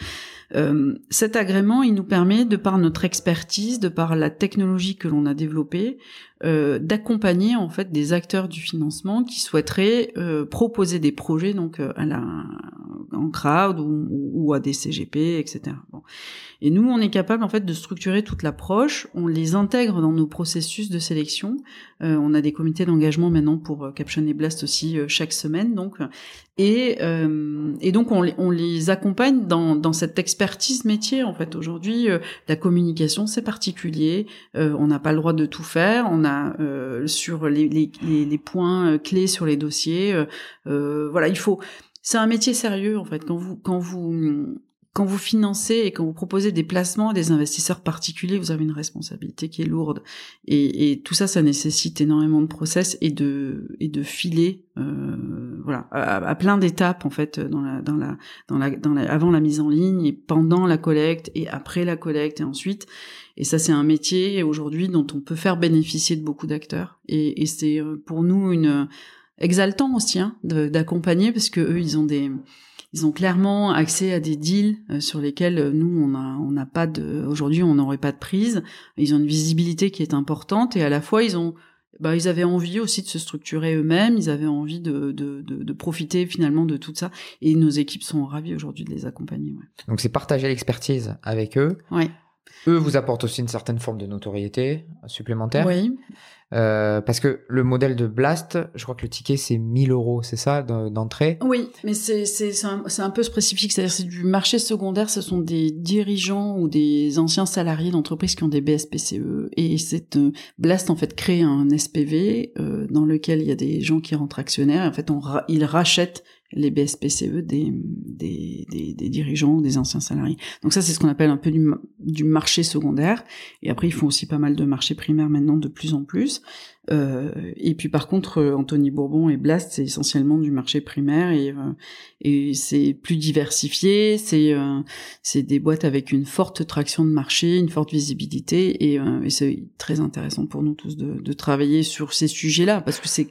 Cet agrément, il nous permet, de par notre expertise, de par la technologie que l'on a développée, euh, d'accompagner en fait des acteurs du financement qui souhaiteraient euh, proposer des projets donc à la, en crowd ou, ou, à des CGP, etc. Bon. Et nous, on est capable en fait de structurer toute l'approche. On les intègre dans nos processus de sélection. Euh, on a des comités d'engagement maintenant pour euh, Caption et Blast aussi euh, chaque semaine, donc. Et, et donc on, on, les accompagne dans, dans cette expertise métier en fait. Aujourd'hui, la communication c'est particulier. on n'a pas le droit de tout faire. Sur les, les, points clés sur les dossiers. voilà, il faut c'est un métier sérieux en fait. Quand vous quand vous quand vous financez et quand vous proposez des placements à des investisseurs particuliers, vous avez une responsabilité qui est lourde. Et, et tout ça, ça nécessite énormément de process et de et de filer, euh, voilà, à, plein d'étapes en fait dans la dans la dans la, avant la mise en ligne et pendant la collecte et après la collecte et ensuite. Et ça, c'est un métier aujourd'hui dont on peut faire bénéficier de beaucoup d'acteurs. Et, et c'est euh, pour nous une exaltant aussi hein, d'accompagner parce que eux, ils ont des ils ont clairement accès à des deals euh, sur lesquels euh, nous on a on n'a pas de aujourd'hui on n'aurait pas de prise. Ils ont une visibilité qui est importante et à la fois ils ont bah, ils avaient envie aussi de se structurer eux-mêmes, ils avaient envie de, de, de, de, profiter finalement de tout ça. Et nos équipes sont ravies aujourd'hui de les accompagner. Ouais. Donc c'est partager l'expertise avec eux. Ouais. Eux vous apportent aussi une certaine forme de notoriété supplémentaire. Oui. Euh, parce que le modèle de Blast, je crois que le ticket c'est 1000 euros, c'est ça d'entrée? Oui, mais c'est c'est un, un, peu spécifique, c'est-à-dire c'est du marché secondaire, ce sont des dirigeants ou des anciens salariés d'entreprise qui ont des BSPCE et c'est euh, Blast en fait crée un SPV euh, dans lequel il y a des gens qui rentrent actionnaires. Et en fait, on ils rachètent les BSPCE des, des, des, des, dirigeants, des anciens salariés. Donc ça, c'est ce qu'on appelle un peu du, du, marché secondaire. Et après, ils font aussi pas mal de marchés primaires maintenant, de plus en plus. Euh, et puis par contre, euh, Anthony Bourbon et Blast, c'est essentiellement du marché primaire et, euh, et c'est plus diversifié. C'est euh, c'est des boîtes avec une forte traction de marché, une forte visibilité. Et, et c'est très intéressant pour nous tous de, de travailler sur ces sujets-là parce que c'est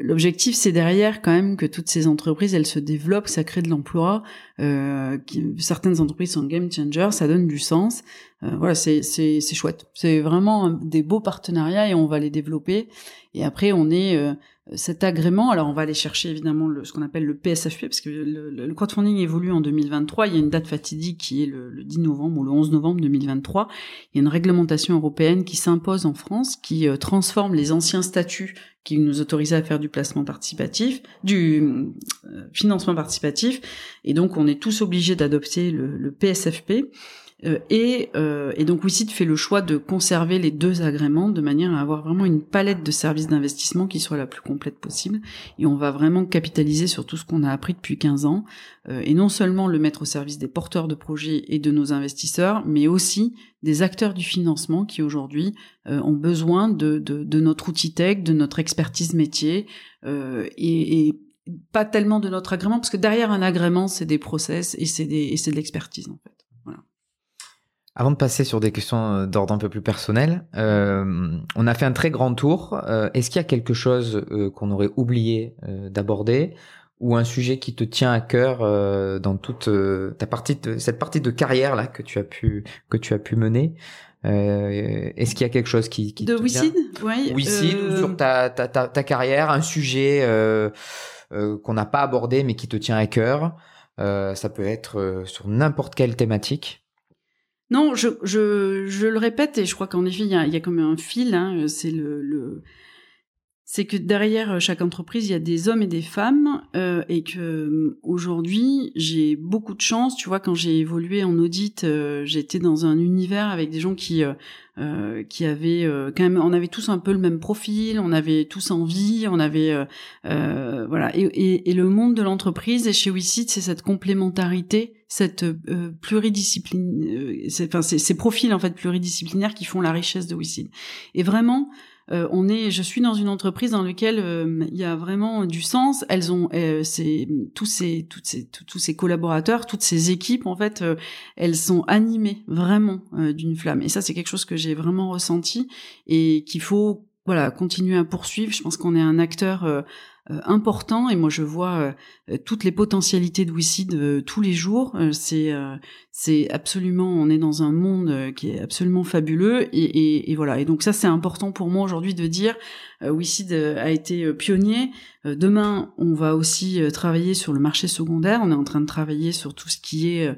L'objectif, c'est derrière quand même que toutes ces entreprises, elles se développent, ça crée de l'emploi. Euh, certaines entreprises sont game changers, ça donne du sens. Euh, voilà, c'est c'est chouette. C'est vraiment des beaux partenariats et on va les développer. Et après, on est euh, cet agrément, alors on va aller chercher évidemment le, ce qu'on appelle le PSFP, parce que le, le, crowdfunding évolue en 2023, il y a une date fatidique qui est le, le, 10 novembre ou le 11 novembre 2023, il y a une réglementation européenne qui s'impose en France, qui euh, transforme les anciens statuts qui nous autorisaient à faire du placement participatif, du euh, financement participatif, et donc on est tous obligés d'adopter le, PSFP, euh, et, euh, et, donc WICIT fait le choix de conserver les deux agréments de manière à avoir vraiment une palette de services d'investissement qui soit la plus complète possible. Et on va vraiment capitaliser sur tout ce qu'on a appris depuis 15 ans, euh, et non seulement le mettre au service des porteurs de projets et de nos investisseurs, mais aussi des acteurs du financement qui aujourd'hui euh, ont besoin de, de, de, notre outil tech, de notre expertise métier, et, et pas tellement de notre agrément, parce que derrière un agrément, c'est des process et c'est de l'expertise en fait. Avant de passer sur des questions euh, d'ordre un peu plus personnel, euh, on a fait un très grand tour. Euh, est-ce qu'il y a quelque chose qu'on aurait oublié d'aborder ou un sujet qui te tient à cœur euh, dans toute euh, ta partie de, cette partie de carrière là que tu as pu que tu as pu mener euh, est-ce qu'il y a quelque chose qui, qui de te oui Wicid ou sur ta, ta, ta, ta, carrière un sujet qu'on n'a pas abordé mais qui te tient à cœur ça peut être sur n'importe quelle thématique non, je, je, je le répète et je crois qu'en effet il y a, y comme un fil. Hein, c'est le, le c'est que derrière euh, chaque entreprise, il y a des hommes et des femmes, euh, et que euh, aujourd'hui, j'ai beaucoup de chance. Tu vois, quand j'ai évolué en audit, euh, j'étais dans un univers avec des gens qui euh, qui avaient quand même, on avait tous un peu le même profil, on avait tous envie, on avait voilà. Et, et, et, le monde de l'entreprise et chez WeSeed, c'est cette complémentarité, cette pluridiscipline, enfin ces profils en fait pluridisciplinaires qui font la richesse de WeSeed. Et vraiment euh, on est, je suis dans une entreprise dans laquelle euh, il y a vraiment du sens. Elles ont, euh, tous ces, toutes ces, tous ces collaborateurs, toutes ces équipes en fait, elles sont animées vraiment d'une flamme. Et ça, c'est quelque chose que j'ai vraiment ressenti et qu'il faut voilà continuer à poursuivre. Je pense qu'on est un acteur euh, important et moi je vois euh, toutes les potentialités de WeSeed euh, tous les jours. c'est c'est absolument, on est dans un monde qui est absolument fabuleux et, et, et voilà. Et donc ça c'est important pour moi aujourd'hui de dire euh, WeSeed a été pionnier. demain on va aussi travailler sur le marché secondaire. On est en train de travailler sur tout ce qui est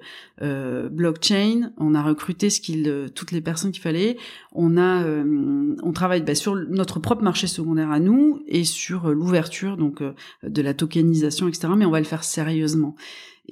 blockchain. On a recruté ce qu'il toutes les personnes qu'il fallait. On a on travaille bah, sur notre propre marché secondaire à nous et sur l'ouverture donc euh, de la tokenisation, etc. Mais on va le faire sérieusement.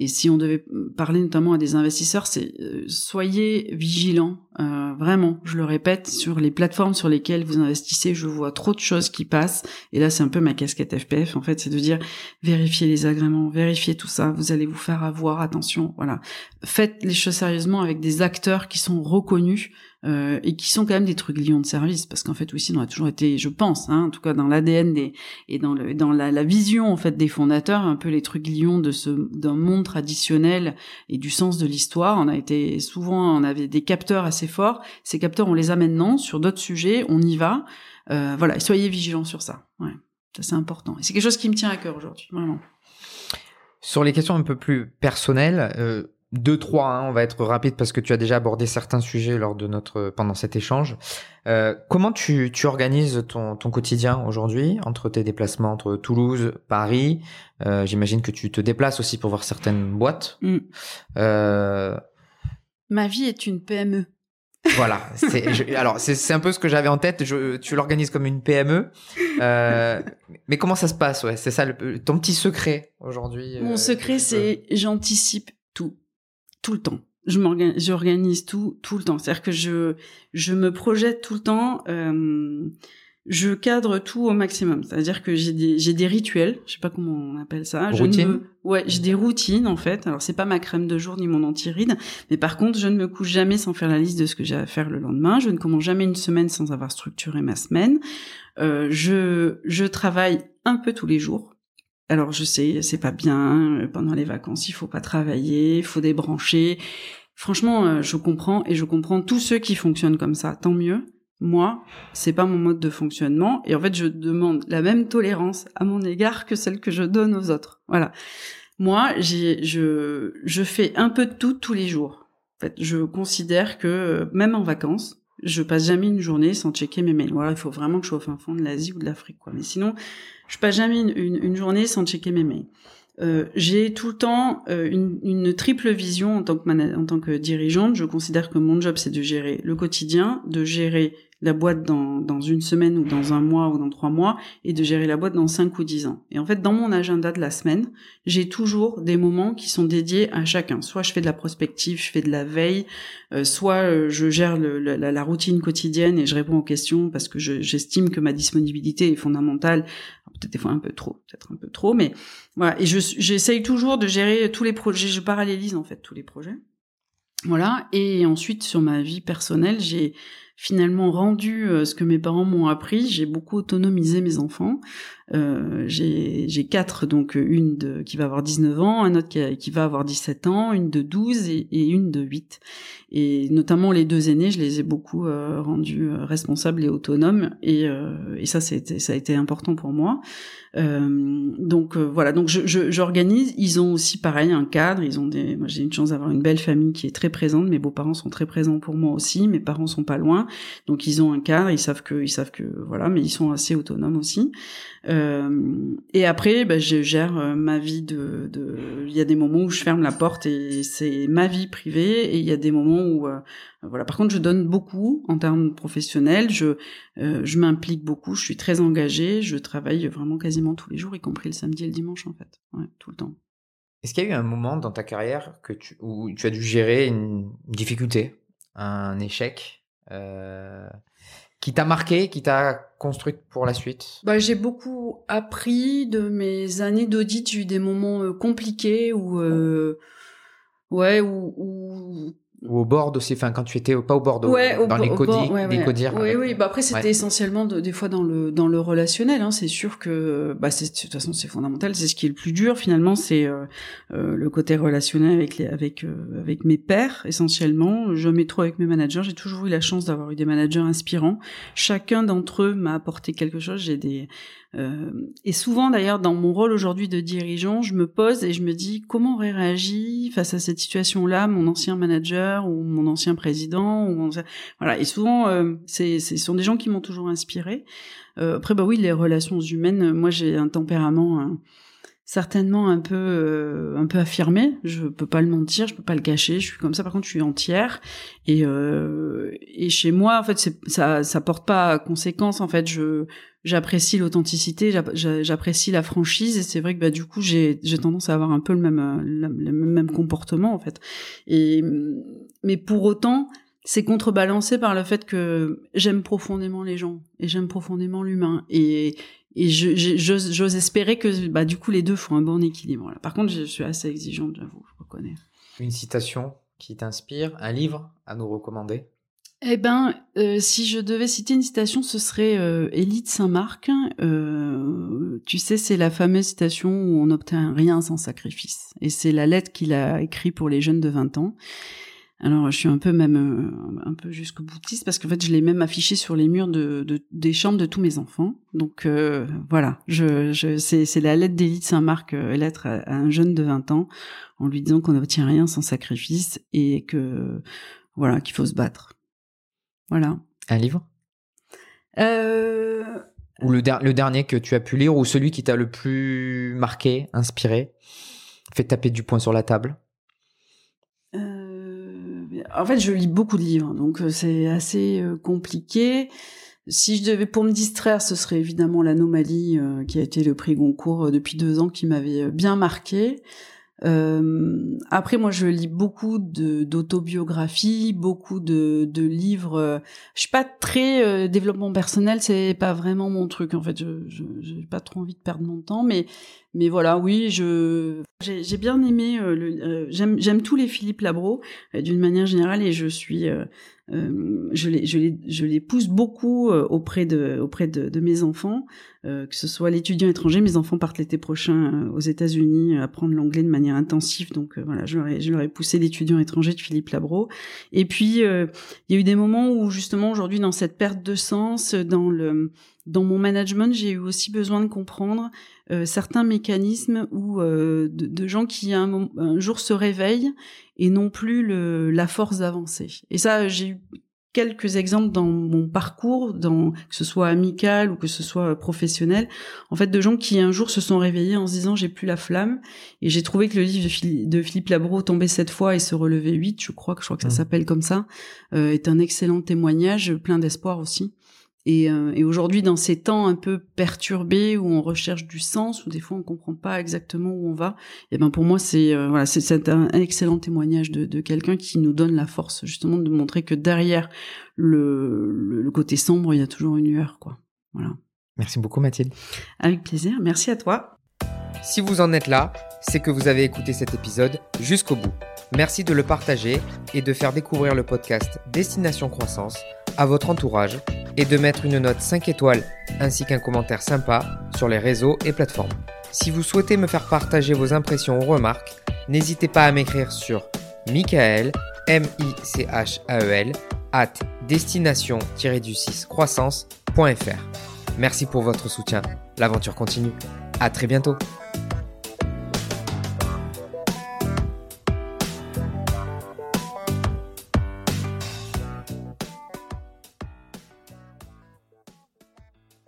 Et si on devait parler notamment à des investisseurs, c'est euh, soyez vigilants, euh, vraiment, je le répète, sur les plateformes sur lesquelles vous investissez, je vois trop de choses qui passent. Et là, c'est un peu ma casquette FPF, en fait, c'est de dire vérifiez les agréments, vérifiez tout ça, vous allez vous faire avoir, attention, voilà. Faites les choses sérieusement avec des acteurs qui sont reconnus euh, et qui sont quand même des trucs lions de service parce qu'en fait aussi on a toujours été je pense hein, en tout cas dans l'ADN des et dans le dans la, la, vision en fait des fondateurs un peu les trucs lions de ce d'un monde traditionnel et du sens de l'histoire. On a été souvent on avait des capteurs assez forts. Ces capteurs on les a maintenant sur d'autres sujets. On y va. Euh, voilà. Soyez vigilants sur ça. Ouais. Ça c'est important. Et c'est quelque chose qui me tient à cœur aujourd'hui vraiment. Sur les questions un peu plus personnelles euh deux trois hein, on va être rapide parce que tu as déjà abordé certains sujets lors de notre pendant cet échange euh, comment tu, tu organises ton, ton quotidien aujourd'hui entre tes déplacements entre Toulouse Paris? Euh, j'imagine que tu te déplaces aussi pour voir certaines boîtes mm. euh... ma vie est une PME voilà. Alors, c'est, un peu ce que j'avais en tête. Je, tu l'organises comme une PME. Euh, mais comment ça se passe? Ouais, c'est ça le, ton petit secret aujourd'hui. Mon euh, secret, c'est j'anticipe tout le temps. Je m'organise, j'organise tout tout le temps. C'est-à-dire que je je me projette tout le temps. Euh, je cadre tout au maximum. C'est-à-dire que j'ai des j'ai des rituels. Je sais pas comment on appelle ça. Routine. Ouais, j'ai des routines en fait. Alors c'est pas ma crème de jour ni mon anti-ride, mais par contre je ne me couche jamais sans faire la liste de ce que j'ai à faire le lendemain. Je ne commence jamais une semaine sans avoir structuré ma semaine. Euh, je je travaille un peu tous les jours. Alors je sais, c'est pas bien, euh, pendant les vacances, il faut pas travailler, il faut débrancher. Franchement, euh, je comprends et je comprends tous ceux qui fonctionnent comme ça, tant mieux. Moi, c'est pas mon mode de fonctionnement et en fait, je demande la même tolérance à mon égard que celle que je donne aux autres. Voilà. Moi, j'ai je je fais un peu de tout tous les jours. En fait, je considère que euh, même en vacances, je passe jamais une journée sans checker mes mails. Voilà, il faut vraiment que je sois au fin fond de l'Asie ou de l'Afrique, quoi. Mais sinon, je passe jamais une, journée sans checker mes mails. Euh, j'ai tout le temps euh, une, une, triple vision en tant que en tant que dirigeante. Je considère que mon job c'est de gérer le quotidien, de gérer la boîte dans, dans une semaine ou dans un mois ou dans trois mois et de gérer la boîte dans cinq ou dix ans. Et en fait, dans mon agenda de la semaine, j'ai toujours des moments qui sont dédiés à chacun. Soit je fais de la prospective, je fais de la veille, euh, soit euh, je gère le, la, la, routine quotidienne et je réponds aux questions parce que j'estime que ma disponibilité est fondamentale. Peut-être des fois un peu trop, peut-être un peu trop, mais voilà. Et j'essaye toujours de gérer tous les projets. Je parallélise en fait tous les projets. Voilà. Et ensuite, sur ma vie personnelle, j'ai finalement rendu euh, ce que mes parents m'ont appris. J'ai beaucoup autonomisé mes enfants. Euh, j'ai quatre, donc une de, qui va avoir 19 ans, un autre qui, va avoir 17 ans, une de 12 et, une de 8. Et notamment les deux aînés, je les ai beaucoup euh, rendus euh, responsables et autonomes. Et, euh, et ça, ça a été important pour moi. Euh, donc euh, voilà, donc j'organise. ils ont aussi pareil un cadre. Ils ont des. Moi j'ai une chance d'avoir une belle famille qui est très présente. Mes beaux-parents sont très présents pour moi aussi. Mes parents sont pas loin, donc ils ont un cadre. Ils savent que ils savent que voilà, mais ils sont assez autonomes aussi. Euh, et après, bah, je gère euh, ma vie de. Il y a des moments où je ferme la porte et c'est ma vie privée, et il y a des moments où euh, voilà. Par contre, je donne beaucoup en termes professionnels. Je je m'implique beaucoup. Je suis très engagée. Je travaille vraiment quasiment tous les jours, y compris le samedi et le dimanche en fait, tout le temps. Est-ce qu'il y a eu un moment dans ta carrière où tu as dû gérer une difficulté, un échec euh, qui t'a marqué, qui t'a construite pour la suite? Bah, J'ai beaucoup appris de mes années d'audit. J'ai eu des moments euh, compliqués où, euh, ouais, où, où ou au bord aussi, enfin quand tu étais pas au bord, ouais, dans les codis, les codires. Oui, oui. Bah après c'était essentiellement de, des fois dans le dans le relationnel. Hein. C'est sûr que bah c'est de toute façon c'est fondamental. C'est ce qui est le plus dur finalement, c'est euh, euh le côté relationnel avec les avec euh, avec mes pairs essentiellement. Jamais trop avec mes managers. J'ai toujours eu la chance d'avoir eu des managers inspirants. Chacun d'entre eux m'a apporté quelque chose. J'ai des et souvent, d'ailleurs, dans mon rôle aujourd'hui de dirigeant, je me pose et je me dis comment aurait réagi face à cette situation-là mon ancien manager ou mon ancien président. Ou Voilà. Et souvent, euh, c'est, ce sont des gens qui m'ont toujours inspiré. Euh, après, bah oui, les relations humaines. Moi, j'ai un tempérament certainement un peu euh, un peu affirmé. Je peux pas le mentir je peux pas le cacher. Je suis comme ça. Par contre je suis entière. Et euh, et chez moi en fait ça ça porte pas conséquence en fait. Je j'apprécie l'authenticité j'apprécie la franchise. Et c'est vrai que bah du coup j'ai j'ai tendance à avoir un peu le même le même comportement en fait. Et mais pour autant c'est contrebalancé par le fait que j'aime profondément les gens et j'aime profondément l'humain. Et et j'ose espérer que bah, du coup les deux font un bon équilibre. Là. Par contre, je suis assez exigeante, j'avoue, je reconnais. Une citation qui t'inspire, un livre à nous recommander? Eh ben, euh, si je devais citer une citation, ce serait euh, Élie de Saint-Marc. Euh, tu sais, c'est la fameuse citation où on n'obtient rien sans sacrifice. Et c'est la lettre qu'il a écrite pour les jeunes de 20 ans. Alors je suis un peu même euh, un peu jusqu'au boutiste parce qu'en fait je l'ai même affiché sur les murs de, des chambres de tous mes enfants. Donc euh, voilà, je, je c'est la lettre d'Élie Saint-Marc, euh, lettre à, un jeune de 20 ans, en lui disant qu'on n'obtient rien sans sacrifice et que voilà qu'il faut se battre. Voilà. Un livre? Ou le, le dernier que tu as pu lire ou celui qui t'a le plus marqué, inspiré, fait taper du poing sur la table? En fait, je lis beaucoup de livres, donc euh, c'est assez euh, compliqué. Si je devais pour me distraire, ce serait évidemment l'anomalie euh, qui a été le prix Goncourt depuis deux ans qui m'avait bien marqué. Après, moi, je lis beaucoup d'autobiographies, beaucoup de, livres. Je suis pas très développement personnel, c'est pas vraiment mon truc. En fait, je j'ai pas trop envie de perdre mon temps, mais mais voilà, oui, je j'ai bien aimé. Euh, j'aime j'aime tous les Philippe Labro d'une manière générale, et je suis euh, je, les, je, les, je les pousse beaucoup euh, auprès de, auprès de, de mes enfants, euh, que ce soit l'étudiant étranger. Mes enfants partent l'été prochain aux États-Unis apprendre l'anglais de manière intensive, donc voilà, je leur, ai, je leur ai poussé l'étudiant étranger de Philippe Labro. Et puis il y a eu des moments où justement aujourd'hui dans cette perte de sens, dans le dans mon management, j'ai eu aussi besoin de comprendre euh, certains mécanismes où euh, de, gens qui un, un, jour se réveillent et non plus le, la force d'avancer. Et ça, j'ai eu quelques exemples dans mon parcours, dans, que ce soit amical ou que ce soit professionnel, en fait, de gens qui un jour se sont réveillés en se disant j'ai plus la flamme. Et j'ai trouvé que le livre de, Philippe Labro, Tomber cette fois et se relever huit, je crois que je crois que ça mmh. s'appelle comme ça, euh, est un excellent témoignage, plein d'espoir aussi. Et, euh, et aujourd'hui, dans ces temps un peu perturbés où on recherche du sens, où des fois on comprend pas exactement où on va, et eh ben pour moi c'est euh, voilà c'est un excellent témoignage de, de quelqu'un qui nous donne la force justement de montrer que derrière le, le, côté sombre, il y a toujours une lueur quoi. Voilà. Merci beaucoup Mathilde. Avec plaisir. Merci à toi. Si vous en êtes là, c'est que vous avez écouté cet épisode jusqu'au bout. Merci de le partager et de faire découvrir le podcast Destination Croissance à votre entourage et de mettre une note 5 étoiles ainsi qu'un commentaire sympa sur les réseaux et plateformes. Si vous souhaitez me faire partager vos impressions ou remarques, n'hésitez pas à m'écrire sur Michael, M-I-C-H-A-E-L, at destination-du-6 croissance.fr. Merci pour votre soutien. L'aventure continue. À très bientôt.